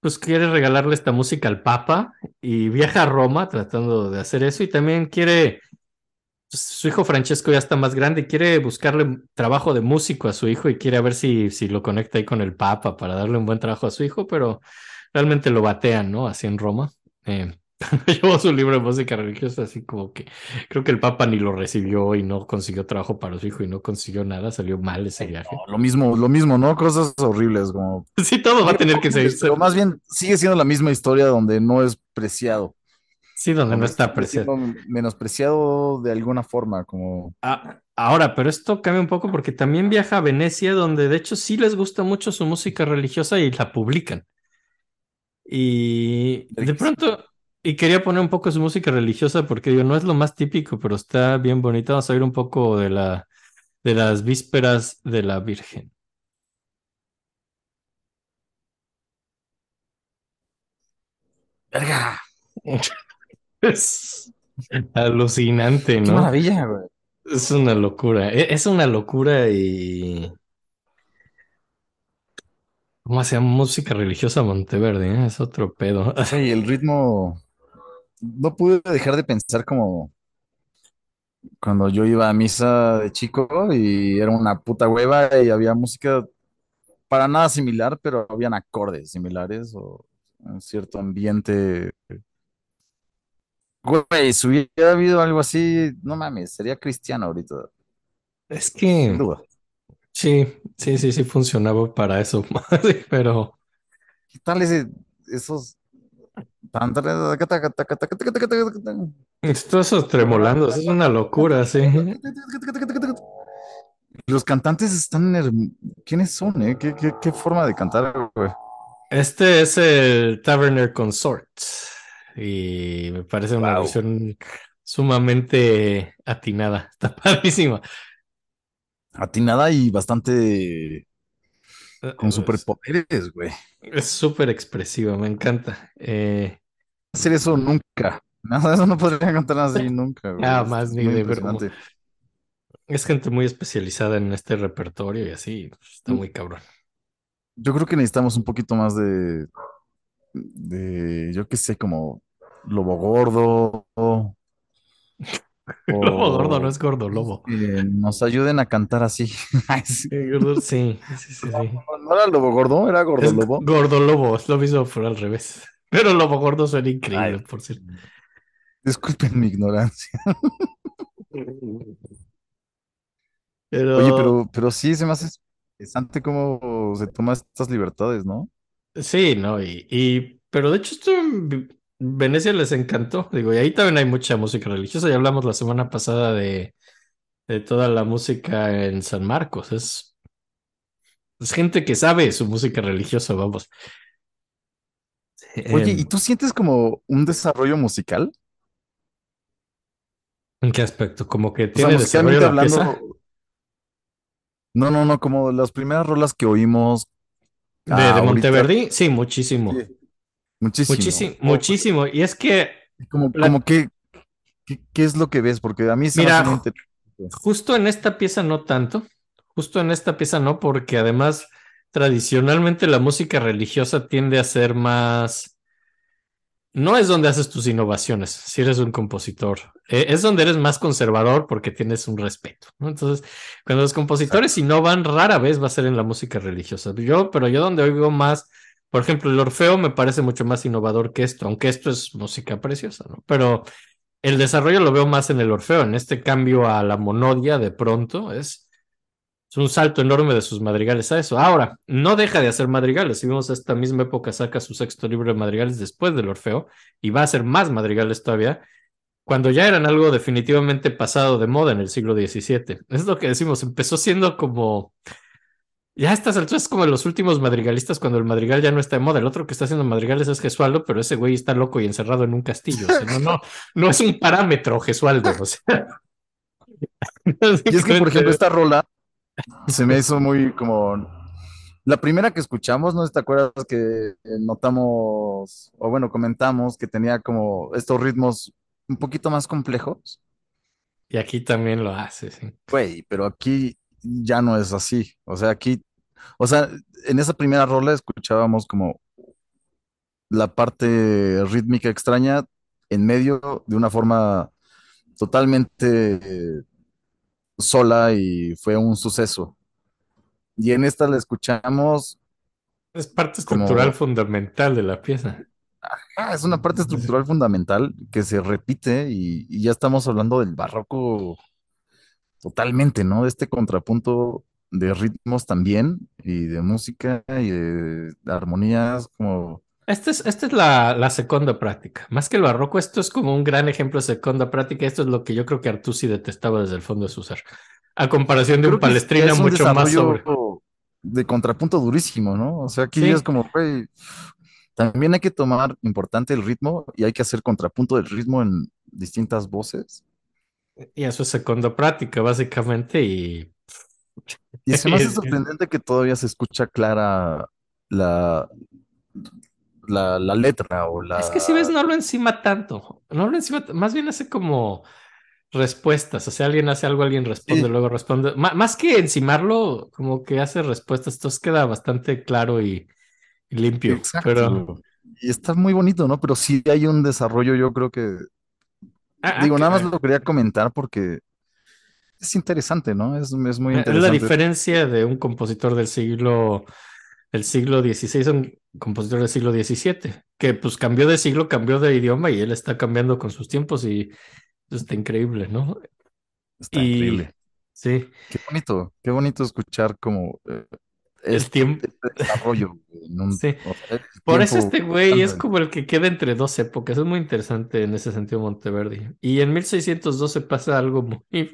pues quiere regalarle esta música al Papa y viaja a Roma tratando de hacer eso y también quiere, pues, su hijo Francesco ya está más grande y quiere buscarle trabajo de músico a su hijo y quiere ver si, si lo conecta ahí con el Papa para darle un buen trabajo a su hijo, pero realmente lo batean, ¿no? Así en Roma. Eh, llevó su libro de música religiosa, así como que creo que el Papa ni lo recibió y no consiguió trabajo para su hijo y no consiguió nada, salió mal ese viaje. Lo mismo, lo mismo, ¿no? Cosas horribles como... Sí, todo va a tener que seguir. Pero más bien sigue siendo la misma historia donde no es preciado. Sí, donde no está apreciado. siendo menospreciado de alguna forma, como... Ah, ahora, pero esto cambia un poco porque también viaja a Venecia, donde de hecho sí les gusta mucho su música religiosa y la publican. Y de pronto, y quería poner un poco su música religiosa porque digo, no es lo más típico, pero está bien bonita. Vamos a ver un poco de la de las vísperas de la Virgen. ¡Verga! Es alucinante, ¡Qué ¿no? maravilla, güey! Es una locura. E- Es una locura y ¿cómo llama? Música religiosa Monteverde, ¿eh? Es otro pedo. Sí, el ritmo... No pude dejar de pensar como cuando yo iba a misa de chico y era una puta hueva y había música para nada similar, pero habían acordes similares o un cierto ambiente. Güey, si hubiera habido algo así, no mames, sería cristiano ahorita, Es sin que duda. sí, sí, sí, sí funcionaba para eso, pero ¿Qué tal ese, esos... Esto esos tremolando, es una locura, sí. Los cantantes están. ¿Quiénes son, eh? ¿Qué, qué, ¿Qué, forma de cantar, güey? Este es el Taverner Consort. Y me parece una wow. versión sumamente atinada. Está padrísima. Atinada y bastante. Eh, con superpoderes, güey. Es súper expresiva, me encanta. Eh, Hacer eso nunca. Nada, eso no podría cantar así nunca, güey. nada más es ni de ver cómo- impresionante. Es gente muy especializada en este repertorio y así, está muy cabrón. Yo creo que necesitamos un poquito más de, de, yo qué sé, como Lobo Gordo o Lobo gordo no es gordo, lobo. que nos ayuden a cantar así. Ay, sí. Gordo, sí, sí, sí, sí. No era Lobo Gordo, era Gordo Es Lobo. gordo lobo, es lo mismo, pero al revés. Pero lobo gordo suena increíble, Ay. por cierto. Disculpen mi ignorancia. Pero, Oye, pero, pero sí se me hace interesante cómo se toma estas libertades, ¿no? sí, no, y, y- pero de hecho esto en Venecia les encantó, digo, y ahí también hay mucha música religiosa, ya hablamos la semana pasada de, de toda la música en San Marcos, es, es gente que sabe su música religiosa, vamos. Oye, Em, ¿y tú sientes como un desarrollo musical? ¿en qué aspecto? Como que O sea, tiene desarrollo musicalmente pieza. hablando. No, no, no, como las primeras rolas que oímos De, de. Monteverdi, sí, muchísimo. Sí, muchísimo. Muchísimo. Y es que Como, La- como que, ¿qué, qué es lo que ves? Porque a mí se me hace justo en esta pieza no tanto, justo en esta pieza no, porque además tradicionalmente la música religiosa tiende a ser más, no es donde haces tus innovaciones, si eres un compositor, Eh, es donde eres más conservador porque tienes un respeto, ¿no? Entonces, cuando los compositores innovan, rara vez va a ser en la música religiosa. Yo, pero yo donde oigo más, por ejemplo, el Orfeo me parece mucho más innovador que esto, aunque esto es música preciosa, ¿no? Pero el desarrollo lo veo más en el Orfeo, en este cambio a la monodia de pronto, es, es un salto enorme de sus madrigales a eso. Ahora, no deja de hacer madrigales, si vemos esta misma época saca su sexto libro de madrigales después del Orfeo y va a hacer más madrigales todavía, cuando ya eran algo definitivamente pasado de moda en el siglo XVII. Es lo que decimos, empezó siendo como... Ya a estas alturas es como los últimos madrigalistas cuando el madrigal ya no está de moda. El otro que está haciendo madrigales es Gesualdo, pero ese güey está loco y encerrado en un castillo. O sea, no, no, no es un parámetro, Gesualdo. Y es que, por ejemplo, esta rola se me hizo muy como. La primera que escuchamos, ¿no te acuerdas que notamos, o bueno, comentamos que tenía como estos ritmos un poquito más complejos? Y aquí también lo hace, sí. Güey, pero aquí ya no es así. O sea, aquí, o sea, en esa primera rola escuchábamos como la parte rítmica extraña en medio de una forma totalmente sola y fue un suceso. Y en esta la escuchamos Es parte Como- estructural fundamental de la pieza. Ah, es una parte estructural fundamental que se repite y, y ya estamos hablando del barroco totalmente, ¿no? De este contrapunto de ritmos también y de música y de armonías como... Esta es, esta es la, la segunda práctica. Más que el barroco, esto es como un gran ejemplo de segunda práctica. Esto es lo que yo creo que Artusi detestaba desde el fondo de su ser. A comparación de Creo un palestrina es un mucho más sobre. de contrapunto durísimo, ¿no? O sea, aquí Sí. es como, güey, también hay que tomar importante el ritmo y hay que hacer contrapunto del ritmo en distintas voces. Y eso es segunda práctica, básicamente. Y Y se me hace sorprendente que todavía se escucha clara la, la, la letra o la... es que si ves, no lo encima tanto. No lo encima, más bien hace como respuestas. O sea, alguien hace algo, alguien responde, Sí. luego responde. Más que encimarlo, como que hace respuestas. Entonces queda bastante claro y, y limpio. Exacto. Pero Y está muy bonito, ¿no? Pero sí hay un desarrollo, yo creo que... Ah, Digo, ah, nada que- más lo quería comentar porque es interesante, ¿no? Es, es muy Es la interesante. diferencia de un compositor del siglo, del siglo XVI un compositor del siglo XVII, que pues cambió de siglo, cambió de idioma y él está cambiando con sus tiempos y está increíble, ¿no? Está y increíble. sí, Qué bonito, qué bonito escuchar como eh, el este, tiempo. este desarrollo en un, Sí. o sea, el Por eso este güey es como el que queda entre dos épocas. Es muy interesante en ese sentido Monteverdi. Y en 1612 pasa algo muy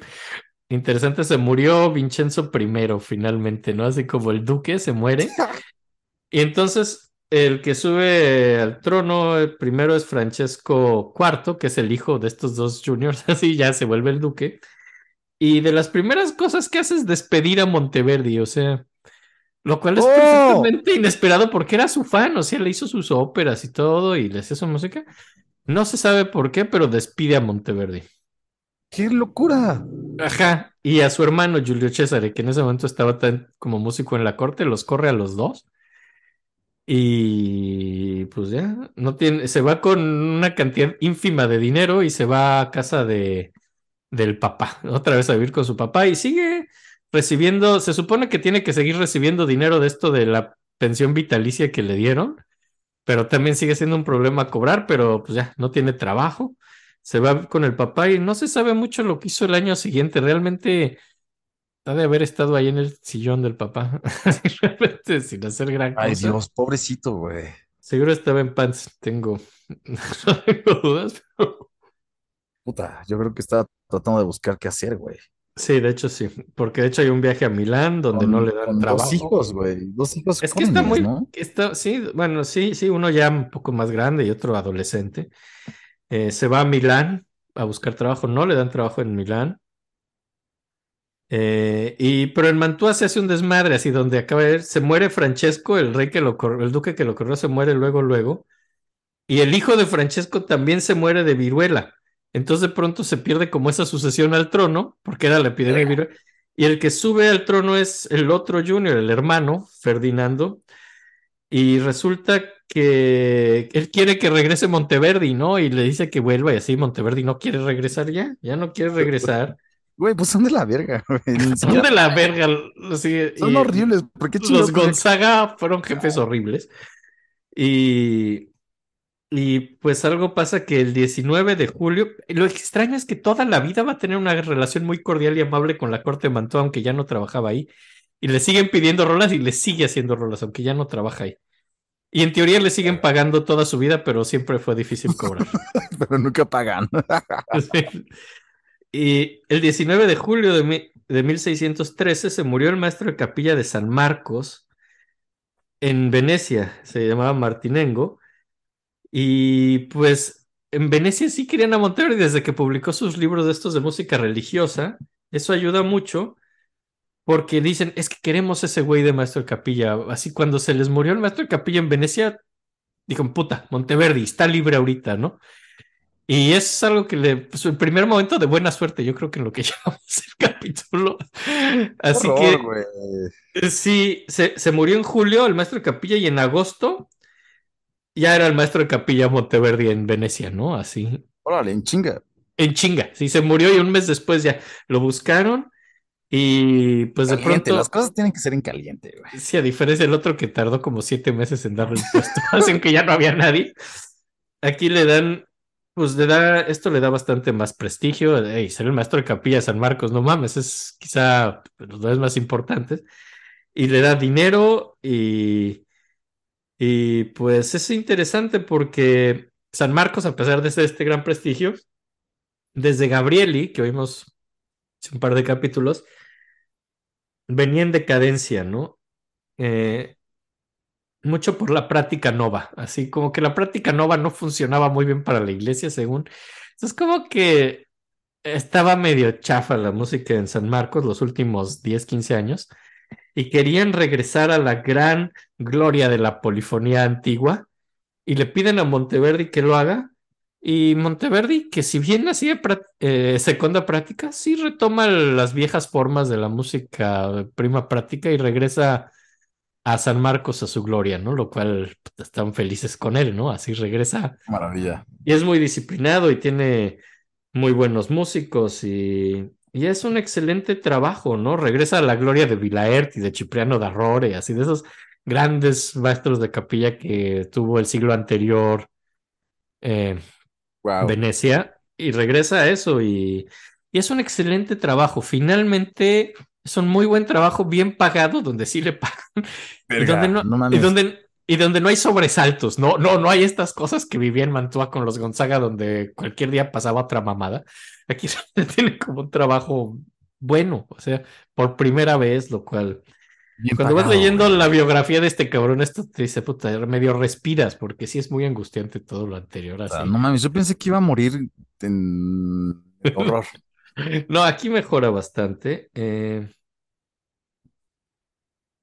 interesante. Se murió Vincenzo I finalmente, ¿no? Así como el duque se muere. Y entonces el que sube al trono el primero es Francesco IV, que es el hijo de estos dos juniors. Así ya se vuelve el duque. Y de las primeras cosas que hace es despedir a Monteverdi, o sea, lo cual es ¡Oh! perfectamente inesperado porque era su fan, o sea, le hizo sus óperas y todo y le hacía su música. No se sabe por qué, pero despide a Monteverdi. ¡Qué locura! Ajá, y a su hermano Giulio Cesare, que en ese momento estaba tan como músico en la corte, los corre a los dos. Y pues ya, no tiene, se va con una cantidad ínfima de dinero y se va a casa de, del papá, otra vez a vivir con su papá y sigue recibiendo, se supone que tiene que seguir recibiendo dinero de esto de la pensión vitalicia que le dieron, pero también sigue siendo un problema cobrar, pero pues ya no tiene trabajo, se va con el papá y no se sabe mucho lo que hizo el año siguiente, realmente ha de haber estado ahí en el sillón del papá, realmente sin hacer gran Ay, cosa. Dios, pobrecito, güey. Seguro estaba en pants, tengo, no tengo dudas, pero Puta, yo creo que estaba tratando de buscar qué hacer, güey. sí, de hecho sí, porque de hecho hay un viaje a Milán donde Con, no le dan con trabajo. dos hijos, güey. Dos hijos Es que está muy, está, sí, bueno, sí, sí, uno ya un poco más grande y otro adolescente. Eh, se va a Milán a buscar trabajo, no le dan trabajo en Milán. Eh, y, pero en Mantua se hace un desmadre, así donde acaba de, se muere Francesco, el rey que lo corrió, el duque que lo corrió se muere luego, luego. Y el hijo de Francesco también se muere de viruela. Entonces de pronto se pierde como esa sucesión al trono, porque era la epidemia de viruela. Y el que sube al trono es el otro junior, el hermano, Ferdinando. Y resulta que él quiere que regrese Monteverdi, ¿no? Y le dice que vuelva y así Monteverdi no quiere regresar ya, ya no quiere regresar. Güey, pues son de la verga, güey. Son de la verga. sí, Son horribles. ¿Por qué Los? Gonzaga fueron jefes horribles. Y, y pues algo pasa que el 19 de julio, lo extraño es que toda la vida va a tener una relación muy cordial y amable con la corte de Mantua, aunque ya no trabajaba ahí. Y le siguen pidiendo rolas y le sigue haciendo rolas, aunque ya no trabaja ahí. Y en teoría le siguen pagando toda su vida, pero siempre fue difícil cobrar. Pero nunca pagan. Y el 19 de julio de, mi- de 1613 se murió el maestro de capilla de San Marcos en Venecia, se llamaba Martinengo. Y pues en Venecia sí querían a desde que publicó sus libros de estos de música religiosa. Eso ayuda mucho porque dicen, es que queremos ese güey de maestro de capilla. Así cuando se les murió el maestro de capilla en Venecia, dijeron, puta, Monteverdi está libre ahorita, ¿no? Y es algo que le, pues el primer momento de buena suerte, yo creo que en lo que llamamos el capítulo. Así Horror, que sí, se, se murió en julio el maestro de capilla y en agosto ya era el maestro de capilla Monteverdi en Venecia, ¿no? Así, Órale, en chinga. en chinga. Sí, se murió y un mes después ya lo buscaron y pues de Caliente, pronto, las cosas tienen que ser en caliente, güey. sí, a diferencia del otro que tardó como siete meses en darle el puesto, así que ya no había nadie. aquí le dan, pues le da, esto le da bastante más prestigio. Ey, ser el maestro de capilla de San Marcos, no mames, es quizá los dos más importantes. Y le da dinero y, y pues es interesante porque San Marcos, a pesar de ser este gran prestigio, desde Gabrieli, que oímos hace un par de capítulos, venía en decadencia, ¿no? Eh, mucho por la práctica nova, así como que la práctica nova no funcionaba muy bien para la iglesia, según. Entonces, como que estaba medio chafa la música en San Marcos los últimos 10, 15 años y querían regresar a la gran gloria de la polifonía antigua y le piden a Monteverdi que lo haga. Y Monteverdi, que si bien hacía eh, segunda práctica, sí retoma las viejas formas de la música prima práctica y regresa a San Marcos a su gloria, ¿no? Lo cual pues, están felices con él, ¿no? Así regresa. Maravilla. Y es muy disciplinado y tiene muy buenos músicos y, y es un excelente trabajo, ¿no? Regresa a la gloria de Vilaert y de Cipriano d'Arrore, así de esos grandes maestros de capilla que tuvo el siglo anterior eh, Wow. Venecia y regresa a eso y, y es un excelente trabajo. Finalmente es un muy buen trabajo, bien pagado, donde sí le pagan y donde no, no y donde, y donde no hay sobresaltos, no, no, no hay estas cosas que vivía en Mantua con los Gonzaga, donde cualquier día pasaba otra mamada. Aquí tiene como un trabajo bueno, o sea, por primera vez, lo cual Bien cuando vas leyendo güey. la biografía de este cabrón, esto te dice, puta, medio respiras, porque sí es muy angustiante todo lo anterior, sea, así. no mames, yo pensé que iba a morir en horror. No, aquí mejora bastante. eh,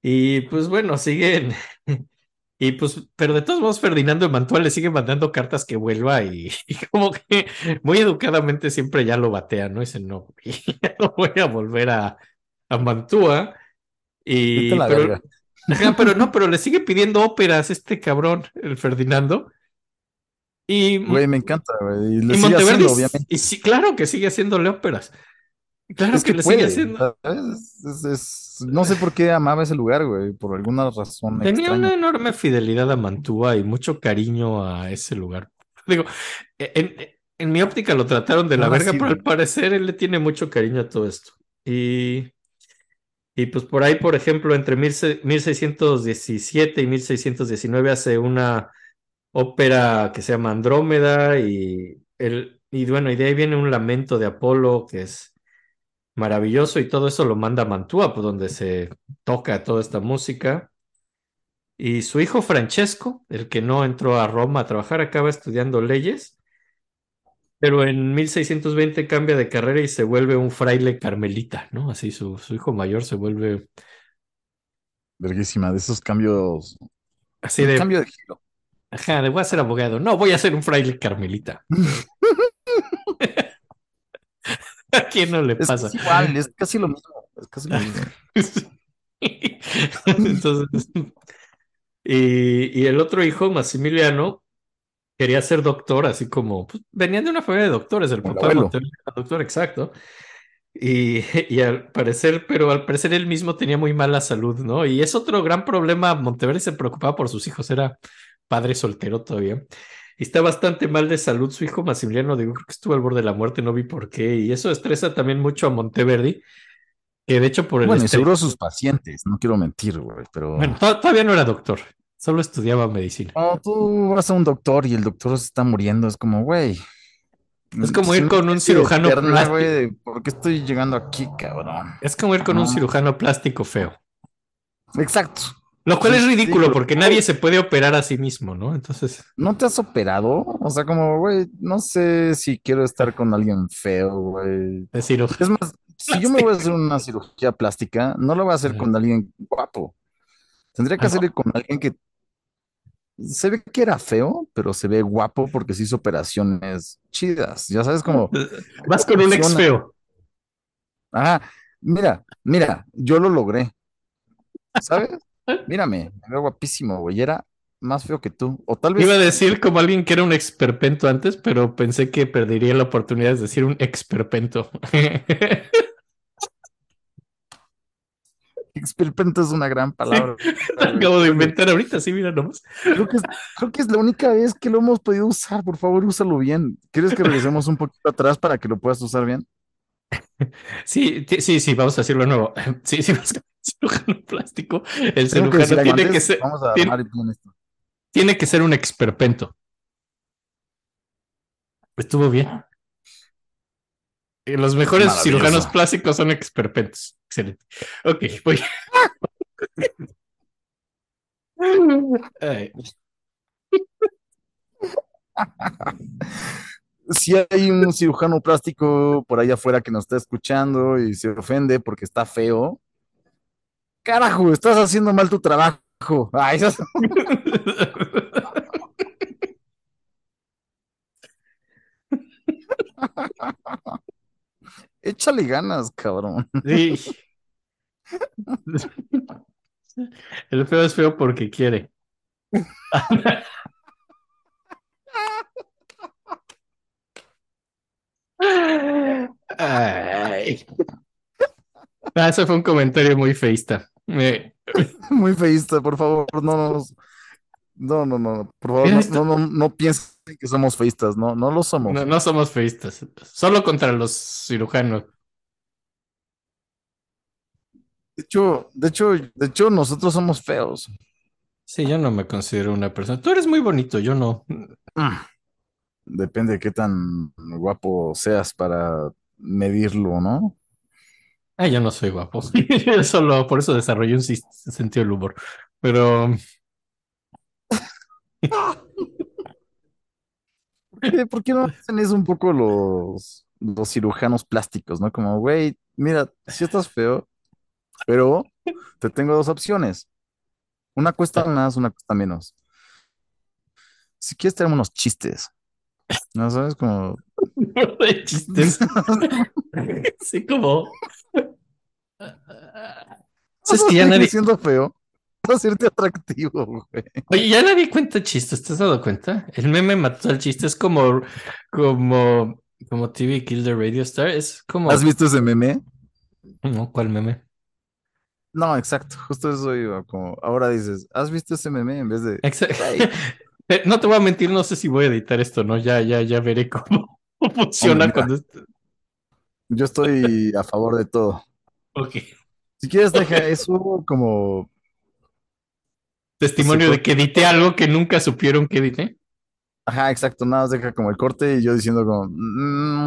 y pues bueno, siguen. Y pues, pero de todos modos, Ferdinando de Mantua le sigue mandando cartas que vuelva y, y como que muy educadamente siempre ya lo batea, ¿no? Dice, no, ya no voy a volver a, a Mantua. Y, la pero, no, pero le sigue pidiendo óperas este cabrón, el Ferdinando. Y, Güey, me encanta, güey. Y lo y sigue haciendo, obviamente. y sí, claro que sigue haciéndole óperas. Claro Es que, que le sigue haciendo. ¿sabes? Es- es- no sé por qué amaba ese lugar, güey. Por alguna razón Tenía una enorme fidelidad a Mantua y mucho cariño a ese lugar. Digo, en, en mi óptica lo trataron de la No, verga, sí, pero al parecer él le tiene mucho cariño a todo esto. Y, y pues por ahí, por ejemplo, entre 1617 y 1619 hace una ópera que se llama Andrómeda y, el, y bueno, y de ahí viene un lamento de Apolo que es maravilloso y todo eso lo manda a Mantua, pues donde se toca toda esta música. Y su hijo Francesco, el que no entró a Roma a trabajar, acaba estudiando leyes, pero en 1620 cambia de carrera y se vuelve un fraile carmelita, ¿no? Así su, su hijo mayor se vuelve Verguísima, de esos cambios. así de, cambio de giro. ajá, de voy a ser abogado, no, voy a ser un fraile carmelita. ¿A quién no le pasa? es igual, es casi lo mismo. Es casi lo mismo. Entonces, y, y el otro hijo, Maximiliano, quería ser doctor, así como pues, venían de una familia de doctores, el papá era doctor, exacto. Y, y al parecer, pero al parecer él mismo tenía muy mala salud, ¿no? Y es otro gran problema. Monteverdi se preocupaba por sus hijos, era padre soltero todavía. Y está bastante mal de salud su hijo Maximiliano, digo, creo que estuvo al borde de la muerte, no vi por qué. Y eso estresa también mucho a Monteverdi, que de hecho por el Bueno, y seguro sus pacientes, no quiero mentir, güey, pero. Bueno, to- todavía no era doctor, solo estudiaba medicina. Cuando tú vas a un doctor y el doctor se está muriendo, es como, güey. Es como ir con un cirujano eterna, plástico. güey, ¿Por qué estoy llegando aquí, cabrón? Es como ir con un No. cirujano plástico feo. Exacto. Lo cual es ridículo porque nadie se puede operar a sí mismo, ¿no? Entonces, ¿No te has operado? O sea, como, güey, no sé si quiero estar con alguien feo, güey. de cirujano. Es más, si yo me voy a hacer una cirugía plástica, no lo voy a hacer con alguien guapo. Tendría que Ah, no. hacerlo con alguien que se ve que era feo, pero se ve guapo porque se hizo operaciones chidas. Ya sabes, como, Vas con un ex feo. ah, mira, mira, yo lo logré. ¿Sabes? Mírame, me veo guapísimo, güey. Era más feo que tú. O tal vez Iba a decir como alguien que era un experpento antes, pero pensé que perdería la oportunidad de decir un experpento. Experpento es una gran palabra. Acabo de inventar ahorita, sí, mira nomás. Creo que, es, creo que es la única vez que lo hemos podido usar. Por favor, úsalo bien. ¿Quieres que regresemos un poquito atrás para que lo puedas usar bien? Sí, sí, sí, vamos a decirlo de nuevo. Sí, sí, vamos a cirujano plástico. El que cirujano algo tiene que ser, Vamos a tiene- esto. tiene que ser un experpento. Estuvo bien. Los mejores Maravilloso. cirujanos plásticos son experpentos. Excelente. Ok, voy. Si hay un cirujano plástico por allá afuera que nos está escuchando y se ofende porque está feo, carajo, estás haciendo mal tu trabajo. Ay, esas- échale ganas, cabrón. Sí. El feo es feo porque quiere. Ay. Ah, ese fue un comentario muy feísta. Eh, Muy feísta, por favor, no nos. No, no, no, por favor, no, no, no, no piensen que somos feístas, no, no lo somos. no, no somos feístas, solo contra los cirujanos. De hecho, de hecho, de hecho, nosotros somos feos. Sí, yo no me considero una persona. Tú eres muy bonito, yo no. Mm. Depende de qué tan guapo seas para medirlo, ¿no? Ah, yo no soy guapo. Solo por eso desarrollé un sentido del humor. Pero Eh, ¿Por qué no hacen eso un poco los, los cirujanos plásticos, ¿no? Como, güey, mira, si estás feo, pero te tengo dos opciones. Una cuesta más, una cuesta menos. Si quieres, tenemos unos chistes. ¿No sabes? Como, de chistes. Sí, como. ¿Sabes que ya Seguir nadie, siendo feo, a hacerte atractivo, güey. oye, ya nadie cuenta chistes, ¿te has dado cuenta? El meme mató al chiste, es como, como, como TV Kill the Radio Star, es como, ¿Has visto ese meme? no, ¿cuál meme? No, exacto, justo eso iba, como, ahora dices, ¿has visto ese meme? En vez de, Exacto. Pero No te voy a mentir, no sé si voy a editar esto, ¿no? Ya, ya, ya veré cómo funciona cuando. est- yo estoy a favor de todo. Ok. Si quieres, deja eso como, Testimonio de que edité algo que nunca supieron que edité. ajá, exacto, nada, más deja como el corte y yo diciendo como, "Mm,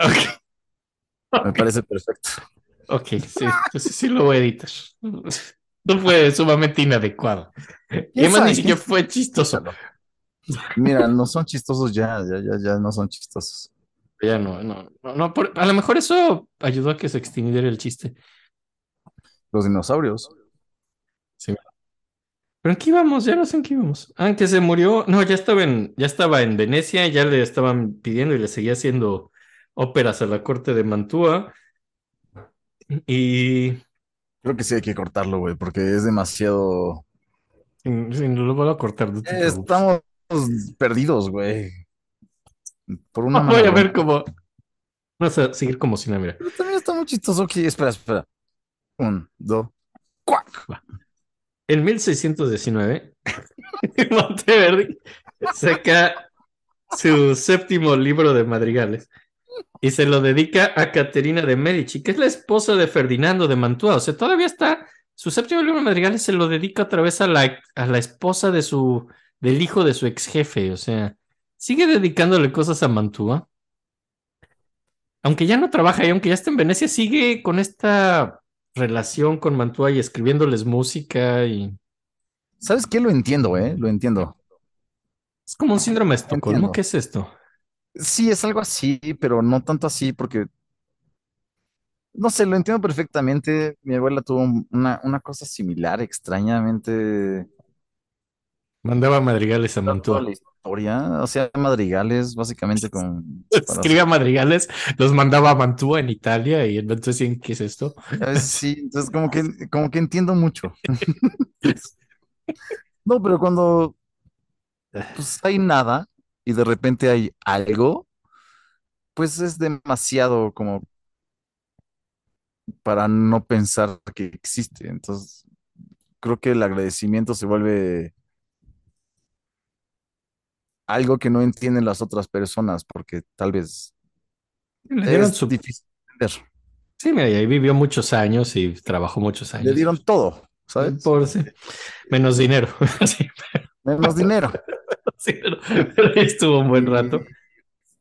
Ok. me parece perfecto. Ok, sí, entonces sí lo voy a editar. No fue sumamente inadecuado. Y además ni siquiera fue chistoso. Mira, no son chistosos ya, ya, ya, ya no son chistosos. Ya no, no, no, no, por- a lo mejor eso ayudó a que se extinguiera el chiste. Los dinosaurios. Pero ¿en qué íbamos? Ya no sé en qué íbamos. Ah, que se murió. No, ya estaba en, ya estaba en Venecia, ya le estaban pidiendo y le seguía haciendo óperas a la corte de Mantua. Y Creo que sí hay que cortarlo, güey, porque es demasiado. sin- sin- lo voy a cortar. no. Estamos perdidos, güey. Por una Voy a ver cómo. Vamos a seguir como si nada, mira. Pero también está muy chistoso. Ok, espera, espera. Un, dos, cuac. En 1619, Monteverdi saca su séptimo libro de madrigales y se lo dedica a Caterina de Medici, que es la esposa de Ferdinando de Mantua. O sea, todavía está, su séptimo libro de madrigales se lo dedica otra vez a la, a la esposa de su, del hijo de su ex jefe. O sea, sigue dedicándole cosas a Mantua. Aunque ya no trabaja y aunque ya está en Venecia, sigue con esta relación con Mantua y escribiéndoles música y... ¿Sabes qué? Lo entiendo, ¿eh? Lo entiendo. Es como un síndrome de Estocolmo. ¿Qué es esto? Sí, es algo así, pero no tanto así, porque. No sé, lo entiendo perfectamente. Mi abuela tuvo un- una, una cosa similar, extrañamente. Mandaba madrigales a Mantua. Historia. O sea, madrigales, básicamente con. Escribía madrigales, los mandaba a Mantua en Italia y entonces decían, ¿qué es esto? Eh, Sí, entonces como que, como que entiendo mucho. No, pero cuando pues, hay nada y de repente hay algo, pues es demasiado como para no pensar que existe. Entonces, creo que el agradecimiento se vuelve algo que no entienden las otras personas, porque tal vez Le dieron es su... difícil entender. Sí, mira, y ahí vivió muchos años y trabajó muchos Le años. dieron todo, ¿sabes? Por sí. Menos dinero. Sí, Menos dinero. sí, pero, pero ahí estuvo un buen rato.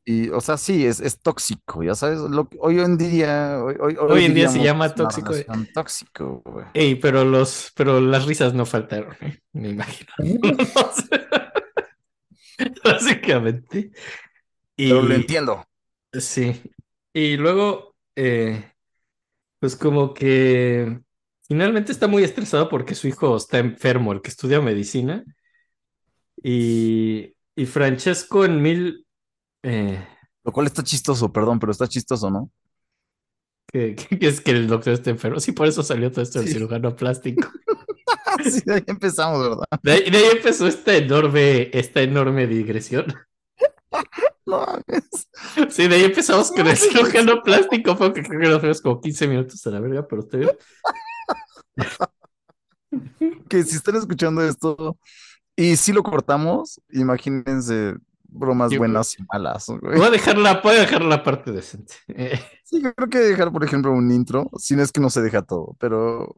Y, o sea, sí, es, es tóxico, ya sabes, lo que hoy en día, hoy, hoy, Hoy en día se llama tóxico. relación tóxico, güey. Ey, pero los, pero las risas no faltaron, ¿eh? me imagino. O sea, Básicamente. Y, Pero lo entiendo. Sí. Y luego, eh, pues como que finalmente está muy estresado porque su hijo está enfermo, el que estudia medicina. Y, y Francesco en mil... eh, Lo cual está chistoso, perdón, pero está chistoso, ¿no? que, que es que el doctor está enfermo. Sí, por eso salió todo esto del Sí. cirujano plástico. Sí, de ahí empezamos, ¿verdad? De ahí, de ahí empezó esta enorme, esta enorme digresión. No mames. Sí, de ahí empezamos con el cirujano plástico. Fue que creo que nos fuimos como 15 minutos a la verga, pero usted. Que si están escuchando esto y si lo cortamos, imagínense bromas Sí, buenas y malas, güey. Voy a dejar la, voy a dejar la parte decente. Eh, Sí, creo que dejar, por ejemplo, un intro, si no es que no se deja todo, pero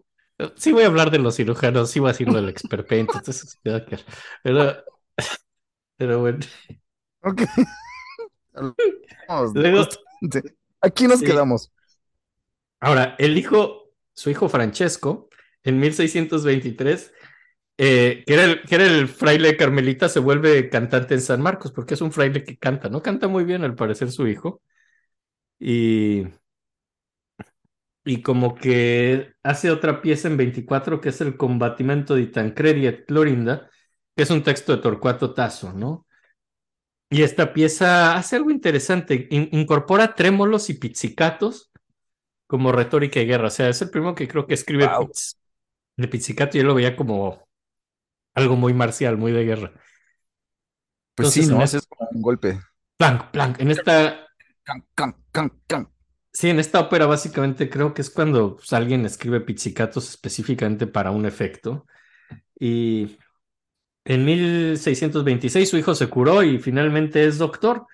sí voy a hablar de los cirujanos, sí voy a decir lo del entonces. Pero, pero bueno. ok. Vamos, Luego- justamente. Aquí nos Sí. quedamos. Ahora, el hijo, su hijo Francesco, en 1623, eh, que era, el, que era el fraile carmelita, se vuelve cantante en San Marcos, porque es un fraile que canta, ¿no? Canta muy bien, al parecer, su hijo. Y, y como que hace otra pieza en 24, que es el Combatimento di Tancredi et Clorinda, que es un texto de Torcuato Tasso, ¿no? Y esta pieza hace algo interesante, in- incorpora trémolos y pizzicatos como retórica y guerra. O sea, es el primero que creo que escribe Wow. pizz- de pizzicato yo lo veía como algo muy marcial, muy de guerra. Pues sí, Entonces, en ¿no? es- Es como un golpe. Plank, plank. En esta, Can, can, can, can. Sí, en esta ópera básicamente creo que es cuando pues, alguien escribe pizzicatos específicamente para un efecto. Y en 1626 su hijo se curó y finalmente es doctor.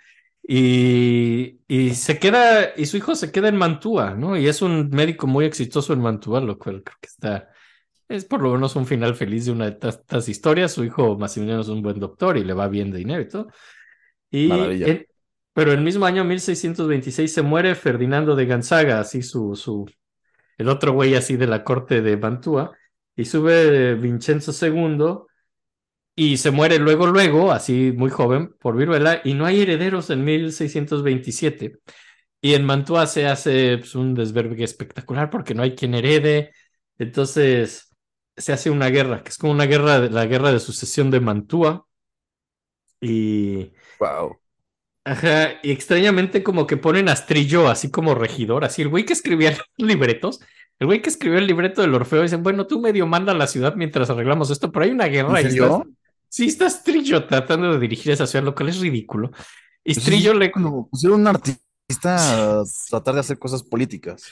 Y, y se queda, y su hijo se queda en Mantua, ¿no? Y es un médico muy exitoso en Mantua, lo cual creo que está, es por lo menos un final feliz de una de estas, historias. Su hijo Maximiliano es un buen doctor y le va bien de dinero y todo. Y Maravilla. en- pero el mismo año 1626 se muere Ferdinando de Gonzaga, así su, su, el otro güey así de la corte de Mantua, y sube Vincenzo II y se muere luego, luego, así muy joven, por viruela, y no hay herederos en 1627. Y en Mantua se hace pues, un desvergue espectacular porque no hay quien herede. Entonces se hace una guerra, que es como una guerra, la guerra de sucesión de Mantua. Y, Wow. Ajá, y extrañamente como que ponen a Astrillo así como regidor, así el güey que escribía los libretos. El güey que escribió el libreto del Orfeo dicen, bueno, tú medio manda a la ciudad mientras arreglamos esto, pero hay una guerra ¿En y serio? estás- Sí, está Strillo tratando de dirigir esa ciudad, lo cual es ridículo. Y Pues Strillo sí, le... Cuando pusieron un artista a tratar de hacer cosas políticas.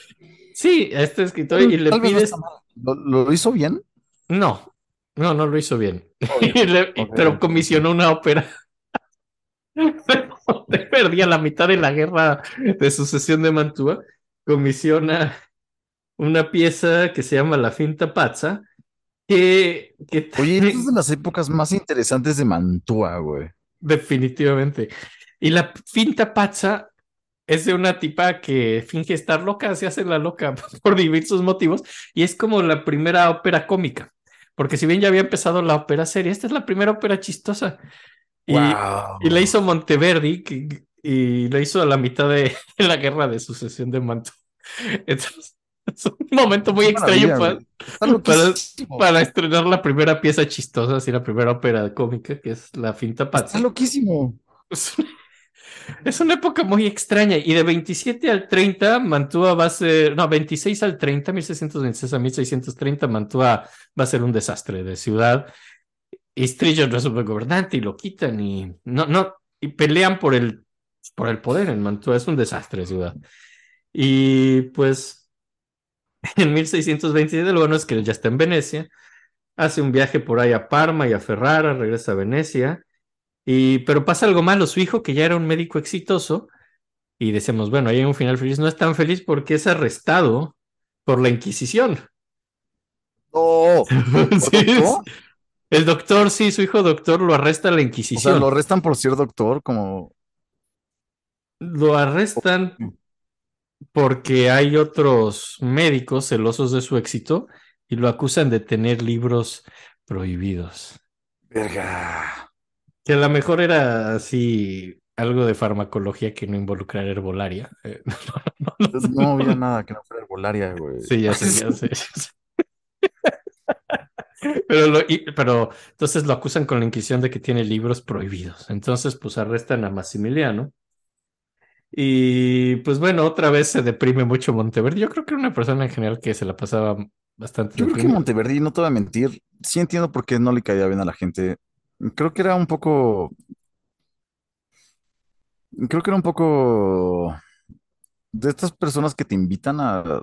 Sí, a este escritor y le no pides... ¿Lo, lo hizo bien? No, no, no lo hizo bien. Y le-. Pero comisionó una ópera. Perdía la mitad de la guerra de sucesión de Mantua. Comisiona una pieza que se llama La Finta Pazza, que, que Oye, esta es de las épocas más interesantes de Mantua, güey. Definitivamente. Y la finta pazza es de una tipa que finge estar loca, se hace la loca por diversos motivos, y es como la primera ópera cómica. Porque si bien ya había empezado la ópera seria, esta es la primera ópera chistosa. Y, Wow. y la hizo Monteverdi, que- y la hizo a la mitad de la guerra de sucesión de Mantua. Entonces, es un momento muy extraño para, para estrenar la primera pieza chistosa, así la primera ópera cómica, que es la finta pazza. Está loquísimo. Es una, es una época muy extraña y de 27 al 30 Mantua va a ser, no, 26 al 30, 1626 a 1630 Mantua va a ser un desastre de ciudad. Y Strillo no es un buen gobernante y lo quitan y no, no, y pelean por el, por el poder en Mantua, es un desastre de ciudad. Y pues en 1627, lo bueno es que él ya está en Venecia, hace un viaje por ahí a Parma y a Ferrara, regresa a Venecia, y, pero pasa algo malo, su hijo, que ya era un médico exitoso, y decimos, bueno, ahí hay un final feliz, no es tan feliz porque es arrestado por la Inquisición. ¡Oh! Sí? El doctor, sí, su hijo doctor lo arresta la O sea, Inquisición. lo arrestan por ser doctor, como. Lo arrestan porque hay otros médicos celosos de su éxito y lo acusan de tener libros prohibidos. Verga. Que a lo mejor era así algo de farmacología que no involucrara herbolaria. Eh, Pues No había nada que no fuera herbolaria, güey. Sí, ya sé, ya sé. Pero, lo- y- pero entonces lo acusan con la Inquisición de que tiene libros prohibidos. Entonces, pues arrestan a Maximiliano. Y pues bueno, otra vez se deprime mucho Monteverdi. Yo creo que era una persona en general que se la pasaba bastante Yo creo que. Monteverdi, no te voy a mentir, sí entiendo por qué no le caía bien a la gente. Creo que era un poco. Creo que era un poco de estas personas que te invitan a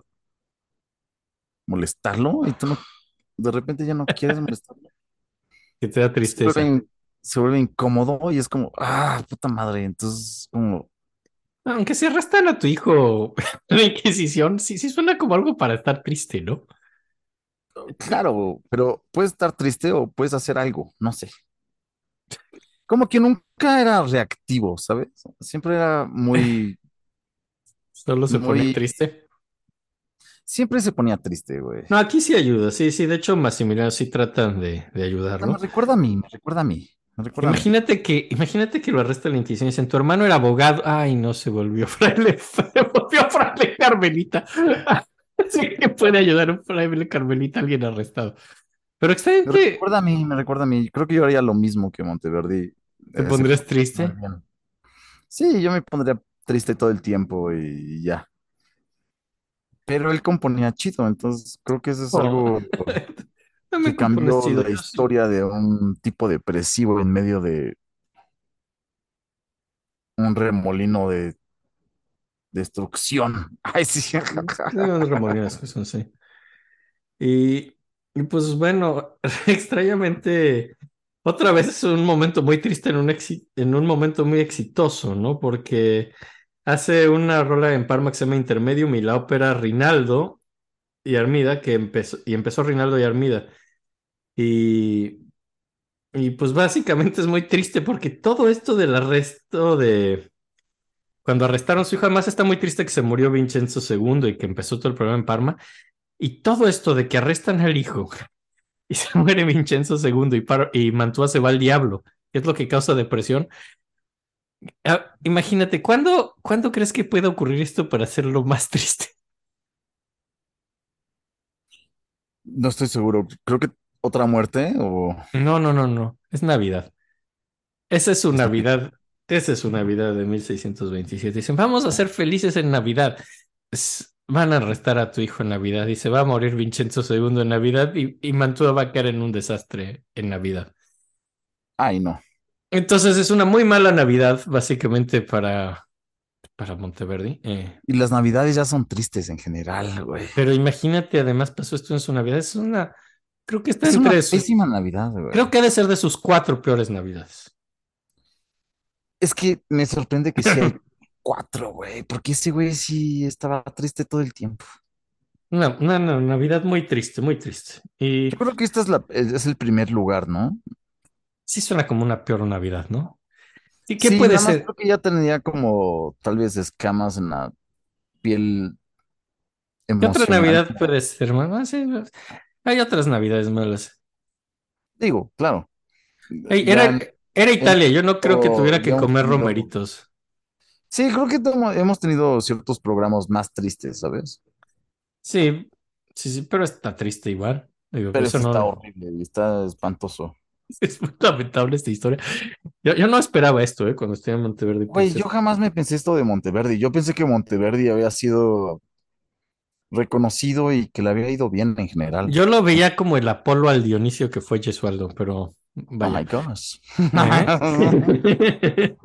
molestarlo y tú no, de repente ya no quieres molestarlo. que te da Se tristeza. vuelve, in- se vuelve incómodo y es como, ah, puta madre. Entonces, como, Aunque si arrestan a tu hijo la Inquisición, sí, sí suena como algo para estar triste, ¿no? claro, pero puedes estar triste o puedes hacer algo, no sé. Como que nunca era reactivo, ¿sabes? Siempre era muy, Solo se pone Muy- triste. Siempre se ponía triste, güey. No, aquí sí ayuda, sí, sí. De hecho, Maximiliano sí tratan de, de No, ayudarlo. me recuerda a mí, me recuerda a mí, me recuerda a mí. Imagínate que, imagínate que lo arresta la Inquisición y dicen, tu hermano era abogado. Ay, no, se volvió fraile, se volvió fraile carmelita. Así que puede ayudar a un fraile carmelita a alguien arrestado. Pero Me extrañamente, recuerda a mí, me recuerda a mí. Creo que yo haría lo mismo que Monteverdi. ¿te Eh, pondrías triste? Sí, yo me pondría triste todo el tiempo y ya. Pero él componía chido, entonces creo que eso es Oh. algo No que cambió chido, la historia de un tipo depresivo en medio de un remolino de destrucción. Ay, sí. Unos remolinos que son, sí. Y, y pues bueno, extrañamente, otra vez es un momento muy triste en un, exi- en un momento muy exitoso, ¿no? Porque hace una rola en Parma que se llama Intermedium y la ópera Rinaldo y Armida, que empezó, y empezó Rinaldo y Armida. Y, y pues básicamente es muy triste porque todo esto del arresto de... Cuando arrestaron a su hijo, además está muy triste que se murió Vincenzo II y que empezó todo el problema en Parma. Y todo esto de que arrestan al hijo y se muere Vincenzo II y, Par- y Mantua se va al diablo, que es lo que causa depresión. Ah, imagínate, ¿cuándo, ¿cuándo crees que puede ocurrir esto para hacerlo más triste? No estoy seguro. Creo que otra muerte o No, no, no, no. Es Navidad. Esa es su Navidad. Esa es su Navidad de 1627. Dicen, vamos a ser felices en Navidad. Es- van a arrestar a tu hijo en Navidad y se va a morir Vincenzo II en Navidad y, y Mantua va a caer en un desastre en Navidad. Ay, no. Entonces es una muy mala Navidad, básicamente, para, para Monteverdi. Eh, Y las navidades ya son tristes en general, güey. pero imagínate, además pasó esto en su Navidad. Es una, creo que está Es una sus, pésima Navidad, güey. creo que ha de ser de sus cuatro peores Navidades. Es que me sorprende que sea cuatro, güey, porque ese güey sí estaba triste todo el tiempo. Una, una, una Navidad muy triste, muy triste. Y Yo creo que esta es la, es el primer lugar, ¿no? Sí suena como una peor Navidad, ¿no? ¿Y qué Sí, puede nada más ser? creo que ya tenía como tal vez escamas en la piel ¿Qué otra. Navidad puede ser? Ah, sí, hay otras Navidades malas. Digo, claro. Era, en- era Italia, yo no creo que tuviera que comer romeritos. Sí, creo que hemos tenido ciertos programas más tristes, ¿sabes? Sí, sí, sí, pero está triste igual. Digo, Pero eso está no, horrible y está espantoso. es muy lamentable esta historia. Yo, yo no esperaba esto, ¿eh? Cuando estuve en Monteverde. Güey, pensé- yo jamás me pensé esto de Monteverdi. Yo pensé que Monteverdi había sido reconocido y que le había ido bien en general. Yo lo veía como el Apolo al Dionisio que fue Gesualdo, pero Oh my gosh. ¿Eh?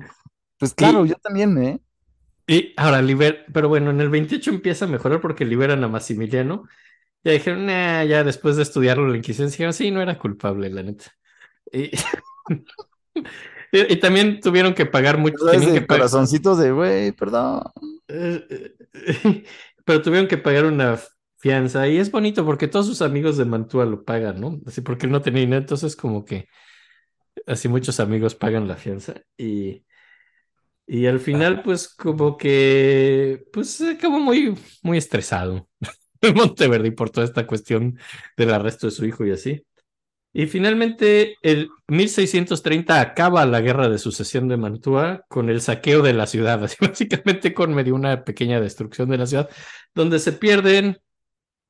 Pues claro, yo también, ¿eh? Y ahora, liber... pero bueno, en el 28 empieza a mejorar porque liberan a Maximiliano Ya dijeron, nah, ya después de estudiarlo la Inquisición, dijeron, sí, no era culpable, la neta. Y, también tuvieron que pagar mucho, que corazoncitos de, güey, perdón. eh, eh, pero tuvieron que pagar una fianza y es bonito porque todos sus amigos de Mantua lo pagan, ¿no? Así porque él no tenía dinero, entonces como que así muchos amigos pagan la fianza y, y al final pues como que pues acabó muy, muy estresado en Monteverdi por toda esta cuestión del arresto de su hijo y así. Y finalmente, el 1630 acaba la guerra de sucesión de Mantua con el saqueo de la ciudad, así básicamente con medio una pequeña destrucción de la ciudad, donde se pierden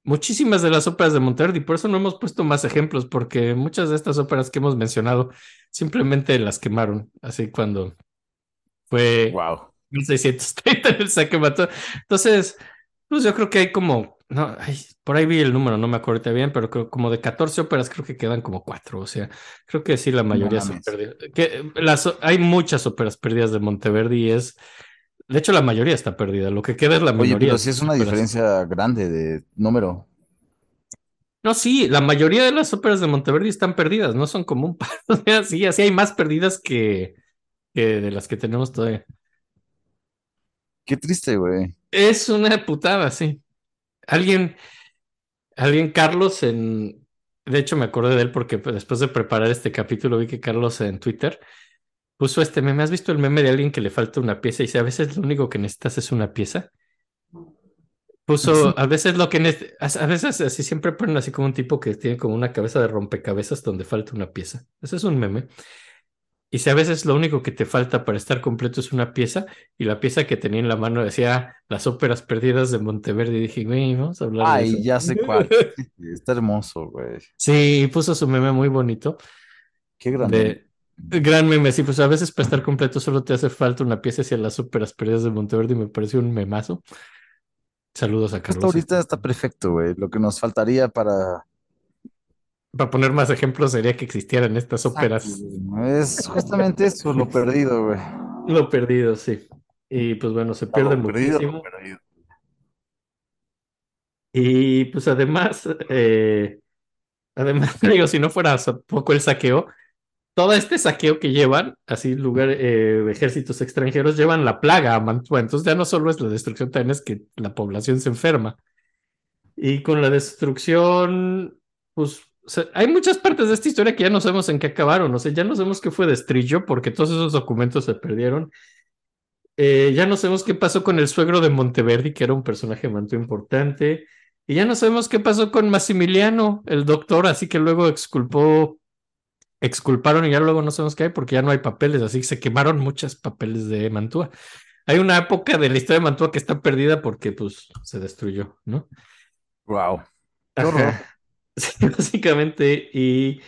muchísimas de las óperas de Monteverdi. Por eso no hemos puesto más ejemplos, porque muchas de estas óperas que hemos mencionado simplemente las quemaron, así cuando fue Wow. 1630 en el saque mató. Entonces, pues yo creo que hay como, no, ay, por ahí vi el número, no me acuerdo bien, pero creo como de 14 óperas creo que quedan como cuatro, o sea, creo que sí la mayoría se perdió. Que las, hay muchas óperas perdidas de Monteverdi y es, de hecho la mayoría está perdida, lo que queda es la Oye, minoría. pero sí es una óperas. diferencia grande de número. No, sí, la mayoría de las óperas de Monteverdi están perdidas, no son como un par. O sea, sí, así hay más perdidas que, que de las que tenemos todavía. Qué triste, güey. Es una putada, sí. Alguien, alguien, Carlos, en. De hecho, me acordé de él porque pues, después de preparar este capítulo vi que Carlos en Twitter puso este meme. ¿Has visto el meme de alguien que le falta una pieza y dice, a veces lo único que necesitas es una pieza? Puso, a veces lo que a veces así siempre ponen así como un tipo que tiene como una cabeza de rompecabezas donde falta una pieza. Ese es un meme. Y si a veces lo único que te falta para estar completo es una pieza, y la pieza que tenía en la mano decía las óperas perdidas de Monteverdi, y dije, güey, vamos a hablar de Ay, eso. ya sé cuál. Está hermoso, güey. Sí, puso su meme muy bonito. Qué grande. De, gran meme, sí, pues a veces para estar completo solo te hace falta una pieza hacia las óperas perdidas de Monteverdi, me pareció un memazo. Saludos a Carlos. ahorita está perfecto, güey. Lo que nos faltaría para. Para poner más ejemplos sería que existieran estas óperas. Es justamente eso, lo perdido, güey. Lo perdido, sí. Y pues bueno, se pierden Lo perdido, muchísimo. lo perdido. Y pues además, eh, además, digo, si no fuera so- poco el saqueo, todo este saqueo que llevan, así lugar, eh, ejércitos extranjeros, llevan la plaga a Mantua. Entonces ya no solo es la destrucción, también es que la población se enferma. Y con la destrucción, pues o sea, hay muchas partes de esta historia que ya no sabemos en qué acabaron. O sea, ya no sabemos qué fue de Strillo porque todos esos documentos se perdieron. Eh, ya no sabemos qué pasó con el suegro de Monteverdi, que era un personaje manto importante. Y ya no sabemos qué pasó con Massimiliano, el doctor, así que luego exculpó, exculparon y ya luego no sabemos qué hay porque ya no hay papeles, así que se quemaron muchos papeles de Mantua. Hay una época de la historia de Mantua que está perdida porque pues se destruyó, ¿no? Wow. Ajá. Sí, básicamente, y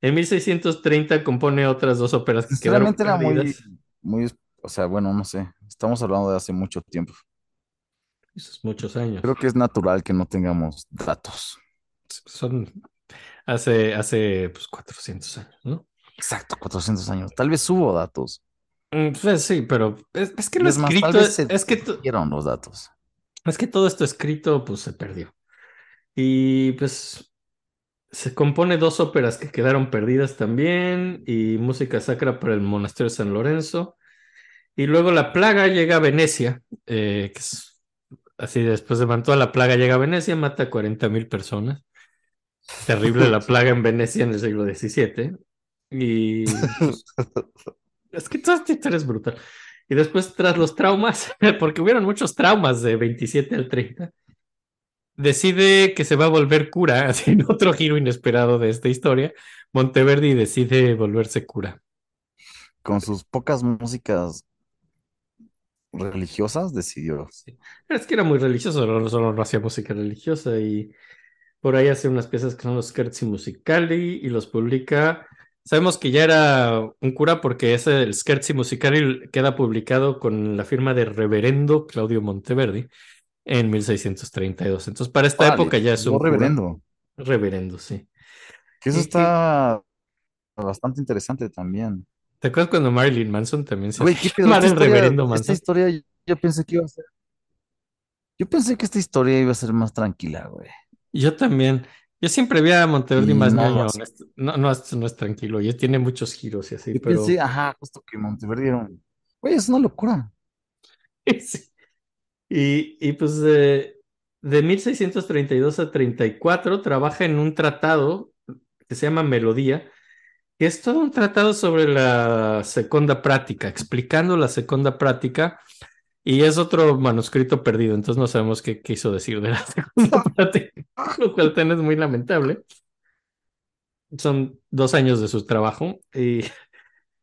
en 1630 compone otras dos óperas que quedaron Sinceramente era muy, muy, o sea, bueno, no sé. Estamos hablando de hace mucho tiempo. Esos muchos años. Creo que es natural que no tengamos datos. Son hace, hace pues 400 años, ¿no? Exacto, 400 años. Tal vez hubo datos. Mm, Pues sí, pero es, es que lo es más, escrito, vez se es que, dieron los datos. es que todo esto escrito pues se perdió. Y pues se compone dos óperas que quedaron perdidas también y música sacra para el monasterio de San Lorenzo. Y luego la plaga llega a Venecia, eh, que es así después de Mantua, la plaga llega a Venecia, mata a 40 mil personas. Terrible la plaga en Venecia en el siglo XVII. Y pues, es que toda esta historia es brutal. Y después, tras los traumas, porque hubieron muchos traumas de 27 al 30, decide que se va a volver cura, así en otro giro inesperado de esta historia. Monteverdi decide volverse cura. Con sus pocas músicas religiosas decidió. Sí. Es que era muy religioso, solo, solo no hacía música religiosa y por ahí hace unas piezas que son los Scherzi Musicali y los publica. Sabemos que ya era un cura porque ese el Scherzi Musicali queda publicado con la firma de Reverendo Claudio Monteverdi en 1632. Entonces, para esta época ya es un cura. reverendo. Reverendo, sí. Que eso Y- y- está bastante interesante también. ¿Te acuerdas cuando Marilyn Manson también se Güey, qué Esta el historia, Reverendo esta Manson? historia yo- yo pensé que iba a ser. Yo pensé que esta historia iba a ser más tranquila, güey. Yo también. Yo siempre vi a Monteverdi más no, así. honesto. No, no, esto no es tranquilo. Y tiene muchos giros y así, Yo pero. pensé, ajá, justo que Monteverdi era un... Güey, es una locura. Sí. Y, y pues de, de 1632 a 34 trabaja en un tratado que se llama Melodía, que es todo un tratado sobre la segunda práctica, explicando la segunda práctica, y es otro manuscrito perdido, entonces no sabemos qué quiso decir de la segunda práctica, lo cual también es muy lamentable. Son dos años de su trabajo, y,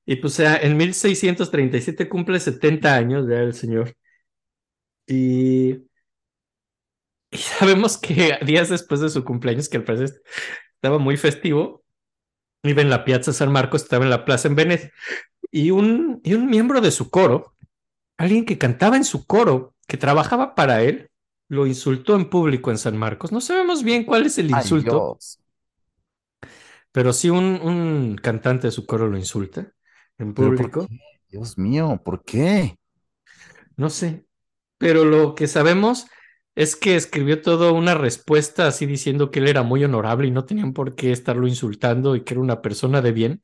y pues en 1637 cumple 70 años ya el señor. Y, y sabemos que días después de su cumpleaños, que al parecer estaba muy festivo, iba en la Piazza San Marcos, estaba en la plaza en Venecia, y un, y un miembro de su coro, alguien que cantaba en su coro, que trabajaba para él, lo insultó en público en San Marcos. No sabemos bien cuál es el insulto, pero sí un, un cantante de su coro lo insulta en ¿Pero por público. Dios mío, ¿por qué? No sé, pero lo que sabemos es que escribió toda una respuesta así diciendo que él era muy honorable y no tenían por qué estarlo insultando y que era una persona de bien.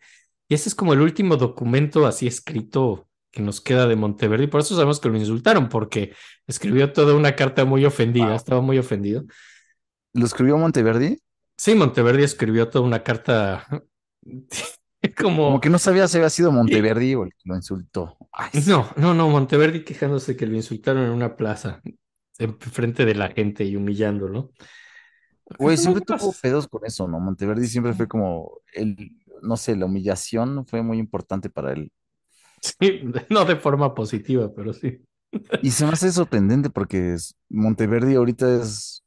Y ese es como el último documento así escrito que nos queda de Monteverdi. Por eso sabemos que lo insultaron, porque escribió toda una carta muy ofendida, Wow. estaba muy ofendido. ¿Lo escribió Monteverdi? Sí, Monteverdi escribió toda una carta Como como... que no sabía si había sido Monteverdi o el que lo insultó. Ay. No, no, no, Monteverdi quejándose que lo insultaron en una plaza, en frente de la gente y humillándolo. Güey, siempre tuvo pedos con eso, ¿no? Monteverdi siempre fue como el, no sé, la humillación fue muy importante para él. Sí, no de forma positiva, pero sí. Y se me hace sorprendente porque Monteverdi ahorita es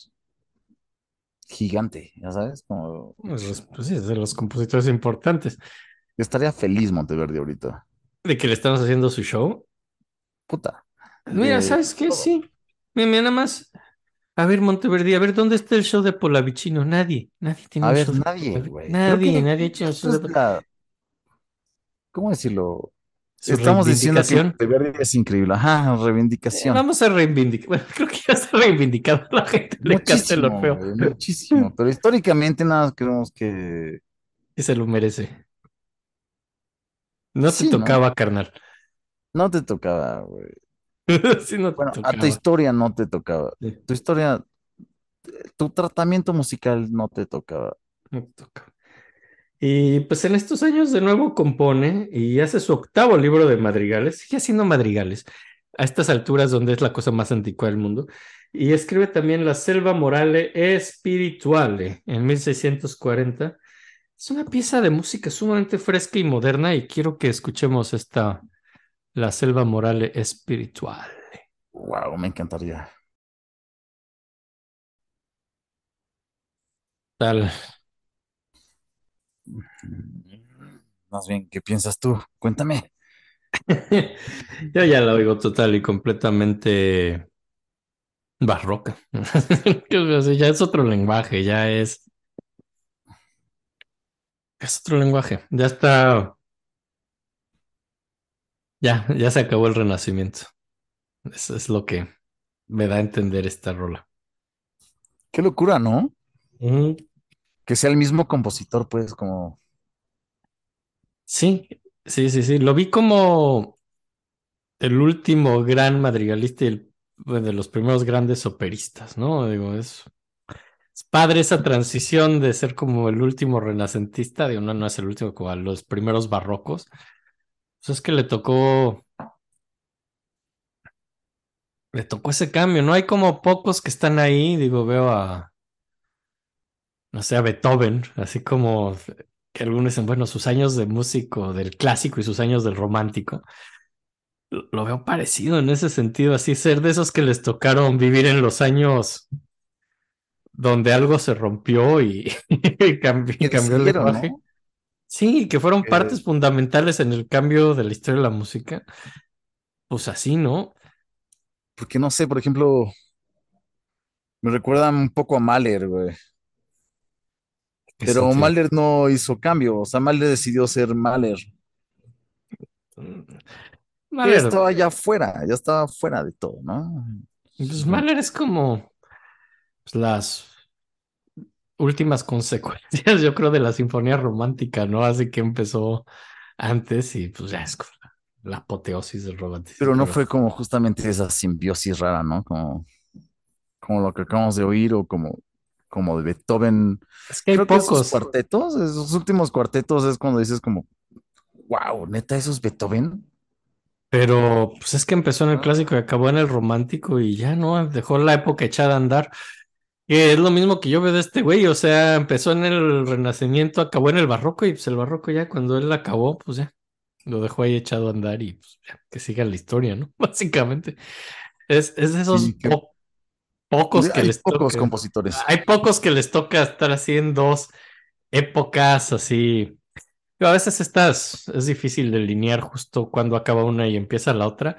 gigante, ya sabes, como Pues, los- pues sí, es de los compositores importantes. estaría feliz Monteverdi ahorita. De que le estamos haciendo su show. Puta. Mira, De ¿sabes qué? Sí. Mira, mira, nada más. A ver, Monteverdi, a ver, ¿dónde está el show de Polavicino? Nadie, nadie tiene A un ver, show de nadie, Nadie, nadie ha hecho un show esto de es la, ¿cómo decirlo? Su Estamos diciendo que es increíble. Ajá, Eh, reivindicación. vamos a reivindicar. Bueno, creo que ya está reivindicado. La gente le encanta el Muchísimo, Orfeo. güey, muchísimo. Pero históricamente nada creemos que Y se lo merece. No te tocaba, carnal. No te tocaba, güey. Sí, no te Bueno, a tu historia no te tocaba. Sí, Tu historia, tu tratamiento musical no te tocaba. no te tocaba. Y pues en estos años de nuevo compone y hace su octavo libro de madrigales, sigue haciendo madrigales a estas alturas donde es la cosa más antigua del mundo. Y escribe también La Selva Morale Spirituale en 1640. Es una pieza de música sumamente fresca y moderna y quiero que escuchemos esta La Selva Morale Spirituale. Wow, me encantaría. Tal. Más bien, ¿qué piensas tú? Cuéntame. Yo ya la oigo total y completamente barroca. Ya es otro lenguaje, ya es, es otro lenguaje. Ya está, ya, ya se acabó el renacimiento. Eso es lo que me da a entender esta rola. Qué locura, ¿no? Que sea el mismo compositor, pues, como. Sí, sí, sí, sí. Lo vi como el último gran madrigalista y el, de los primeros grandes operistas, ¿no? Digo, es, es padre esa transición de ser como el último renacentista, digo, no, no es el último, como a los primeros barrocos. Pues es que le tocó, le tocó ese cambio, ¿no? Hay como pocos que están ahí, digo, veo a, no sé, a Beethoven, así como que algunos dicen, bueno, sus años de músico, del clásico y sus años del romántico. Lo veo parecido en ese sentido, así ser de esos que les tocaron vivir en los años donde algo se rompió y, cambió el lenguaje. ¿no? Sí, que fueron partes fundamentales en el cambio de la historia de la música. Pues así, ¿no? Porque no sé, por ejemplo, me recuerdan un poco a Mahler, güey. ¿Qué Pero? Mahler no hizo cambio. O sea, Mahler decidió ser Mahler. Mm, Ya Mahler, estaba ya fuera, ya estaba fuera de todo, ¿no? pues Mahler es como pues, las últimas consecuencias, yo creo, de la sinfonía romántica, ¿no? Así que empezó antes y pues ya es como la, la apoteosis del romanticismo. Pero no fue como justamente esa simbiosis rara, ¿no? Como, como lo que acabamos de oír o como, como de Beethoven. Es que hay Creo que esos pocos. cuartetos, esos últimos cuartetos es cuando dices como, wow, neta, eso es Beethoven. Pero pues es que empezó en el clásico y acabó en el romántico y ya no, dejó la época echada a andar. Que es lo mismo que yo veo de este güey, o sea, empezó en el Renacimiento, acabó en el Barroco y pues el Barroco ya cuando él acabó, pues ya lo dejó ahí echado a andar y pues ya, que siga la historia, ¿no? Básicamente. Es, es de esos Sí, que- po- pocos que Hay les pocos compositores. Hay pocos que les toca estar así en dos épocas así. A veces estas es difícil delinear justo cuando acaba una y empieza la otra,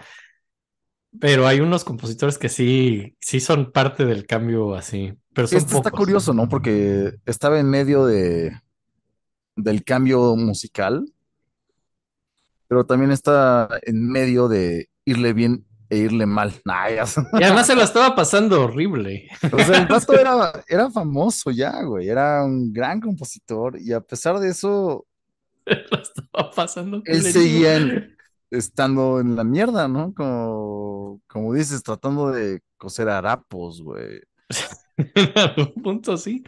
pero hay unos compositores que sí, sí son parte del cambio así, pero son Este está curioso, ¿no? Porque estaba en medio de, del cambio musical, pero también está en medio de irle bien e irle mal. Nah, ya. Y además se lo estaba pasando horrible. O sea, el vato era, era famoso ya, güey. Era un gran compositor y a pesar de eso, Lo estaba pasando él seguía en- estando en la mierda, ¿no? Como, como dices, tratando de coser harapos, güey. En algún punto sí.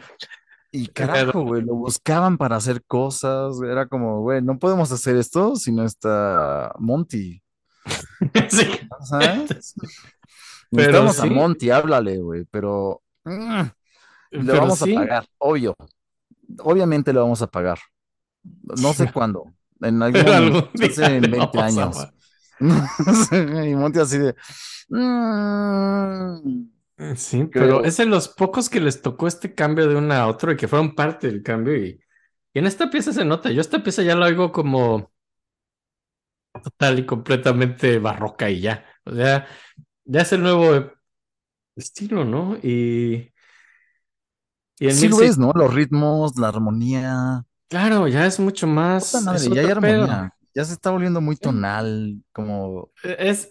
Y carajo, güey, lo buscaban para hacer cosas. Era como, güey, no podemos hacer esto si no está Monty, Sí. ¿sabes? Pero Necesitamos a sí. Monty, háblale, güey, pero mm, le Pero vamos sí. a pagar, obvio. Obviamente le vamos a pagar. No sé cuándo, en algún Pero momento, algún le 20 vamos a años. Y Monty así de. mm, Sí, pero Creo- es de los pocos que les tocó este cambio de una a otro y que fueron parte del cambio y, y en esta pieza se nota. Yo esta pieza ya la oigo como total y completamente barroca y ya. O sea, ya es el nuevo estilo, ¿no? Y, y Sí lo 1600 es, ¿no? Los ritmos, la armonía. claro, ya es mucho más. Puta madre, es ya hay pedo. armonía. Ya se está volviendo muy tonal, como. Es,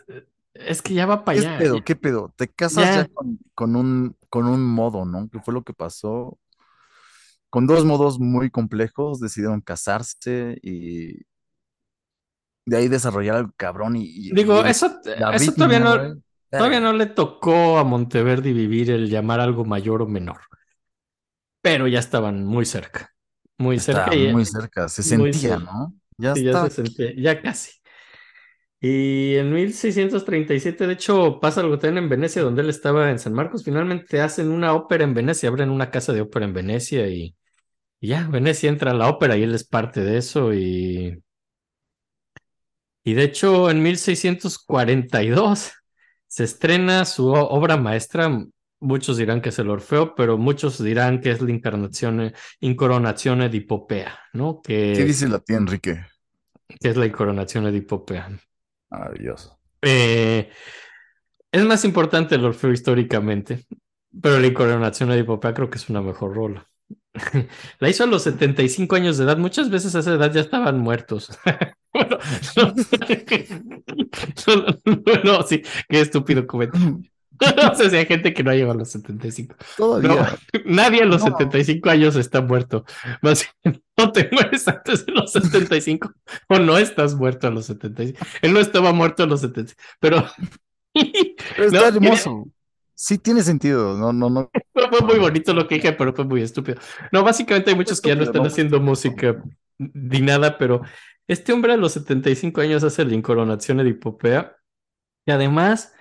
es que ya va para ¿Qué allá. pedo? ¿Qué pedo? Te casas Ya. ya con, con un, con un modo, ¿no? ¿Qué fue lo que pasó? Con dos modos muy complejos decidieron casarse y de ahí desarrollar algo cabrón y, y- Digo, y eso, eso todavía no. Todavía no le tocó a Monteverdi vivir el llamar algo mayor o menor, pero ya estaban muy cerca, muy Está cerca y muy cerca, se sentía, cerca. ¿no? Ya sí, ya se sentía, ya casi. Y en 1637, de hecho, pasa algo también en Venecia, donde él estaba en San Marcos. Finalmente hacen una ópera en Venecia, abren una casa de ópera en Venecia y, y ya, Venecia entra a la ópera y él es parte de eso. Y, y de hecho, en 1642 se estrena su obra maestra. Muchos dirán que es el Orfeo, pero muchos dirán que es la Incarnazione, Incoronazione di Popea, ¿no? Que, ¿Qué dice la tía Enrique? que es la Incoronazione di Popea. Maravilloso. Eh, es más importante el Orfeo históricamente, pero la Incoronación de Popea creo que es una mejor rola. La hizo a los 75 años de edad. Muchas veces a esa edad ya estaban muertos. Bueno, no, no, no, sí, qué estúpido comentario. O sea, si hay gente que no llega a los 75. No, Todavía. nadie a los No. 75 años está muerto. Más bien, no te mueres antes de los 75 o no estás muerto a los 75. Él no estaba muerto a los 75, pero Pero No, está hermoso. Sí tiene sentido. No, no, no. fue muy bonito lo que dije, pero fue muy estúpido. No, básicamente hay muchos que ya no están no, haciendo música ni nada, pero este hombre a los 75 años hace la incoronación de Hipopea y además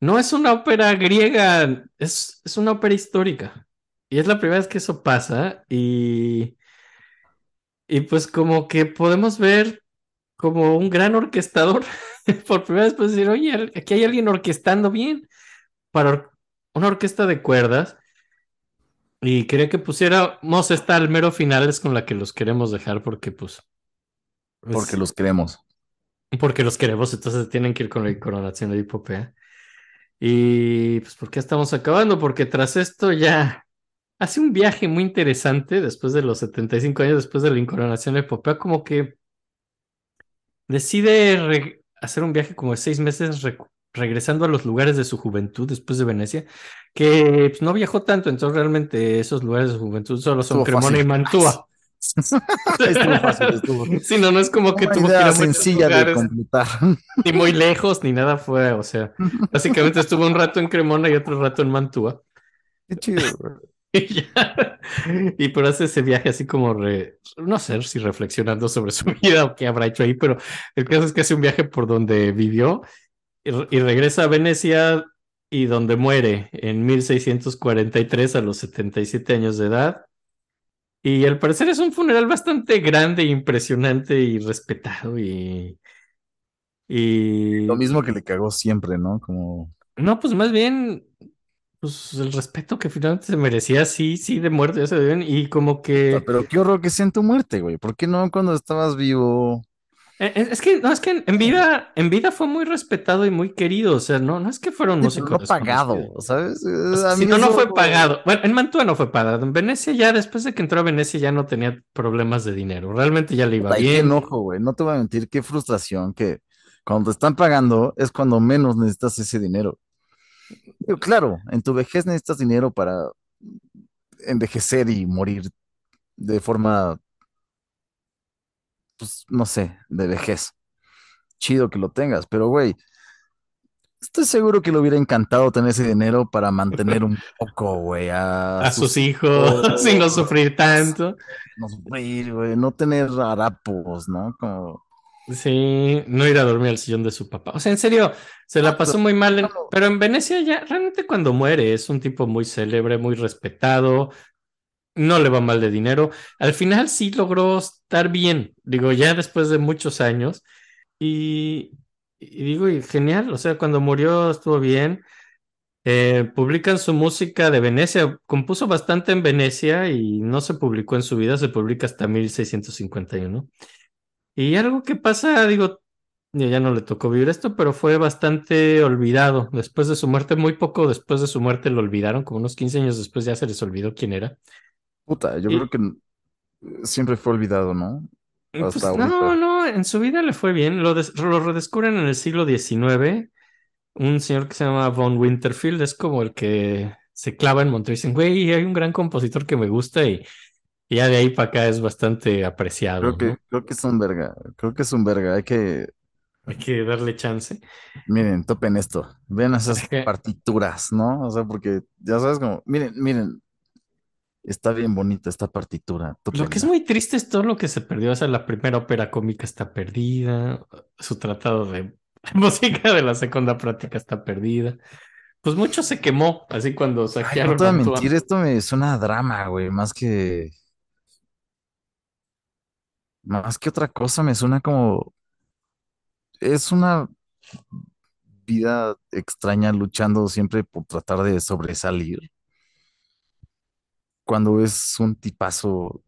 no es una ópera griega, es, es una ópera histórica. Y es la primera vez que eso pasa y, y pues como que podemos ver como un gran orquestador por primera vez pues decir, oye, aquí hay alguien orquestando bien para or- una orquesta de cuerdas. Y quería que pusiéramos esta al mero final, es con la que los queremos dejar porque pues... es- Porque los queremos. porque los queremos, entonces tienen que ir con la coronación de Hipopea. Y pues, ¿por qué estamos acabando? Porque tras esto ya hace un viaje muy interesante después de los 75 años, después de la incoronación de Hipopea, como que decide hacer un viaje como de seis meses regresando a los lugares de su juventud después de Venecia, que pues, no viajó tanto, entonces realmente esos lugares de su juventud solo son Estuvo Cremona fácil. y Mantua. Estuvo fácil, estuvo. Sí, no, no es como que Una tuvo que ir a sencilla de completar. ni muy lejos, ni nada fue, o sea, básicamente estuvo un rato en Cremona y otro rato en Mantua. Qué chido. Y ya. Y por hace ese viaje así como, re- no sé si reflexionando sobre su vida o qué habrá hecho ahí, pero el caso es que hace un viaje por donde vivió y, re- y regresa a Venecia y donde muere en 1643 a los 77 años de edad. Y al parecer es un funeral bastante grande, impresionante y respetado y... Y... Lo mismo que le cagó siempre, ¿no? Como, No, pues más bien, pues el respeto que finalmente se merecía, sí, sí, de muerte, ya se deben, y como que... pero qué horror que sea en tu muerte, güey. ¿Por qué no cuando estabas vivo? Eh, Es, es que, no, es que en vida, en vida fue muy respetado y muy querido, o sea, no, no es que fueron músicos no pagado. Eh, O sea, a si no, no fue pagado. Bueno, en Mantua no fue pagado. En Venecia ya, después de que entró a Venecia, ya no tenía problemas de dinero. Realmente ya le iba Puta, y qué bien. enojo, güey. No te voy a mentir, qué frustración que cuando te están pagando es cuando menos necesitas ese dinero. Claro, en tu vejez necesitas dinero para envejecer y morir de forma, pues, no sé, de vejez. Chido que lo tengas, pero güey, estoy seguro que le hubiera encantado tener ese dinero para mantener un poco, güey, a, A sus hijos, sin no sufrir tanto. no sufrir, güey, no tener harapos, ¿no? Como, Sí, no ir a dormir al sillón de su papá. O sea, en serio, se la Ah, pasó muy mal. Pero en Venecia ya, realmente cuando muere, es un tipo muy célebre, muy respetado. No le va mal de dinero. Al final sí logró estar bien. Digo, ya después de muchos años. Y, digo, y genial. O sea, cuando murió estuvo bien. Eh, publican su música de Venecia. Compuso bastante en Venecia y no se publicó en su vida. Se publica hasta 1651. Y algo que pasa, digo, ya no le tocó vivir esto, pero fue bastante olvidado. Después de su muerte, muy poco después de su muerte lo olvidaron, como unos 15 años después ya se les olvidó quién era. Puta, yo Y- creo que siempre fue olvidado, ¿no? Y pues, no, no, en su vida le fue bien. Lo, des- lo redescubren en el siglo XIX. Un señor que se llama Von Winterfield es como el que se clava en Monterrey. Dicen, güey, hay un gran compositor que me gusta y, y ya de ahí para acá es bastante apreciado, Creo que, ¿no? creo que es un verga, creo que es un verga, hay que, Hay que darle chance. miren, topen esto, vean esas partituras, ¿no? O sea, porque ya sabes como, miren, miren, está bien bonita esta partitura, Lo que es muy triste es todo lo que se perdió. O sea, la primera ópera cómica está perdida. Su tratado de música de la segunda práctica está perdida. Pues mucho se quemó, así cuando Ay, saquearon no te voy a Mantua. mentir, esto me suena a drama, güey, más que, más que otra cosa, me suena como, es una vida extraña luchando siempre por tratar de sobresalir, cuando es un tipazo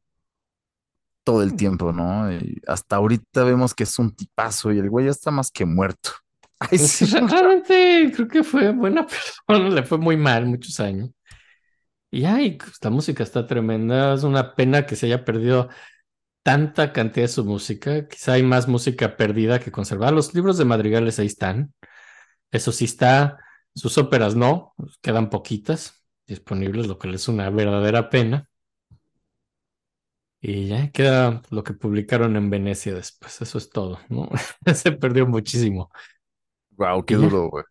todo el tiempo, ¿no? Y hasta ahorita vemos que es un tipazo y el güey ya está más que muerto. Ay, Es sí. realmente creo que fue buena persona, le fue muy mal muchos años. Y ay, pues, la música está tremenda. Es una pena que se haya perdido tanta cantidad de su música. Quizá hay más música perdida que conservar. Los libros de madrigales ahí están. Eso sí está. Sus óperas no, quedan poquitas disponibles, lo que es una verdadera pena. Y ya queda lo que publicaron en Venecia después. Eso es todo, ¿no? Se perdió muchísimo. Wow, qué duro, güey.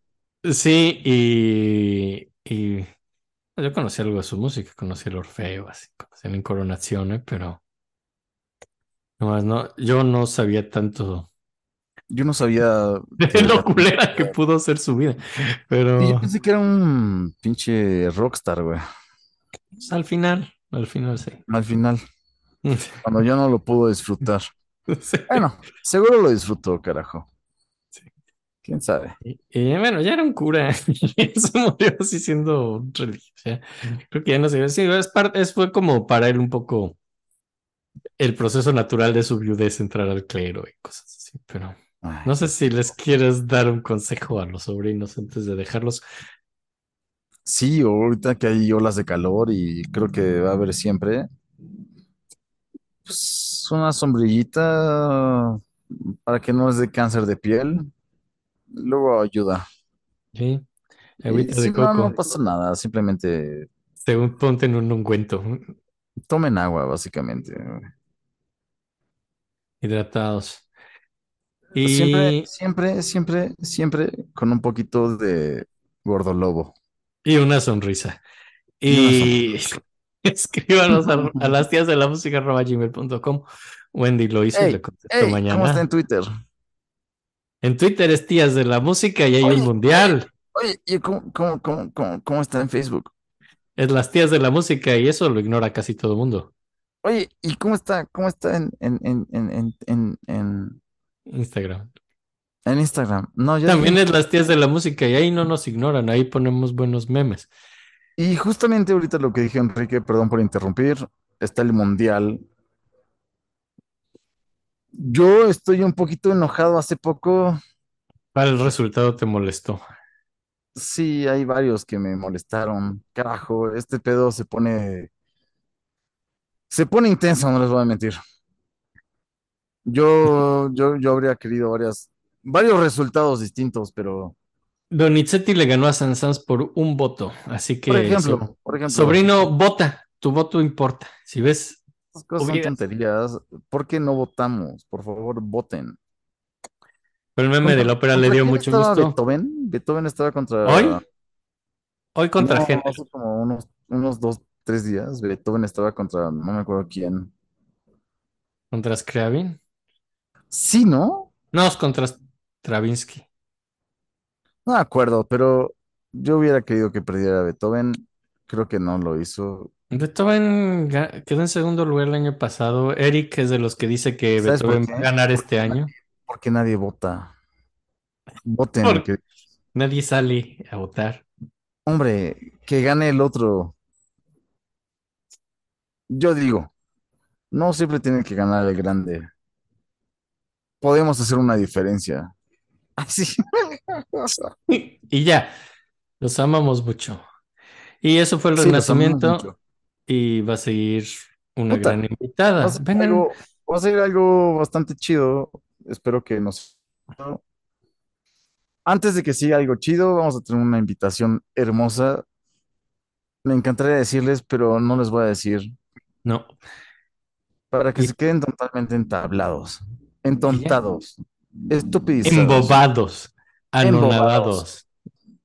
Sí, y, y yo conocí algo de su música, conocí el Orfeo, así, conocí la Incoronazione, pero no, no, yo no sabía tanto Yo no sabía de lo culera que pudo ser su vida, Sí, yo pero pensé que era un pinche rockstar, güey. pues, al final, al final sí. Al final, cuando ya no lo pudo disfrutar. Sí. Bueno, seguro lo disfrutó, carajo. Sí. ¿Quién sabe? Y, y, bueno, ya era un cura se murió así siendo religioso. Creo que ya no sé. Sí, es parte, es, fue como para él un poco el proceso natural de su viudez entrar al clero y cosas así, pero Ay, no sé si les quieres dar un consejo a los sobrinos antes de dejarlos. Sí, ahorita que hay olas de calor y creo que va a haber siempre. Pues una sombrillita para que no es de cáncer de piel. Luego ayuda. Sí, Y agüita de si no, no coco. pasa nada, simplemente Según ponte en un ungüento. tomen agua, básicamente. Hidratados. Siempre, Y, siempre, siempre, siempre con un poquito de gordolobo. y una sonrisa. Y una escríbanos a, a las tías de la música arroba gmail.com. Wendy lo hizo y le contesto ey, ¿cómo está mañana. en Twitter? En Twitter es tías de la música y hay Oye, un mundial. Oye, ¿y cómo, cómo, cómo, cómo, cómo está en Facebook? Es las tías de la música y eso lo ignora casi todo el mundo. Oye, ¿y cómo está, cómo está en, en, en- Instagram. en Instagram? No, También es las tías de la música y ahí no nos ignoran, ahí ponemos buenos memes. Y justamente ahorita lo que dije Enrique, perdón por interrumpir, está el Mundial. Yo estoy un poquito enojado hace poco. ¿Cuál resultado te molestó? Sí, hay varios que me molestaron. Carajo, este pedo se pone, se pone intenso, no les voy a mentir. Yo, yo, yo habría querido varias, varios resultados distintos, pero, Donizetti le ganó a Sansans por un voto, así que por ejemplo, so- por ejemplo, sobrino, vota, tu voto importa. Si ves, estas cosas son tonterías. ¿Por qué no votamos? Por favor, voten. el meme de la ópera le ¿Contra dio mucho gusto. Beethoven? Beethoven estaba contra. ¿Hoy? Hoy contra No, hace como unos, unos dos, tres días. Beethoven estaba contra, no me acuerdo quién. contra Scriabin. Sí, ¿no? No, es contra Stravinsky. No me acuerdo, pero yo hubiera querido que perdiera Beethoven. Creo que no lo hizo. Beethoven quedó en segundo lugar el año pasado. Eric es de los que dice que ¿Sabes por Beethoven va a ganar este año. Porque nadie vota. Voten. ¿Por que- Nadie sale a votar. hombre, que gane el otro. Yo digo, no siempre tiene que ganar el grande. Podemos hacer una diferencia. Así. Y ya, los amamos mucho. Y eso fue el Sí, renacimiento. Y va a seguir una Puta, gran Va invitada. a ser Vengan, algo, va a ser algo bastante chido. Espero que nos. Antes de que siga algo chido, vamos a tener una invitación hermosa. Me encantaría decirles, pero no les voy a decir no. para que Y- se queden totalmente entablados, entontados, estupidizados. Embobados, anonadados.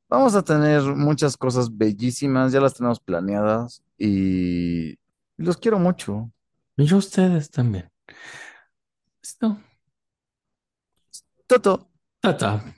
Vamos a tener muchas cosas bellísimas, ya las tenemos planeadas y los quiero mucho. Y yo ustedes también. Listo. Toto. Tata.